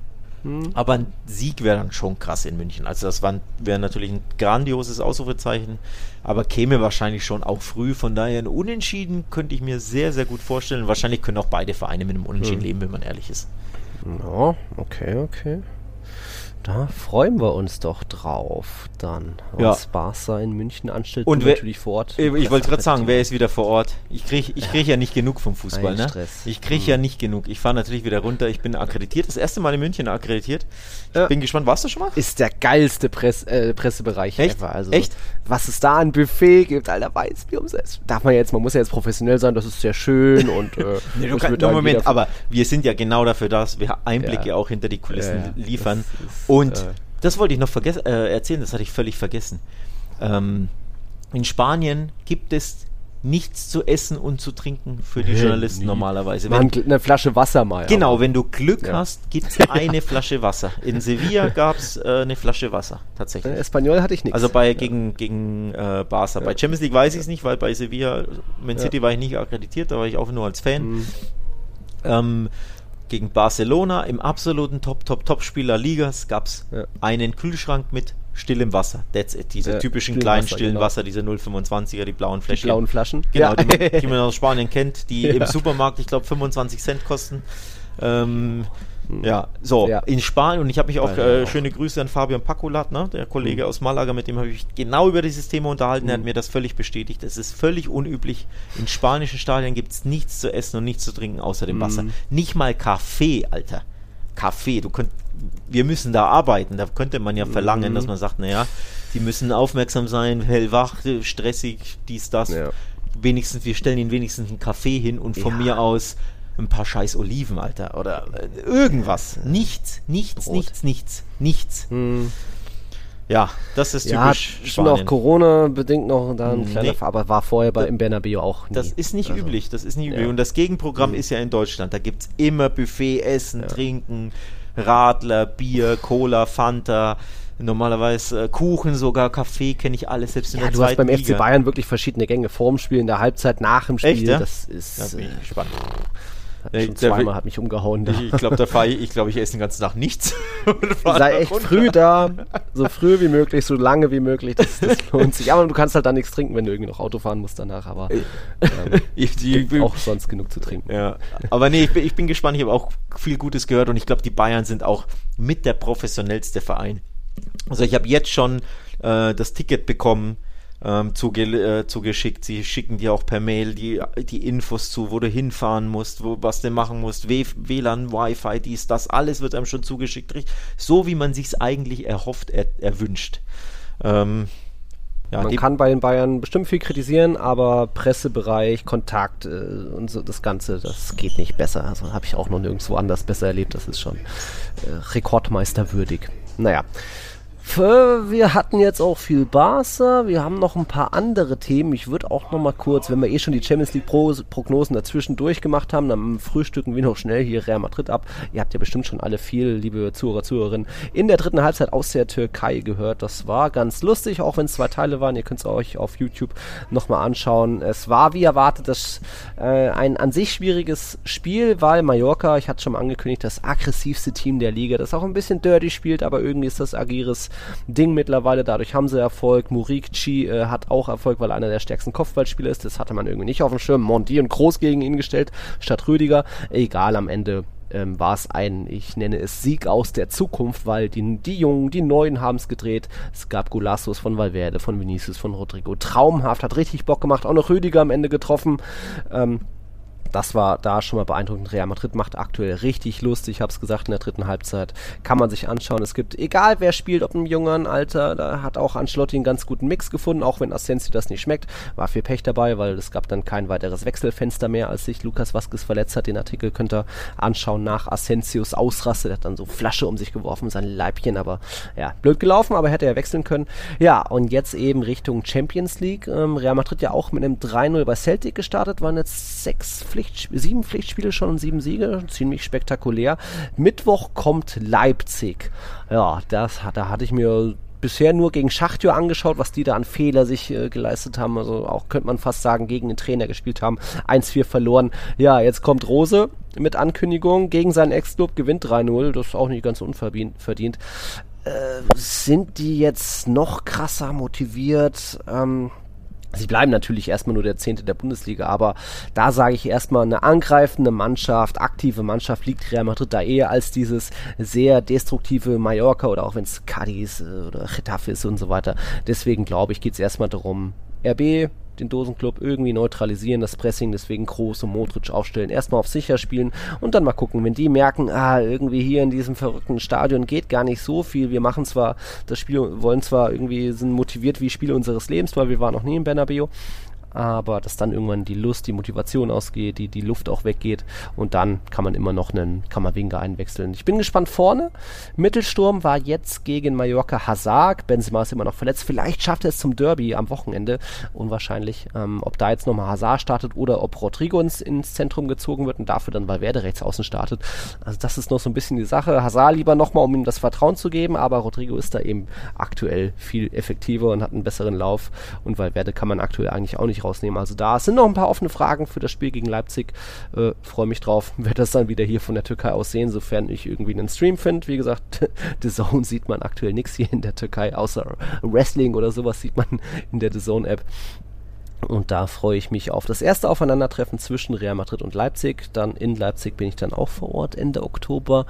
Aber ein Sieg wäre dann schon krass in München. Also das wäre natürlich ein grandioses Ausrufezeichen, aber käme wahrscheinlich schon auch früh. Von daher ein Unentschieden könnte ich mir sehr, sehr gut vorstellen. Wahrscheinlich können auch beide Vereine mit einem Unentschieden leben, wenn man ehrlich ist. Ja, okay, okay. Da freuen wir uns doch drauf, dann, Ja. was Barca in München anstellt. Und wer- natürlich vor Ort. Ich, ich wollte gerade sagen, wer ist wieder vor Ort? Ich kriege ich krieg ja nicht genug vom Fußball, Ein ne? Stress. Ich kriege ja nicht genug. Ich fahre natürlich wieder runter. Ich bin akkreditiert. Das erste Mal in München akkreditiert. Ich Ja. bin gespannt. Warst du schon mal? ist der geilste Press, äh, Pressebereich Echt? ever. Also, Echt? Was es da an Buffet gibt, Alter, weiß wie umsetzt. Darf man jetzt, man muss ja jetzt professionell sein, das ist sehr schön und äh, Nee, du kannst, Moment, aber wir sind ja genau dafür da, dass wir Einblicke Ja. auch hinter die Kulissen Ja, ja. liefern. Ist, Und äh, das wollte ich noch vergessen, äh, erzählen, das hatte ich völlig vergessen. Ähm, in Spanien gibt es nichts zu essen und zu trinken für die Nee, Journalisten nie. normalerweise. Wenn, eine Flasche Wasser mal. genau, aber- wenn du Glück Ja. hast, gibt es eine Flasche Wasser. In Sevilla gab es äh, eine Flasche Wasser, tatsächlich. Äh, Espanol hatte ich nichts. Also bei gegen, gegen äh, Barca. Bei Champions League weiß ich es nicht, weil bei Sevilla, Man Ja. City war ich nicht akkreditiert, da war ich auch nur als Fan. Mhm. Ähm, gegen Barcelona im absoluten Top, Top, Top-Spieler Ligas gab es Ja. einen Kühlschrank mit stillem Wasser. That's it. Diese Ja, typischen kleinen Wasser, stillen genau. Wasser, diese 0,25er, die blauen die Fläschchen. blauen Flaschen. Genau, ja. die, man, die man aus Spanien kennt, die im. Supermarkt, ich glaube, 25 Cent kosten. Ähm, ja, so, Ja. in Spanien, und ich habe mich auch, äh, auch- schöne Grüße an Fabian Pacolat, ne, der Kollege aus Malaga, mit dem habe ich mich genau über dieses Thema unterhalten, er hat mir das völlig bestätigt. Es ist völlig unüblich. In spanischen Stadien gibt es nichts zu essen und nichts zu trinken außer dem Wasser. Nicht mal Kaffee, Alter. Kaffee, du könnt, wir müssen da arbeiten. Da könnte man ja verlangen, dass man sagt, naja, die müssen aufmerksam sein, hellwach, äh, stressig, dies, das. Ja. Wenigstens, wir stellen ihnen wenigstens einen Kaffee hin und von Ja. mir aus ein paar scheiß Oliven, Alter. Oder äh, irgendwas. Nichts, nichts, Brot. nichts, nichts, nichts. Hm. Ja, das ist Ja, typisch schon auch Spanien. Corona-bedingt noch da ein Nee. kleiner, aber war vorher bei, im Bernabeu auch nie. Das ist nicht Also, üblich, das ist nicht üblich. ja. Und das Gegenprogramm ist ja in Deutschland. Da gibt es immer Buffet, Essen, Trinken, Radler, Bier, Cola, Fanta, normalerweise äh, Kuchen sogar, Kaffee, kenne ich alles, selbst in Ja, der du hast beim FC Liga. Bayern wirklich verschiedene Gänge. Vorm Spiel, in der Halbzeit, nach dem Spiel. Echt, ja? Das ist Da bin äh, ich gespannt. Hat Nee, schon zweimal hat mich umgehauen. Da. Ich, glaube, da fahre ich, ich glaube, ich esse den ganzen Tag nichts. Sei echt runter. früh da, so früh wie möglich, so lange wie möglich. Das, das lohnt sich. Aber du kannst halt dann nichts trinken, wenn du irgendwie noch Auto fahren musst danach. Aber ähm, Ich, die, auch sonst genug zu trinken. Ja, aber nee, ich bin, ich bin gespannt. Ich habe auch viel Gutes gehört und ich glaube, die Bayern sind auch mit der professionellste Verein. Also ich habe jetzt schon äh, das Ticket bekommen, ähm, zuge äh, zugeschickt. Sie schicken dir auch per Mail die, die Infos zu, wo du hinfahren musst, wo, was du machen musst, w WLAN, Wi-Fi, dies, das, alles wird einem schon zugeschickt. So wie man sich's eigentlich erhofft, er, erwünscht. Ähm, ja, Man kann bei den Bayern bestimmt viel kritisieren, aber Pressebereich, Kontakt äh, und so das Ganze, das geht nicht besser. Also habe ich auch noch nirgendwo anders besser erlebt. Das ist schon äh, rekordmeisterwürdig. Naja. F- Wir hatten jetzt auch viel Barca, wir haben noch ein paar andere Themen. Ich würde auch noch mal kurz, wenn wir eh schon die Champions League Pro Prognosen dazwischen durchgemacht haben, dann frühstücken wir noch schnell hier Real Madrid ab. Ihr habt ja bestimmt schon alle viel, liebe Zuhörer, Zuhörerinnen, in der dritten Halbzeit aus der Türkei gehört. Das war ganz lustig, auch wenn es zwei Teile waren. Ihr könnt es euch auf YouTube nochmal anschauen. Es war wie erwartet das, äh, ein an sich schwieriges Spiel, weil Mallorca, ich hatte schon mal angekündigt, das aggressivste Team der Liga, das auch ein bisschen dirty spielt, aber irgendwie ist das Agires Ding mittlerweile. Dadurch haben sie Erfolg. Murici äh, hat auch Erfolg, weil er einer der stärksten Kopfballspieler ist. Das hatte man irgendwie nicht auf dem Schirm. Mondi und Groß gegen ihn gestellt, statt Rüdiger. Egal, am Ende ähm, war es ein, ich nenne es Sieg aus der Zukunft, weil die, die Jungen, die Neuen haben es gedreht. Es gab Golassos von Valverde, von Vinicius, von Rodrigo. Traumhaft, hat richtig Bock gemacht. Auch noch Rüdiger am Ende getroffen. Ähm, das war da schon mal beeindruckend. Real Madrid macht aktuell richtig Lust. Ich habe es gesagt in der dritten Halbzeit. Kann man sich anschauen. Es gibt, egal wer spielt, ob im jüngeren Alter, da hat auch Ancelotti einen ganz guten Mix gefunden, auch wenn Asensio das nicht schmeckt. War viel Pech dabei, weil es gab dann kein weiteres Wechselfenster mehr, als sich Lukas Vasquez verletzt hat. Den Artikel könnt ihr anschauen nach Asensios Ausraste. Der hat dann so Flasche um sich geworfen, sein Leibchen, aber ja, blöd gelaufen, aber hätte er wechseln können. Ja, und jetzt eben Richtung Champions League. Ähm, Real Madrid ja auch mit einem 3-0 bei Celtic gestartet, waren jetzt sechs Pflicht, sieben Pflichtspiele schon und sieben Siege, ziemlich spektakulär. Mittwoch kommt Leipzig. Ja, das, da hatte ich mir bisher nur gegen Schachtür angeschaut, was die da an Fehler sich äh, geleistet haben. Also auch könnte man fast sagen, gegen den Trainer gespielt haben. 1-4 verloren. Ja, jetzt kommt Rose mit Ankündigung gegen seinen Ex-Club, gewinnt 3-0. Das ist auch nicht ganz unverdient. Äh, sind die jetzt noch krasser motiviert? Ähm, Sie bleiben natürlich erstmal nur der Zehnte der Bundesliga, aber da sage ich erstmal, eine angreifende Mannschaft, aktive Mannschaft liegt Real Madrid da eher als dieses sehr destruktive Mallorca oder auch wenn es Cadiz äh, oder Getafe ist und so weiter. Deswegen glaube ich, geht es erstmal darum, RB den Dosenclub irgendwie neutralisieren, das Pressing deswegen Groß und Modric aufstellen, erstmal auf sicher spielen und dann mal gucken, wenn die merken, ah, irgendwie hier in diesem verrückten Stadion geht gar nicht so viel, wir machen zwar das Spiel, wollen zwar irgendwie, sind motiviert wie Spiele unseres Lebens, weil wir waren noch nie in Bernabeu, aber dass dann irgendwann die Lust, die Motivation ausgeht, die, die Luft auch weggeht und dann kann man immer noch einen Kammerwinger einwechseln. Ich bin gespannt vorne. Mittelsturm war jetzt gegen Mallorca Hazard. Benzema ist immer noch verletzt. Vielleicht schafft er es zum Derby am Wochenende. Unwahrscheinlich, ähm, ob da jetzt nochmal Hazard startet oder ob Rodrigo ins, ins Zentrum gezogen wird und dafür dann Valverde rechts außen startet. Also das ist noch so ein bisschen die Sache. Hazard lieber nochmal, um ihm das Vertrauen zu geben, aber Rodrigo ist da eben aktuell viel effektiver und hat einen besseren Lauf und Valverde kann man aktuell eigentlich auch nicht rausnehmen. Also da sind noch ein paar offene Fragen für das Spiel gegen Leipzig. Äh, Freue mich drauf, werde das dann wieder hier von der Türkei aus sehen, sofern ich irgendwie einen Stream finde. Wie gesagt, The Zone sieht man aktuell nichts hier in der Türkei, außer Wrestling oder sowas sieht man in der The Zone App. Und da freue ich mich auf das erste Aufeinandertreffen zwischen Real Madrid und Leipzig. Dann in Leipzig bin ich dann auch vor Ort Ende Oktober.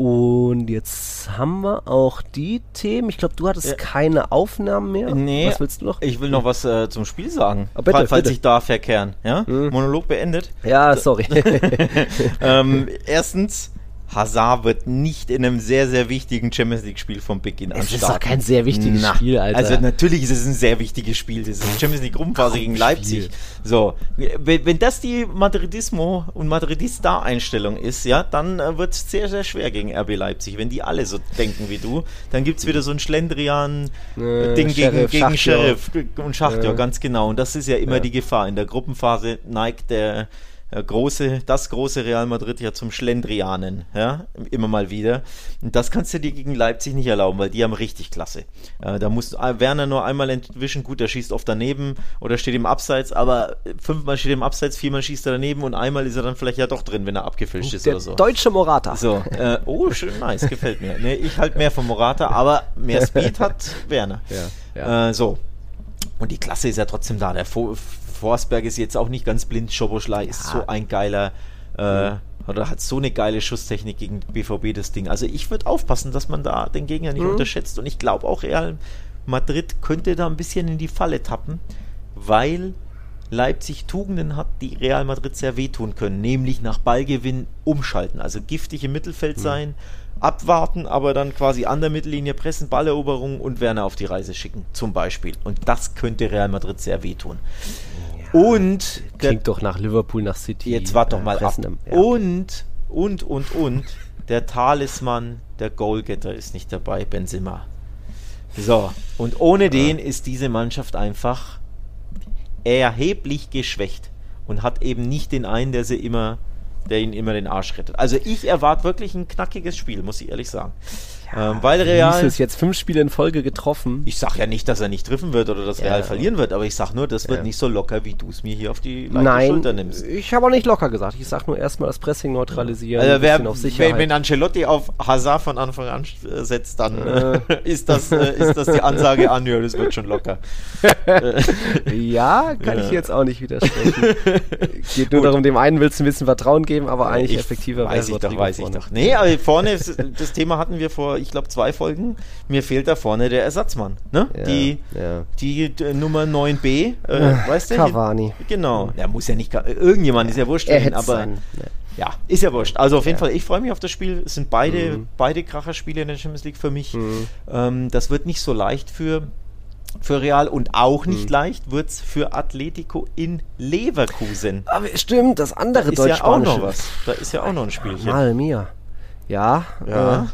Und jetzt haben wir auch die Themen. Ich glaube, du hattest ja. keine Aufnahmen mehr. Nee. Was willst du noch? Ich will noch was äh, zum Spiel sagen. Oh, bitte, falls bitte. ich darf verkehren. Ja? Mhm. Monolog beendet. Ja, sorry. ähm, erstens, Hazard wird nicht in einem sehr, sehr wichtigen Champions League-Spiel vom Beginn an. Es ist doch kein sehr wichtiges Na, Spiel, Alter. Also natürlich ist es ein sehr wichtiges Spiel. Das ist Champions League-Gruppenphase gegen Leipzig. Spiel. So, wenn, wenn, das die Madridismo und Madridista-Einstellung ist, ja, dann äh, wird es sehr, sehr schwer gegen RB Leipzig. Wenn die alle so denken wie du, dann gibt es wieder so ein Schlendrian-Ding äh, gegen, gegen Sheriff und Schachtjör, ja. ganz genau. Und das ist ja immer ja. die Gefahr. In der Gruppenphase neigt der äh, große, das große Real Madrid ja zum Schlendrianen, ja, immer mal wieder. Und das kannst du dir gegen Leipzig nicht erlauben, weil die haben richtig Klasse. Äh, da muss Werner nur einmal entwischen, gut, der schießt oft daneben oder steht im Abseits, aber fünfmal steht er im Abseits, viermal schießt er daneben und einmal ist er dann vielleicht ja doch drin, wenn er abgefischt ist der oder so. Deutsche Morata. So, äh, oh, schön nice, gefällt mir. Nee, ich halt mehr von Morata, aber mehr Speed hat Werner. Ja, ja. Äh, so. Und die Klasse ist ja trotzdem da. Der Forsberg ist jetzt auch nicht ganz blind. Schoboschlei ja. ist so ein geiler, äh, oder hat so eine geile Schusstechnik gegen BVB, das Ding. Also ich würde aufpassen, dass man da den Gegner nicht mhm. unterschätzt. Und ich glaube auch Real Madrid könnte da ein bisschen in die Falle tappen, weil Leipzig Tugenden hat, die Real Madrid sehr wehtun können, nämlich nach Ballgewinn umschalten, also giftig im Mittelfeld mhm. Abwarten, aber dann quasi an der Mittellinie pressen, Balleroberung und Werner auf die Reise schicken, zum Beispiel. Und das könnte Real Madrid sehr wehtun. Und klingt doch nach Liverpool, nach City. Jetzt wart doch mal ab. Ja. Und und und und der Talisman, der Goalgetter ist nicht dabei, Benzema. So, und ohne ja. den ist diese Mannschaft einfach erheblich geschwächt und hat eben nicht den einen, der sie immer der ihn immer den Arsch rettet. Also ich erwarte wirklich ein knackiges Spiel, muss ich ehrlich sagen. Ja, ähm, weil Real. ist jetzt fünf Spiele in Folge getroffen. Ich sag ja nicht, dass er nicht treffen wird oder dass ja. Real verlieren wird, aber ich sag nur, das wird ja. nicht so locker, wie du es mir hier auf die Nein, Schulter nimmst. Ich habe auch nicht locker gesagt. Ich sag nur erstmal das Pressing neutralisieren. Also wer, auf Sicherheit. Wenn, Ancelotti auf Hazard von Anfang an setzt, dann äh. ist, das, äh, ist das die Ansage an, ja, das wird schon locker. ja, kann ich jetzt auch nicht widersprechen. Geht nur Gut. darum, dem einen willst du ein bisschen Vertrauen geben, aber eigentlich ich effektiver weiß ich doch, weiß ich doch. Nee, aber vorne, das Thema hatten wir vor ich glaube, zwei Folgen. Mir fehlt da vorne der Ersatzmann. Ne? Ja, die, ja. die äh, Nummer 9b, äh, weißt du? Cavani. Genau. Der muss ja nicht, irgendjemand ist ja wurscht, er aber. Sein. Ja, ist ja wurscht. Also auf jeden Fall, ich freue mich auf das Spiel. Es sind beide, mhm. beide Kracherspiele in der Champions League für mich. Mhm. Ähm, das wird nicht so leicht für, für Real und auch nicht mhm. leicht wird es für Atletico in Leverkusen. Aber stimmt, das andere da ist ja auch noch was. Da ist ja auch noch ein Spielchen. Mal mir. Ja. Ja. Äh,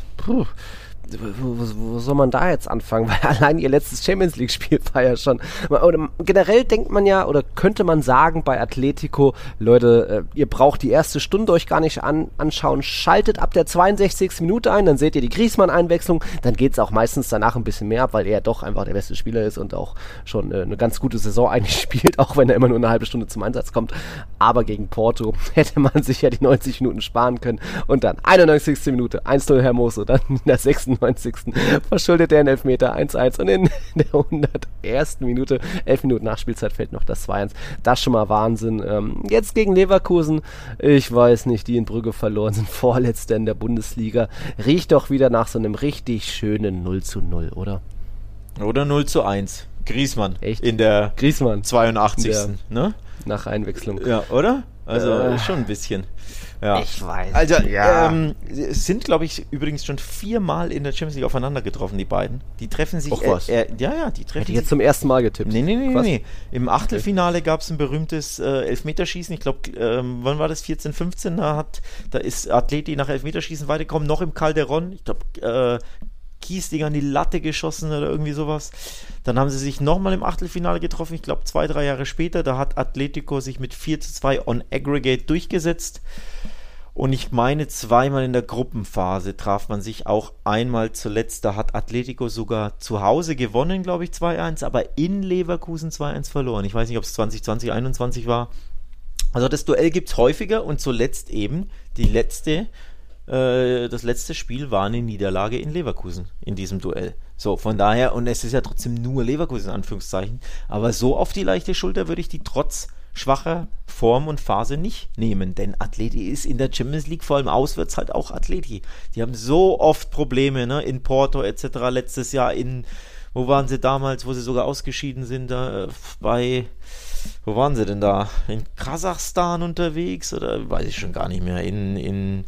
wo, soll man da jetzt anfangen? Weil allein ihr letztes Champions League-Spiel war ja schon. Oder generell denkt man ja, oder könnte man sagen bei Atletico, Leute, äh, ihr braucht die erste Stunde euch gar nicht an, anschauen. Schaltet ab der 62. Minute ein, dann seht ihr die Griesmann-Einwechslung. Dann geht es auch meistens danach ein bisschen mehr ab, weil er doch einfach der beste Spieler ist und auch schon äh, eine ganz gute Saison eigentlich spielt, auch wenn er immer nur eine halbe Stunde zum Einsatz kommt. Aber gegen Porto hätte man sich ja die 90 Minuten sparen können. Und dann 91. Minute, 1-0 Hermoso, dann in der 6. 96. verschuldet er einen Elfmeter 1-1 und in der 101. Minute, 11 Minuten Nachspielzeit, fällt noch das 2-1. Das schon mal Wahnsinn. Ähm, jetzt gegen Leverkusen, ich weiß nicht, die in Brügge verloren sind, Vorletzter in der Bundesliga. Riecht doch wieder nach so einem richtig schönen 0 0, oder? Oder 0 1. Griesmann. Echt? In der Griesmann. 82. Der, ne? Nach Einwechslung. Ja, oder? Also äh, schon ein bisschen. Ja. Ich weiß. Also, ja. ähm, sind, glaube ich, übrigens schon viermal in der Champions League aufeinander getroffen, die beiden. Die treffen sich. Och, was? Äh, äh, ja, ja, die treffen Hätte ich jetzt zum ersten Mal getippt. Nee, nee, nee, nee, nee. Im Achtelfinale gab es ein berühmtes äh, Elfmeterschießen. Ich glaube, ähm, wann war das? 14, 15? Da, hat, da ist Athleti nach Elfmeterschießen weitergekommen, noch im Calderon. Ich glaube, äh, Kiesding an die Latte geschossen oder irgendwie sowas. Dann haben sie sich nochmal im Achtelfinale getroffen, ich glaube zwei, drei Jahre später. Da hat Atletico sich mit 4 zu 2 on Aggregate durchgesetzt. Und ich meine, zweimal in der Gruppenphase traf man sich auch einmal zuletzt. Da hat Atletico sogar zu Hause gewonnen, glaube ich, 2-1, aber in Leverkusen 2-1 verloren. Ich weiß nicht, ob es 2020, 2021 war. Also das Duell gibt es häufiger und zuletzt eben die letzte äh, das letzte Spiel war eine Niederlage in Leverkusen in diesem Duell. So, von daher, und es ist ja trotzdem nur Leverkusen in Anführungszeichen, aber so auf die leichte Schulter würde ich die trotz schwacher Form und Phase nicht nehmen, denn Atleti ist in der Champions League vor allem auswärts halt auch Atleti. Die haben so oft Probleme, ne, in Porto etc. letztes Jahr in wo waren sie damals, wo sie sogar ausgeschieden sind, da äh, bei wo waren sie denn da? In Kasachstan unterwegs oder weiß ich schon gar nicht mehr. In, in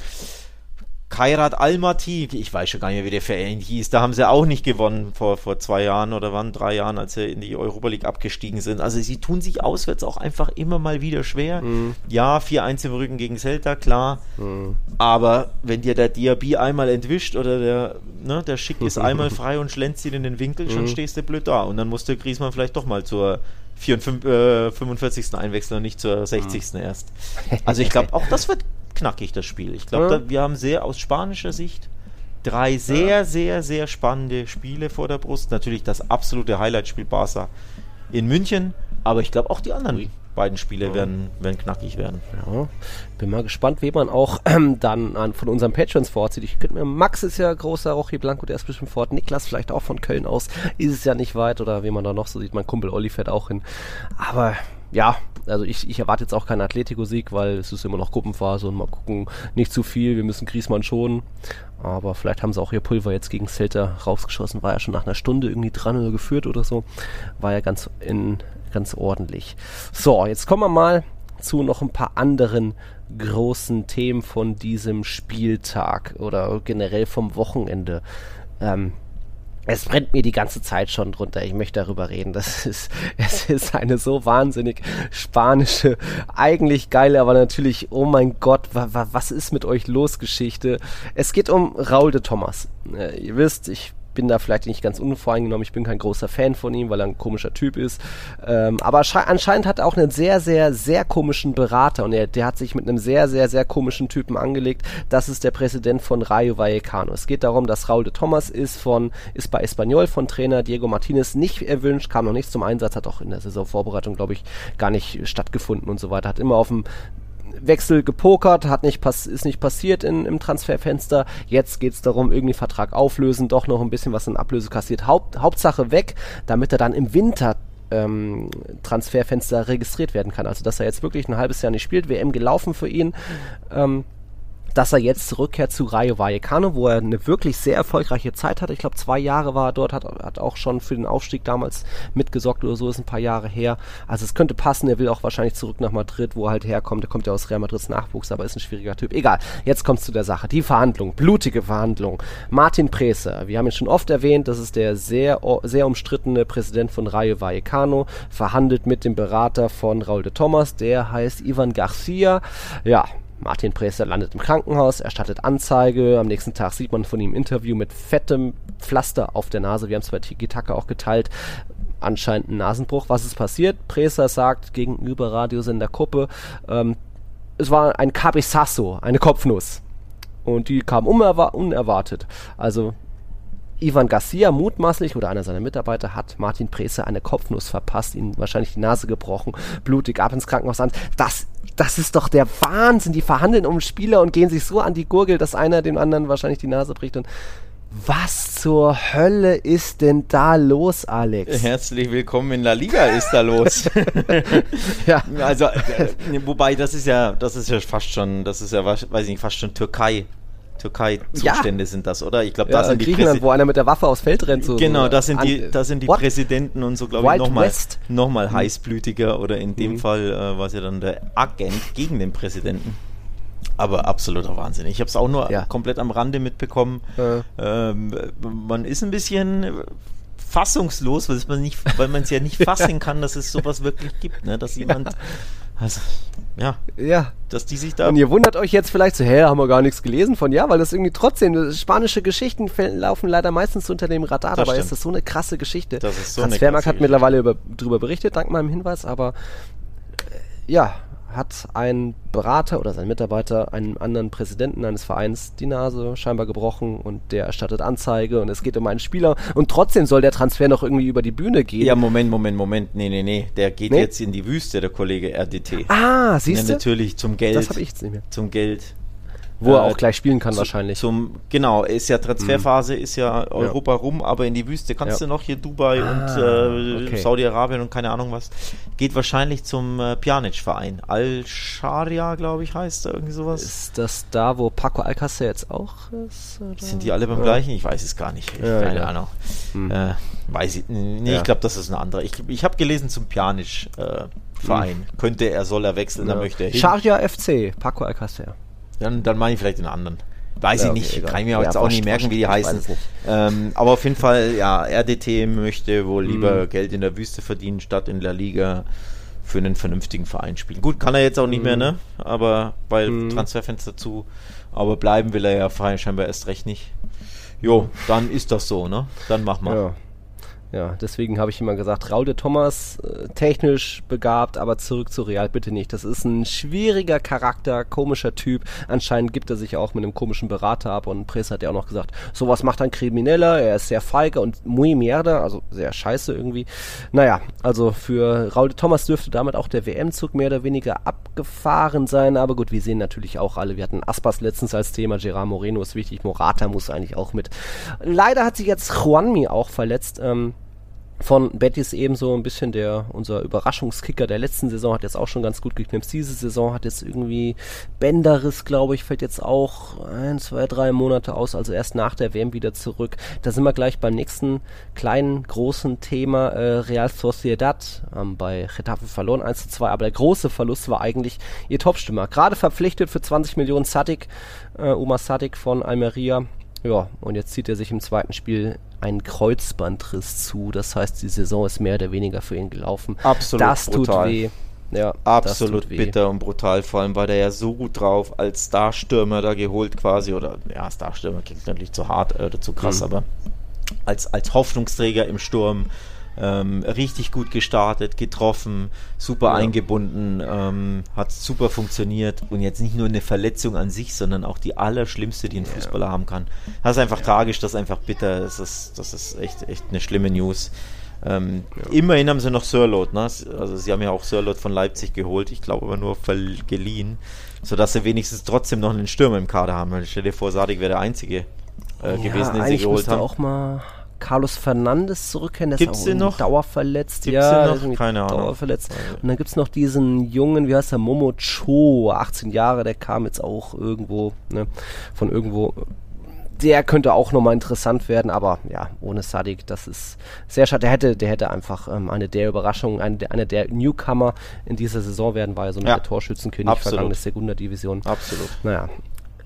Kairat Almaty, ich weiß schon gar nicht mehr, wie der Verein hieß, da haben sie auch nicht gewonnen vor, vor zwei Jahren oder waren drei Jahren, als sie in die Europa League abgestiegen sind. Also sie tun sich auswärts auch einfach immer mal wieder schwer. Mhm. Ja, 4-1 im Rücken gegen Celta, klar. Mhm. Aber wenn dir der Diaby einmal entwischt oder der, ne, der Schick ist einmal frei und schlänzt ihn in den Winkel, mhm. schon stehst du blöd da. Und dann musste Griesmann vielleicht doch mal zur 45, äh, 45. einwechseln und nicht zur 60. Mhm. erst. Also ich glaube, auch das wird knackig, das Spiel. Ich glaube, ja. wir haben sehr aus spanischer Sicht drei sehr, ja. sehr, sehr spannende Spiele vor der Brust. Natürlich das absolute Highlight-Spiel Barca in München, aber ich glaube auch die anderen beiden Spiele ja. werden, werden knackig werden. Ja, bin mal gespannt, wie man auch ähm, dann an, von unseren Patrons vorzieht. Ich könnte mir, Max ist ja großer Rochi Blanco, der ist bestimmt fort. Niklas vielleicht auch von Köln aus, ist es ja nicht weit oder wie man da noch so sieht. Mein Kumpel Olli fährt auch hin. Aber ja, also ich, ich erwarte jetzt auch keinen Atletico-Sieg, weil es ist immer noch Gruppenphase und mal gucken, nicht zu viel, wir müssen Griesmann schonen. Aber vielleicht haben sie auch ihr Pulver jetzt gegen Celta rausgeschossen, war ja schon nach einer Stunde irgendwie dran oder geführt oder so. War ja ganz, in, ganz ordentlich. So, jetzt kommen wir mal zu noch ein paar anderen großen Themen von diesem Spieltag oder generell vom Wochenende. Ähm, es brennt mir die ganze Zeit schon drunter. Ich möchte darüber reden. Das ist, es ist eine so wahnsinnig spanische, eigentlich geile, aber natürlich, oh mein Gott, wa, wa, was ist mit euch los, Geschichte? Es geht um Raul de Thomas. Äh, ihr wisst, ich bin da vielleicht nicht ganz unvoreingenommen. Ich bin kein großer Fan von ihm, weil er ein komischer Typ ist. Ähm, aber anscheinend hat er auch einen sehr, sehr, sehr komischen Berater und er, der hat sich mit einem sehr, sehr, sehr komischen Typen angelegt. Das ist der Präsident von Rayo Vallecano. Es geht darum, dass Raul de Thomas ist von, ist bei Espanyol von Trainer Diego Martinez nicht erwünscht, kam noch nicht zum Einsatz, hat auch in der Saisonvorbereitung, glaube ich, gar nicht stattgefunden und so weiter. Hat immer auf dem Wechsel gepokert, hat nicht pass ist nicht passiert in, im Transferfenster. Jetzt geht es darum, irgendwie Vertrag auflösen, doch noch ein bisschen was in Ablöse kassiert. Haupt, Hauptsache weg, damit er dann im Winter ähm, Transferfenster registriert werden kann. Also dass er jetzt wirklich ein halbes Jahr nicht spielt, WM gelaufen für ihn. Ähm, dass er jetzt zurückkehrt zu Rayo Vallecano, wo er eine wirklich sehr erfolgreiche Zeit hat. Ich glaube, zwei Jahre war er dort, hat, hat auch schon für den Aufstieg damals mitgesorgt oder so, ist ein paar Jahre her. Also es könnte passen, er will auch wahrscheinlich zurück nach Madrid, wo er halt herkommt. Er kommt ja aus Real Madrids Nachwuchs, aber ist ein schwieriger Typ. Egal, jetzt kommst du der Sache. Die Verhandlung, blutige Verhandlung. Martin Prese, wir haben ihn schon oft erwähnt, das ist der sehr, sehr umstrittene Präsident von Rayo Vallecano, verhandelt mit dem Berater von Raul de Thomas, der heißt Ivan Garcia. Ja, Martin Preester landet im Krankenhaus, erstattet Anzeige. Am nächsten Tag sieht man von ihm ein Interview mit fettem Pflaster auf der Nase. Wir haben es bei Tiki Taka auch geteilt. Anscheinend ein Nasenbruch. Was ist passiert? Preester sagt gegenüber Radiosender Kuppe, ähm, es war ein Cabezazo, eine Kopfnuss. Und die kam unerwartet. Also Ivan Garcia mutmaßlich oder einer seiner Mitarbeiter hat Martin Prese eine Kopfnuss verpasst, ihm wahrscheinlich die Nase gebrochen, blutig ab ins Krankenhaus an. Das, das ist doch der Wahnsinn. Die verhandeln um Spieler und gehen sich so an die Gurgel, dass einer dem anderen wahrscheinlich die Nase bricht und was zur Hölle ist denn da los, Alex? Herzlich willkommen in La Liga ist da los. ja. Also, äh, wobei, das ist ja, das ist ja fast schon, das ist ja, weiß ich nicht, fast schon Türkei. Türkei-Zustände ja. sind das, oder? Ich glaube, ja, da sind die Griechenland, wo einer mit der Waffe aufs Feld rennt. So genau, das sind die, das sind die Präsidenten und so, glaube ich, nochmal noch mal mhm. heißblütiger oder in dem mhm. Fall äh, war es ja dann der Agent gegen den Präsidenten. Aber absoluter Wahnsinn. Ich habe es auch nur ja. komplett am Rande mitbekommen. Ähm, man ist ein bisschen fassungslos, weil man nicht, weil man es ja nicht fassen kann, dass es sowas wirklich gibt, ne? Dass jemand also, ja. Ja. Dass die sich da. Und ihr wundert euch jetzt vielleicht so, hä, haben wir gar nichts gelesen von, ja, weil das irgendwie trotzdem, spanische Geschichten laufen leider meistens unter dem Radar, das dabei stimmt. ist das so eine krasse Geschichte. Das ist so Transfermarkt hat mittlerweile über, darüber berichtet, dank meinem Hinweis, aber äh, ja, hat ein Berater oder sein Mitarbeiter einem anderen Präsidenten eines Vereins die Nase scheinbar gebrochen und der erstattet Anzeige und es geht um einen Spieler und trotzdem soll der Transfer noch irgendwie über die Bühne gehen. Ja, Moment, Moment, Moment. Nee, nee, nee. Der geht nee? jetzt in die Wüste, der Kollege RDT. Ah, siehst du? Ja, natürlich zum Geld. Das habe ich jetzt nicht mehr. Zum Geld wo er äh, auch gleich spielen kann, zu, wahrscheinlich. Zum, genau, ist ja Transferphase, mhm. ist ja Europa ja. rum, aber in die Wüste kannst ja. du noch hier Dubai ah, und äh, okay. Saudi-Arabien und keine Ahnung was. Geht wahrscheinlich zum äh, Pjanic-Verein. Al-Sharia, glaube ich, heißt da irgendwie sowas. Ist das da, wo Paco Alcacer jetzt auch ist? Oder? Sind die alle beim ja. gleichen? Ich weiß es gar nicht. Ich, keine Ahnung. Mhm. Äh, weiß ich, nee, ich glaube, das ist ein anderer. Ich, ich habe gelesen zum Pjanic. Äh, Verein. Mhm. Könnte er, soll er wechseln, ja. dann möchte er hin. Sharia FC, Paco Alcacer. Dann, dann meine ich vielleicht den anderen. Weiß ja, ich nicht, egal. kann ich mir ja, jetzt auch nicht merken, wie die heißen. Ähm, aber auf jeden Fall, ja, RDT möchte wohl mhm. lieber Geld in der Wüste verdienen, statt in der Liga für einen vernünftigen Verein spielen. Gut, kann er jetzt auch nicht mhm. mehr, ne? Aber weil mhm. Transferfenster zu. Aber bleiben will er ja scheinbar erst recht nicht. Jo, dann ist das so, ne? Dann mach mal. Ja. Ja, deswegen habe ich immer gesagt, Raul de Thomas, äh, technisch begabt, aber zurück zu Real bitte nicht. Das ist ein schwieriger Charakter, komischer Typ. Anscheinend gibt er sich auch mit einem komischen Berater ab und Press hat ja auch noch gesagt, sowas macht ein Krimineller, er ist sehr feige und muy mierda, also sehr scheiße irgendwie. Naja, also für Raul de Thomas dürfte damit auch der WM-Zug mehr oder weniger abgefahren sein, aber gut, wir sehen natürlich auch alle, wir hatten Aspas letztens als Thema, Gerard Moreno ist wichtig, Morata muss eigentlich auch mit. Leider hat sich jetzt Juanmi auch verletzt, ähm, von Betis ebenso ein bisschen der, unser Überraschungskicker der letzten Saison hat jetzt auch schon ganz gut geknipst. Diese Saison hat jetzt irgendwie Bänderriss, glaube ich, fällt jetzt auch ein, zwei, drei Monate aus, also erst nach der WM wieder zurück. Da sind wir gleich beim nächsten kleinen, großen Thema, äh, Real Sociedad, ähm, bei Getafe verloren 1 zu 2, aber der große Verlust war eigentlich ihr Topstimmer. Gerade verpflichtet für 20 Millionen Sadik, äh, Oma Sadik von Almeria. Ja, und jetzt zieht er sich im zweiten Spiel einen Kreuzbandriss zu. Das heißt, die Saison ist mehr oder weniger für ihn gelaufen. Absolut das brutal. tut weh. Ja, absolut bitter und brutal. Vor allem war der ja so gut drauf, als Starstürmer da geholt quasi. Oder ja, Starstürmer klingt natürlich zu hart äh, oder zu krass, mhm. aber als, als Hoffnungsträger im Sturm ähm, richtig gut gestartet, getroffen, super ja. eingebunden, ähm, hat super funktioniert und jetzt nicht nur eine Verletzung an sich, sondern auch die allerschlimmste, die ein Fußballer ja. haben kann. Das ist einfach ja. tragisch, das ist einfach bitter, das ist, das ist echt, echt eine schlimme News. Ähm, immerhin haben sie noch Sirlot, ne? also sie haben ja auch Sirlot von Leipzig geholt, ich glaube aber nur geliehen, sodass sie wenigstens trotzdem noch einen Stürmer im Kader haben. Stell dir vor, Sadik wäre der Einzige äh, gewesen, den sie geholt haben. auch mal Carlos Fernandes zurückkehren, der gibt's ist auch den noch? dauerverletzt. Gibt's ja, den noch? Keine Ahnung. Dauerverletzt. Und dann gibt es noch diesen Jungen, wie heißt der, Momo Cho, 18 Jahre, der kam jetzt auch irgendwo, ne, von irgendwo. Der könnte auch nochmal interessant werden, aber ja, ohne Sadik, das ist sehr schade. Der hätte, der hätte einfach ähm, eine der Überraschungen, eine, eine der Newcomer in dieser Saison werden, war ja so ein ja, Torschützenkönig vergangene Segunda Division. Absolut. Naja,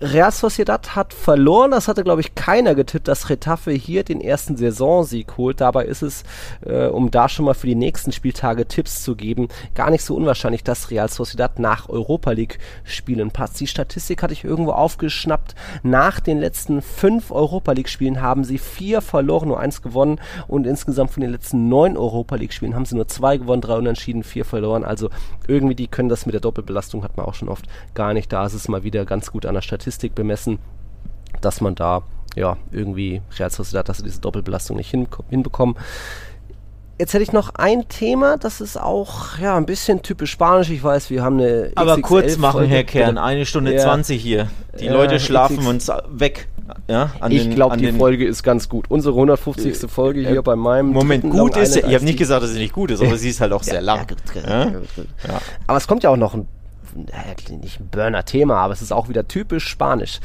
Real Sociedad hat verloren, das hatte glaube ich keiner getippt, dass Retafe hier den ersten Saisonsieg holt. Dabei ist es, äh, um da schon mal für die nächsten Spieltage Tipps zu geben, gar nicht so unwahrscheinlich, dass Real Sociedad nach Europa League Spielen passt. Die Statistik hatte ich irgendwo aufgeschnappt. Nach den letzten fünf Europa League Spielen haben sie vier verloren, nur eins gewonnen und insgesamt von den letzten neun Europa League Spielen haben sie nur zwei gewonnen, drei unentschieden, vier verloren. Also irgendwie die können das mit der Doppelbelastung hat man auch schon oft gar nicht. Da ist es mal wieder ganz gut an der Statistik Statistik bemessen, dass man da ja irgendwie Real Sociedad, dass sie diese Doppelbelastung nicht hin, hinbekommen. Jetzt hätte ich noch ein Thema, das ist auch ja ein bisschen typisch spanisch. Ich weiß, wir haben eine. Aber kurz machen, Herr Kern, eine Stunde ja. 20 hier. Die ja, Leute schlafen XXL. uns weg. Ja, ich glaube, die Folge ist ganz gut. Unsere 150. Äh, Folge hier äh, bei meinem. Moment, gut ist, ich habe nicht gesagt, dass sie nicht gut ist, aber sie ist halt auch sehr lang. Aber es kommt ja auch noch ein nicht ein Burner-Thema, aber es ist auch wieder typisch spanisch.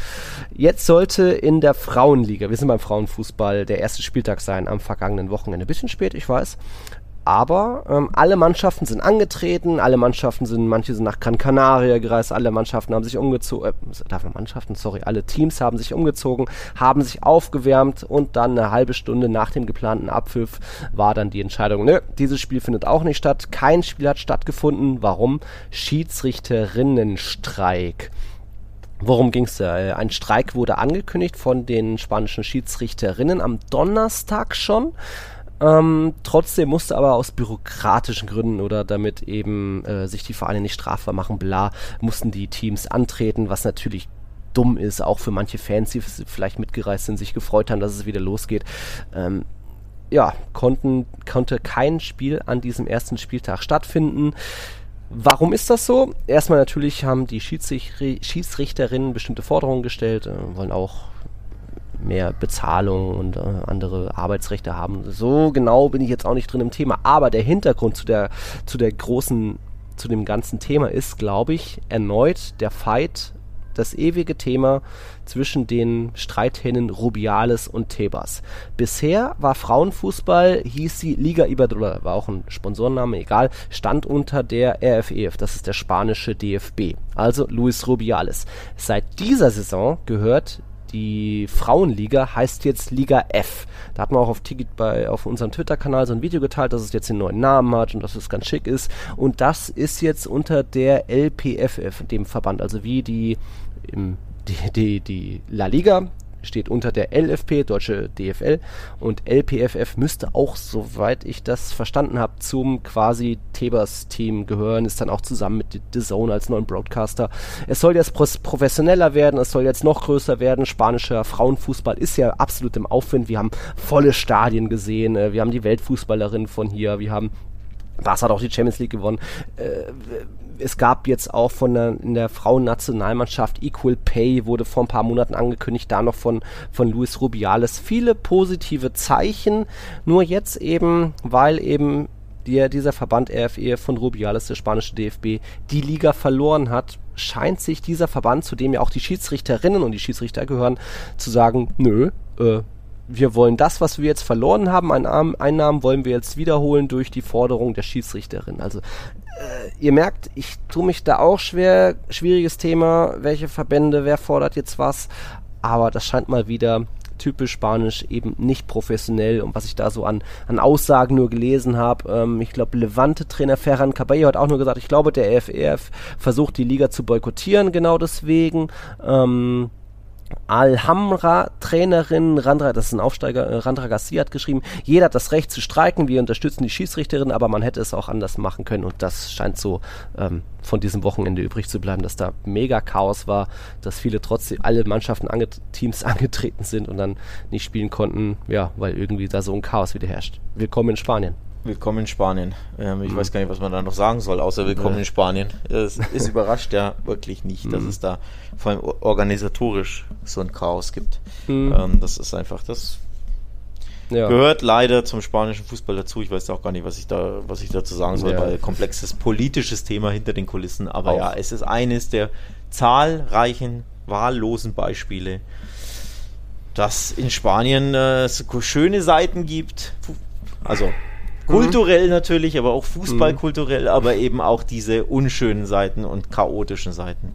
Jetzt sollte in der Frauenliga, wir sind beim Frauenfußball, der erste Spieltag sein am vergangenen Wochenende. Bisschen spät, ich weiß aber ähm, alle Mannschaften sind angetreten, alle Mannschaften sind, manche sind nach Gran Canaria gereist, alle Mannschaften haben sich umgezogen, äh, darf man Mannschaften, sorry, alle Teams haben sich umgezogen, haben sich aufgewärmt und dann eine halbe Stunde nach dem geplanten Abpfiff war dann die Entscheidung, nö, dieses Spiel findet auch nicht statt, kein Spiel hat stattgefunden, warum? Schiedsrichterinnenstreik. Worum ging es da? Äh, ein Streik wurde angekündigt von den spanischen Schiedsrichterinnen am Donnerstag schon. Ähm, trotzdem musste aber aus bürokratischen Gründen oder damit eben äh, sich die Vereine nicht strafbar machen, bla, mussten die Teams antreten, was natürlich dumm ist, auch für manche Fans, die vielleicht mitgereist sind, sich gefreut haben, dass es wieder losgeht. Ähm, ja, konnten, konnte kein Spiel an diesem ersten Spieltag stattfinden. Warum ist das so? Erstmal natürlich haben die Schiedsrichterinnen bestimmte Forderungen gestellt, äh, wollen auch mehr Bezahlung und äh, andere Arbeitsrechte haben. So genau bin ich jetzt auch nicht drin im Thema. Aber der Hintergrund zu der, zu der großen, zu dem ganzen Thema ist, glaube ich, erneut der Fight, das ewige Thema zwischen den Streithähnen Rubiales und Tebas. Bisher war Frauenfußball, hieß sie Liga Iberdrola, war auch ein Sponsorenname, egal, stand unter der RFEF, das ist der spanische DFB, also Luis Rubiales. Seit dieser Saison gehört die Frauenliga heißt jetzt Liga F. Da hat man auch auf, Ticket bei, auf unserem Twitter-Kanal so ein Video geteilt, dass es jetzt den neuen Namen hat und dass es ganz schick ist. Und das ist jetzt unter der LPFF, dem Verband, also wie die, die, die, die La Liga, steht unter der LFP, deutsche DFL, und LPFF müsste auch, soweit ich das verstanden habe, zum quasi Tebers-Team gehören, ist dann auch zusammen mit The Zone als neuen Broadcaster. Es soll jetzt professioneller werden, es soll jetzt noch größer werden. Spanischer Frauenfußball ist ja absolut im Aufwind. Wir haben volle Stadien gesehen, äh, wir haben die Weltfußballerin von hier, wir haben Barca hat auch die Champions League gewonnen. Äh, es gab jetzt auch von der, in der Frauennationalmannschaft Equal Pay, wurde vor ein paar Monaten angekündigt, da noch von, von Luis Rubiales. Viele positive Zeichen, nur jetzt eben, weil eben der, dieser Verband RFE von Rubiales, der spanische DFB, die Liga verloren hat, scheint sich dieser Verband, zu dem ja auch die Schiedsrichterinnen und die Schiedsrichter gehören, zu sagen, nö, äh, wir wollen das, was wir jetzt verloren haben Einnahmen, wollen wir jetzt wiederholen durch die Forderung der Schiedsrichterin. Also ihr merkt, ich tue mich da auch schwer. Schwieriges Thema, welche Verbände, wer fordert jetzt was. Aber das scheint mal wieder typisch spanisch, eben nicht professionell. Und was ich da so an, an Aussagen nur gelesen habe, ähm, ich glaube, Levante-Trainer Ferran Cabello hat auch nur gesagt, ich glaube, der EFEF versucht die Liga zu boykottieren, genau deswegen. Ähm, Alhamra-Trainerin Randra, das ist ein Aufsteiger, äh, Randra Garcia hat geschrieben, jeder hat das Recht zu streiken, wir unterstützen die Schiedsrichterin, aber man hätte es auch anders machen können und das scheint so ähm, von diesem Wochenende übrig zu bleiben, dass da mega Chaos war, dass viele trotzdem, alle Mannschaften, ange Teams angetreten sind und dann nicht spielen konnten, ja, weil irgendwie da so ein Chaos wieder herrscht. Willkommen in Spanien. Willkommen in Spanien. Ähm, ich mhm. weiß gar nicht, was man da noch sagen soll, außer Willkommen in Spanien. Es ist überrascht ja wirklich nicht, dass mhm. es da vor allem organisatorisch so ein Chaos gibt. Mhm. Ähm, das ist einfach, das ja. gehört leider zum spanischen Fußball dazu. Ich weiß auch gar nicht, was ich da, was ich dazu sagen soll, ja. weil komplexes politisches Thema hinter den Kulissen. Aber auch. ja, es ist eines der zahlreichen wahllosen Beispiele, dass in Spanien äh, es schöne Seiten gibt. Also Kulturell mhm. natürlich, aber auch fußballkulturell, mhm. aber eben auch diese unschönen Seiten und chaotischen Seiten.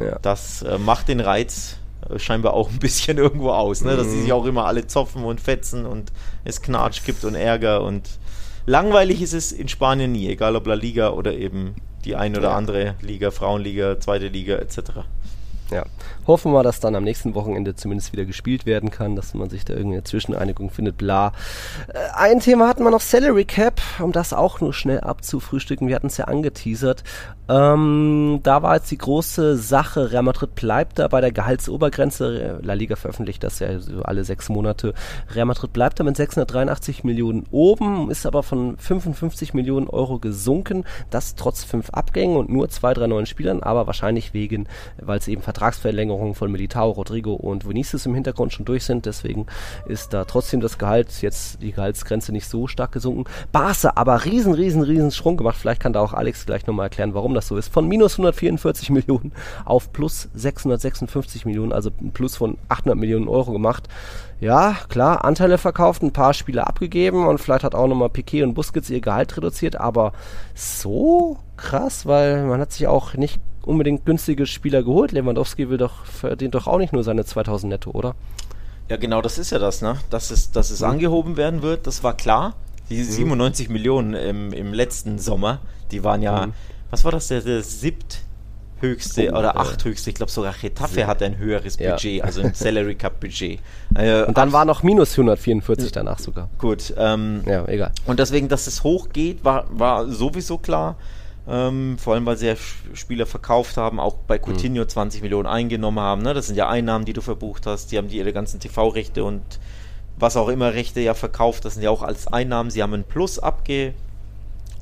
Ja. das äh, macht den Reiz äh, scheinbar auch ein bisschen irgendwo aus, ne? dass sie sich mhm. auch immer alle zopfen und fetzen und es Knatsch gibt und Ärger und langweilig ist es in Spanien nie, egal ob La Liga oder eben die ein oder ja. andere Liga, Frauenliga, zweite Liga etc. Ja, hoffen wir, dass dann am nächsten Wochenende zumindest wieder gespielt werden kann, dass man sich da irgendeine Zwischeneinigung findet, bla. Äh, ein Thema hatten wir noch Salary Cap, um das auch nur schnell abzufrühstücken. Wir hatten es ja angeteasert. Ähm, da war jetzt die große Sache, Real Madrid bleibt da bei der Gehaltsobergrenze. La Liga veröffentlicht das ja so alle sechs Monate. Real Madrid bleibt da mit 683 Millionen oben, ist aber von 55 Millionen Euro gesunken. Das trotz fünf Abgängen und nur zwei, drei neuen Spielern, aber wahrscheinlich wegen, weil es eben Vertragsverlängerungen von Militao, Rodrigo und Vinicius im Hintergrund schon durch sind. Deswegen ist da trotzdem das Gehalt, jetzt die Gehaltsgrenze nicht so stark gesunken. Barca aber riesen, riesen, riesen Sprung gemacht. Vielleicht kann da auch Alex gleich nochmal erklären, warum das so ist. Von minus 144 Millionen auf plus 656 Millionen, also ein Plus von 800 Millionen Euro gemacht. Ja, klar, Anteile verkauft, ein paar Spiele abgegeben und vielleicht hat auch nochmal Piquet und Busquets ihr Gehalt reduziert, aber so krass, weil man hat sich auch nicht unbedingt günstige Spieler geholt. Lewandowski will doch, verdient doch auch nicht nur seine 2000 netto, oder? Ja, genau, das ist ja das, ne? Dass es, dass es mhm. angehoben werden wird, das war klar. Die 97 mhm. Millionen im, im letzten Sommer, die waren ja, mhm was war das, der, der siebt höchste oh, oder äh, acht höchste, ich glaube sogar Getafe hat ein höheres Budget, ja. also ein Salary Cup Budget. Äh, und dann war noch minus 144 danach sogar. Gut, ähm, ja, egal. Und deswegen, dass es hochgeht, war, war sowieso klar. Ähm, vor allem, weil sie ja Spieler verkauft haben, auch bei Coutinho mhm. 20 Millionen eingenommen haben. Ne? Das sind ja Einnahmen, die du verbucht hast. Die haben die ihre ganzen TV-Rechte und was auch immer Rechte ja verkauft. Das sind ja auch als Einnahmen. Sie haben ein Plus abge,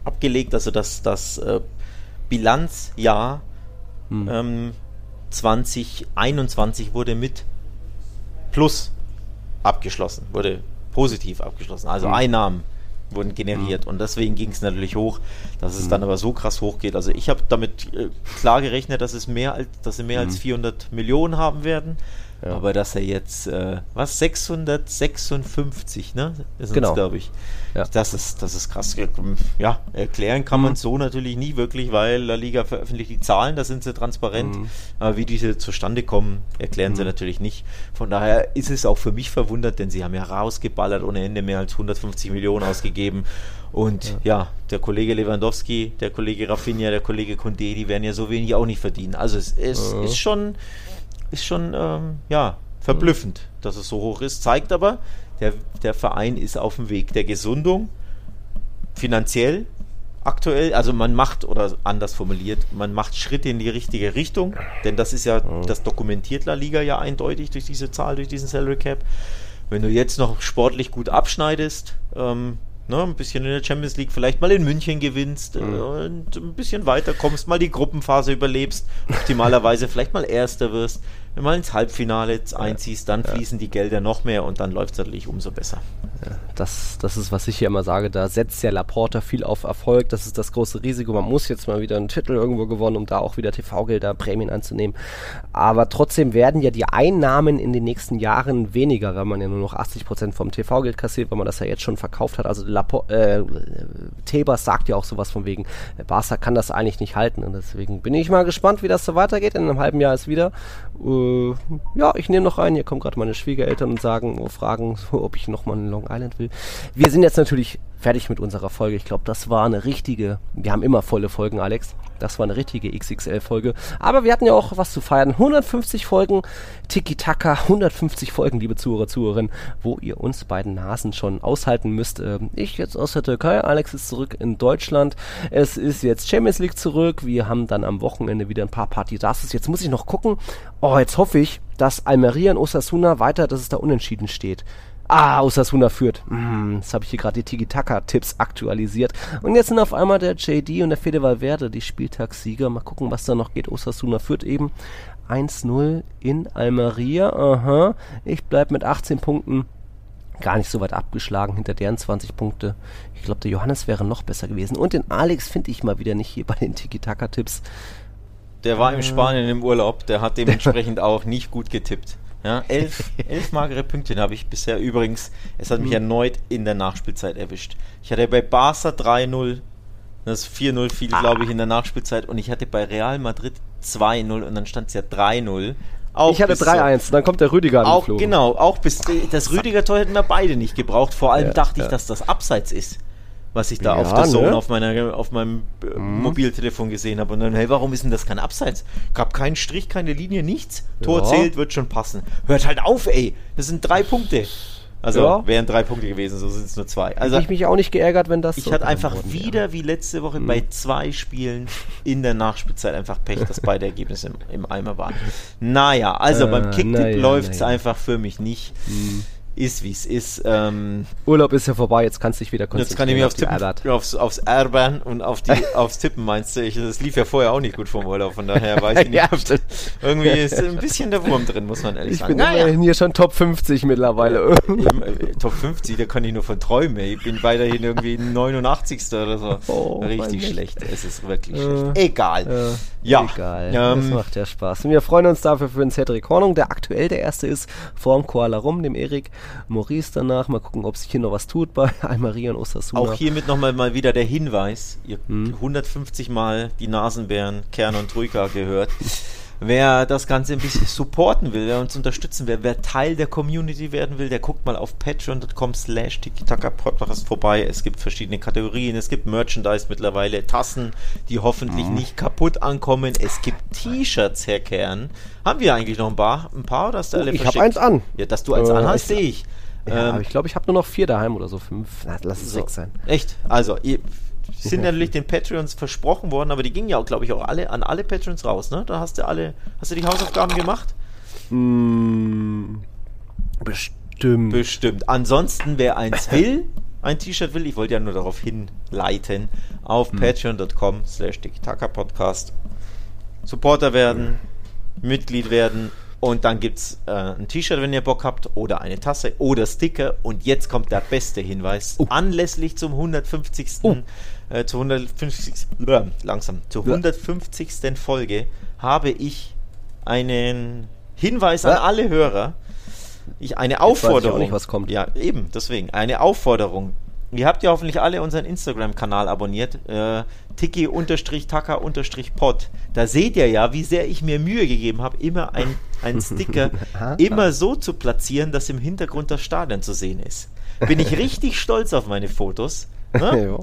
abgelegt, also das, das äh, Bilanzjahr hm. ähm, 2021 wurde mit Plus abgeschlossen, wurde positiv abgeschlossen. Also hm. Einnahmen wurden generiert hm. und deswegen ging es natürlich hoch, dass es hm. dann aber so krass hochgeht. Also ich habe damit äh, klar gerechnet, dass es mehr als, dass sie mehr als 400 hm. Millionen haben werden. Ja. Aber dass er jetzt, äh, was, 656, ne? Ist genau. glaube ich. Ja. Das, ist, das ist krass. Ja, erklären kann man mhm. so natürlich nie wirklich, weil La Liga veröffentlicht die Zahlen, da sind sie transparent. Mhm. Aber wie diese zustande kommen, erklären mhm. sie natürlich nicht. Von daher ist es auch für mich verwundert, denn sie haben ja rausgeballert ohne Ende mehr als 150 Millionen ausgegeben. Und ja. ja, der Kollege Lewandowski, der Kollege Rafinha, der Kollege Condé, die werden ja so wenig auch nicht verdienen. Also es, es mhm. ist schon ist schon ähm, ja, verblüffend, dass es so hoch ist. Zeigt aber, der, der Verein ist auf dem Weg der Gesundung, finanziell aktuell. Also man macht, oder anders formuliert, man macht Schritte in die richtige Richtung, denn das ist ja, das dokumentiert La Liga ja eindeutig durch diese Zahl, durch diesen Salary Cap. Wenn du jetzt noch sportlich gut abschneidest, ähm, ne, ein bisschen in der Champions League, vielleicht mal in München gewinnst mhm. äh, und ein bisschen weiter kommst, mal die Gruppenphase überlebst, optimalerweise vielleicht mal Erster wirst, mal ins Halbfinale einziehst, dann fließen die Gelder noch mehr und dann läuft es natürlich umso besser. Das, das ist, was ich hier immer sage, da setzt ja Laporta viel auf Erfolg, das ist das große Risiko, man muss jetzt mal wieder einen Titel irgendwo gewonnen, um da auch wieder TV-Gelder, Prämien anzunehmen, aber trotzdem werden ja die Einnahmen in den nächsten Jahren weniger, weil man ja nur noch 80% vom TV-Geld kassiert, weil man das ja jetzt schon verkauft hat, also Lapo äh, Tebas sagt ja auch sowas von wegen, Barca kann das eigentlich nicht halten. Und deswegen bin ich mal gespannt, wie das so weitergeht, in einem halben Jahr ist wieder äh, ja, ich nehme noch einen. Hier kommen gerade meine Schwiegereltern und sagen, oh, fragen, ob ich nochmal in Long Island will. Wir sind jetzt natürlich fertig mit unserer Folge. Ich glaube, das war eine richtige, wir haben immer volle Folgen, Alex. Das war eine richtige XXL-Folge. Aber wir hatten ja auch was zu feiern. 150 Folgen Tiki-Taka, 150 Folgen, liebe Zuhörer, Zuhörerinnen, wo ihr uns beiden Nasen schon aushalten müsst. Ähm, ich jetzt aus der Türkei, Alex ist zurück in Deutschland. Es ist jetzt Champions League zurück. Wir haben dann am Wochenende wieder ein paar Partidas. Jetzt muss ich noch gucken. Oh, jetzt hoffe ich, dass Almeria und Osasuna weiter, dass es da unentschieden steht. Ah, Osasuna führt. Hm, jetzt habe ich hier gerade die Tiki-Taka-Tipps aktualisiert. Und jetzt sind auf einmal der JD und der Fede Valverde die Spieltagssieger. Mal gucken, was da noch geht. Osasuna führt eben 1-0 in Almeria. Aha. Ich bleibe mit 18 Punkten gar nicht so weit abgeschlagen hinter deren 20 Punkte. Ich glaube, der Johannes wäre noch besser gewesen. Und den Alex finde ich mal wieder nicht hier bei den Tiki-Taka-Tipps. Der war in Spanien im Urlaub, der hat dementsprechend auch nicht gut getippt. Ja, elf, elf magere Pünktchen habe ich bisher übrigens. Es hat mich mhm. erneut in der Nachspielzeit erwischt. Ich hatte bei Barca 3-0, das 4-0 fiel, ah. glaube ich, in der Nachspielzeit und ich hatte bei Real Madrid 2-0 und dann stand es ja 3-0. Auch ich hatte bis 3-1, dann kommt der Rüdiger Auch genau, auch bis das Rüdiger-Tor hätten wir beide nicht gebraucht. Vor allem Ja, dachte ich, ja. dass das Abseits ist, was ich da Ja, auf der Zone ne? auf meiner auf meinem äh, Mobiltelefon gesehen habe. Und dann, hey, warum ist denn das kein Abseits? Gab keinen Strich, keine Linie, nichts. Tor Ja. zählt, wird schon passen. Hört halt auf, ey. Das sind drei Punkte. Also Ja. wären drei Punkte gewesen, so sind es nur zwei. Also Also ich mich auch nicht geärgert, wenn das ich so hatte einfach worden wieder wie letzte Woche Mhm. bei zwei Spielen in der Nachspielzeit einfach Pech, dass beide Ergebnisse im, im Eimer waren. Naja, also Äh, beim Kicktipp naja, läuft es naja. Mhm. einfach für mich nicht. Ist wie es ist. Ähm, Urlaub ist ja vorbei, jetzt kannst du dich wieder konzentrieren. jetzt kann ich mich auf aufs, Tippen, aufs, aufs Erben und auf die, aufs Tippen meinst du. Ich, das lief ja vorher auch nicht gut vom Urlaub, von daher weiß ich nicht. Ja. Irgendwie ist ein bisschen der Wurm drin, muss man ehrlich Ich sagen. bin immerhin hier schon Top 50 mittlerweile. Äh, Top 50, da kann ich nur von träumen. Ich bin weiterhin irgendwie 89. oder so. Oh, Richtig schlecht. Es ist wirklich Äh, schlecht. Egal. Äh, Ja, Egal. ähm, das macht ja Spaß. Und wir freuen uns dafür für den Cedric Hornung, der aktuell der erste ist, vor dem Koala Rum, dem Erik. Maurice danach. Mal gucken, ob sich hier noch was tut bei Almaria und Osasuna. Auch hiermit nochmal mal wieder der Hinweis. Ihr Hm. 150 Mal die Nasenbären Kern und Troika gehört. Wer das Ganze ein bisschen supporten will, wer uns unterstützen will, wer Teil der Community werden will, der guckt mal auf patreon.com slash podcast vorbei. Es gibt verschiedene Kategorien, es gibt Merchandise mittlerweile, Tassen, die hoffentlich Mhm. nicht kaputt ankommen. Es gibt T-Shirts, Herr Kern. Haben wir eigentlich noch ein paar, ein paar oder hast du Oh, alle ich hab verschickt? eins an. Ja, dass du eins Äh, anhast, ich- sehe ich. Ja, Ähm, aber ich glaube, ich habe nur noch vier daheim oder so. Fünf. Na, lass es so. sechs sein. Echt? Also, ihr sind natürlich den Patreons versprochen worden, aber die gingen ja auch, glaube ich, auch alle an alle Patreons raus, ne? Da hast du alle, hast du die Hausaufgaben gemacht? Mm, bestimmt. Bestimmt. Ansonsten, wer eins will, ein T-Shirt will, ich wollte ja nur darauf hinleiten, auf patreon.com slash podcast Supporter werden, Mitglied werden und dann gibt es äh, ein T-Shirt, wenn ihr Bock habt, oder eine Tasse oder Sticker. Und jetzt kommt der beste Hinweis. Anlässlich zum 150. Oh. Äh, zur 150. Bäh, langsam. Zur Ja. 150. Folge habe ich einen Hinweis an alle Hörer. Ich, eine weiß ich Aufforderung. nicht, was kommt. Ja, eben, deswegen. Eine Aufforderung. Ihr habt ja hoffentlich alle unseren Instagram-Kanal abonniert. Äh, Tiki-Taka-Pod. Da seht ihr ja, wie sehr ich mir Mühe gegeben habe, immer ein, ein Sticker immer so zu platzieren, dass im Hintergrund das Stadion zu sehen ist. Bin ich richtig stolz auf meine Fotos. Ne? Ja.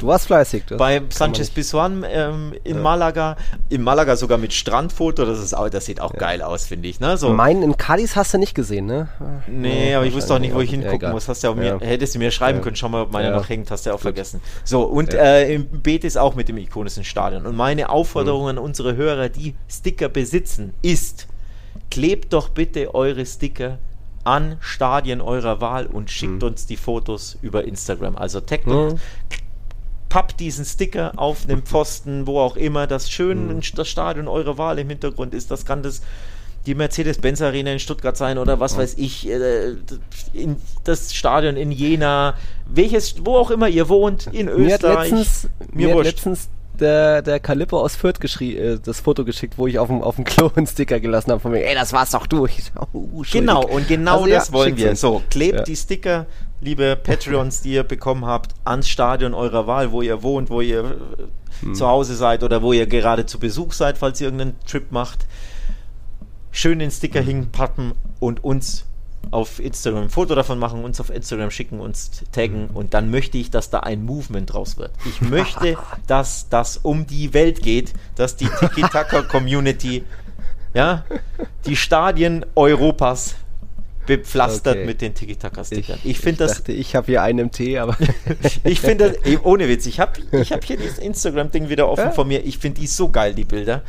Du warst fleißig. Das Bei Sanchez Pizjuan ähm, in Malaga. In Malaga sogar mit Strandfoto. Das, ist auch, das sieht auch geil aus, finde ich. Ne? So. Meinen in Cadiz hast du nicht gesehen, ne? Nee, aber ich wusste auch nicht, wo ich Ja, hingucken muss. Hast ja mir, Ja. Hättest du mir schreiben Ja. können, schau mal, ob meiner Ja. noch hängt, hast du ja auch vergessen. So, und äh, im Betis auch mit dem ikonischen Stadion. Und meine Aufforderung Mhm. an unsere Hörer, die Sticker besitzen, ist, klebt doch bitte eure Sticker an Stadien eurer Wahl und schickt uns die Fotos über Instagram. Also taggt Mhm. pappt diesen Sticker auf einem Pfosten, wo auch immer, das schön Mhm. das Stadion eurer Wahl im Hintergrund ist. Das kann das die Mercedes-Benz Arena in Stuttgart sein oder was weiß ich, äh, in, das Stadion in Jena, welches, wo auch immer ihr wohnt, in Mir hat Österreich. letztens, mir mir hat letztens der, der Kalippo aus Fürth geschrie, äh, das Foto geschickt, wo ich auf dem, auf dem Klo einen Sticker gelassen habe von mir. Ey, das war's doch du. Ich, oh. Genau, und genau Also ja, das wollen schickt's wir. So, klebt Ja. die Sticker, liebe Patreons, die ihr bekommen habt, ans Stadion eurer Wahl, wo ihr wohnt, wo ihr äh, Hm. zu Hause seid oder wo ihr gerade zu Besuch seid, falls ihr irgendeinen Trip macht. Schön den Sticker hinpappen und uns auf Instagram ein Foto davon machen, uns auf Instagram schicken, uns taggen und dann möchte ich, dass da ein Movement draus wird. Ich möchte, dass das um die Welt geht, dass die Tiki-Taka-Community ja, die Stadien Europas bepflastert Okay. mit den Tiki-Taka-Stickern. Ich, finde das, dachte, ich habe hier einen im Tee, aber ich finde das, ey, ohne Witz, ich habe ich hab hier dieses Instagram-Ding wieder offen Ja? von mir. Ich finde die so geil, die Bilder.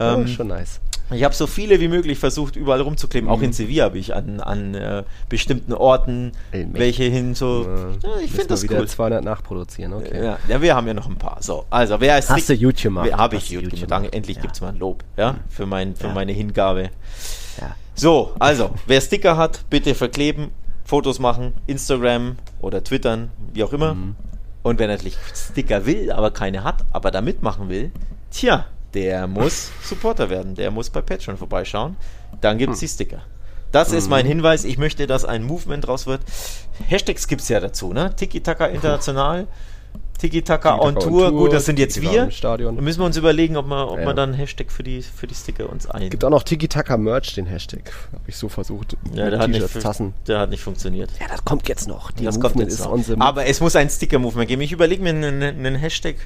Oh, Ähm, schon nice. ich habe so viele wie möglich versucht, überall rumzukleben. Auch Mhm. in Sevilla habe ich an, an äh, bestimmten Orten Ey, welche hin so. Äh, Ja, ich finde das wieder cool. 200 nachproduzieren, okay. Ja, ja, wir haben ja noch ein paar. So, also wer ist Hast du gut gemacht. Habe ich gemacht. gemacht. Danke, endlich Ja. gibt es mal ein Lob, ja, für, mein, für Ja. meine Hingabe. Ja. So, also, wer Sticker hat, bitte verkleben, Fotos machen, Instagram oder Twittern, wie auch immer. Mhm. Und wer natürlich Sticker will, aber keine hat, aber da mitmachen will, tja, der muss Supporter werden. Der muss bei Patreon vorbeischauen. Dann gibt es Hm. die Sticker. Das ist mein Hinweis. Ich möchte, dass ein Movement draus wird. Hashtags gibt es ja dazu, ne? Tiki-Taka International. Tiki-Taka on on Tour. Gut, das sind jetzt wir. Stadion. Da müssen wir uns überlegen, ob wir, ob Ja. wir dann Hashtag für die, für die Sticker uns ein. Gibt auch noch Tiki-Taka Merch, den Hashtag. Habe ich so versucht. Ja, der hat, nicht, Tassen. der hat nicht funktioniert. Ja, das kommt jetzt noch. Die das Movement kommt jetzt noch. Aber es muss ein Sticker-Movement geben. Ich überlege mir einen, einen Hashtag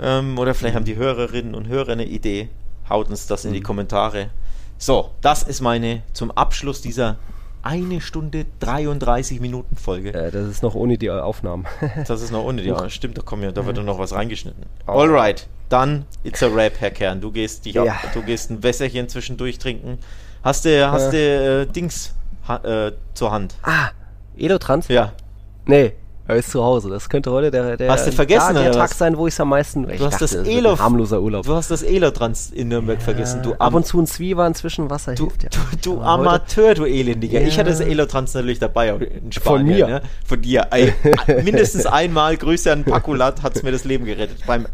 ähm, oder vielleicht haben die Hörerinnen und Hörer eine Idee. Haut uns das in die Kommentare. So, das ist meine zum Abschluss dieser eine Stunde 33 Minuten Folge. Äh, das ist noch ohne die Aufnahmen. Das ist noch ohne die. Stimmt, da, kommen ja, da wird noch was reingeschnitten. Alright, dann it's a rap, Herr Kern. Du gehst, dich Ja. ab, du gehst ein Wässerchen zwischendurch trinken. Hast du, hast du äh, Dings ha, äh, zur Hand? ah, Elotrans? Ja. Nee, ist zu Hause. Das könnte heute der, der, Hast du vergessen, der oder Tag was? sein, wo ich es am meisten. Ich Du hast das das Elo- harmloser Urlaub. Du hast das Elotrans in Nürnberg vergessen. Du, Ab und zu ein Zwieber, ein Zwischenwasser du, hilft ja. du, du Amateur, du Elendiger. Ich Ja. hatte das Elotrans natürlich dabei in Spanien. mir. Ne? Von dir. Ey, mindestens einmal, Grüße an Pakulat, hat es mir das Leben gerettet. Beim,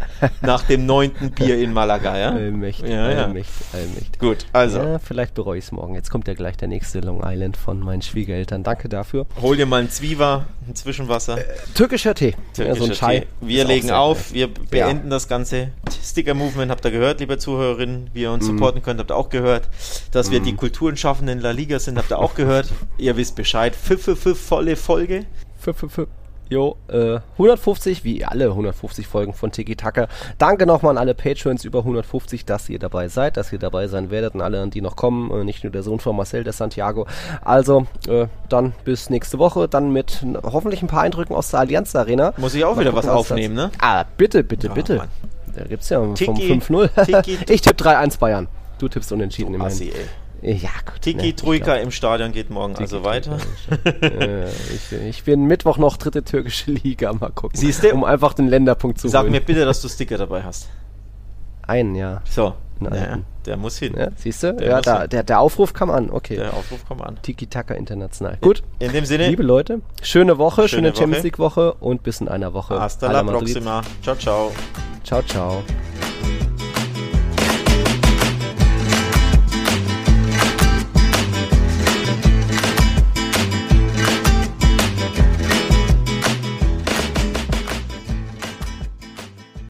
nach dem neunten Bier in Malaga. Ja? Allmächtig, Ja, ja. allmächtig, allmächtig. Gut, also. Ja, vielleicht bereue ich es morgen. Jetzt kommt ja gleich der nächste Long Island von meinen Schwiegereltern. Danke dafür. Hol dir mal ein Zwieber, ein Zwischenwasser. Türkischer Tee. Türkischer ja, so ein Chai. Tee. Wir legen auf, geil. wir beenden das ganze Sticker-Movement, habt ihr gehört, liebe Zuhörerinnen, wie ihr uns Mhm. supporten könnt, habt ihr auch gehört. Dass wir die Kulturenschaffenden in La Liga sind, habt ihr auch gehört. Ihr wisst Bescheid. Pfiff, pfiff, pfiff, volle Folge. Fü- fü- fü. Jo, äh, 150, wie alle 150 Folgen von Tiki Taka. Danke nochmal an alle Patrons über 150, dass ihr dabei seid, dass ihr dabei sein werdet und alle, die noch kommen, äh, nicht nur der Sohn von Marcel, der Santiago. Also, äh, dann bis nächste Woche, dann mit hoffentlich ein paar Eindrücken aus der Allianz Arena. Muss ich auch Mal wieder gucken, was aufnehmen, ne? Ah, bitte, bitte, Ah, bitte. Mann. Da gibt's ja vom Tiki, 5-0. Tiki, ich tippe 3-1 Bayern. Du tippst unentschieden Du immerhin. Assi, ey. Ja, gut. Tiki ne, Troika im Stadion geht morgen also weiter. äh, ich, ich bin Mittwoch noch dritte türkische Liga. Mal gucken. Siehste? Um einfach den Länderpunkt zu Sag holen. mir bitte, dass du Sticker dabei hast. Einen, ja. So, ja, der muss hin. ja siehst du? Der Ja, da, hin. der, der Aufruf kam an. Okay. Der Aufruf kommt an. Tiki-Taka international. Gut. In dem Sinne, Liebe Leute, schöne Woche, Schöne schöne Champions. League Woche und bis in einer Woche. hasta la próxima. Ciao, ciao. Ciao, ciao.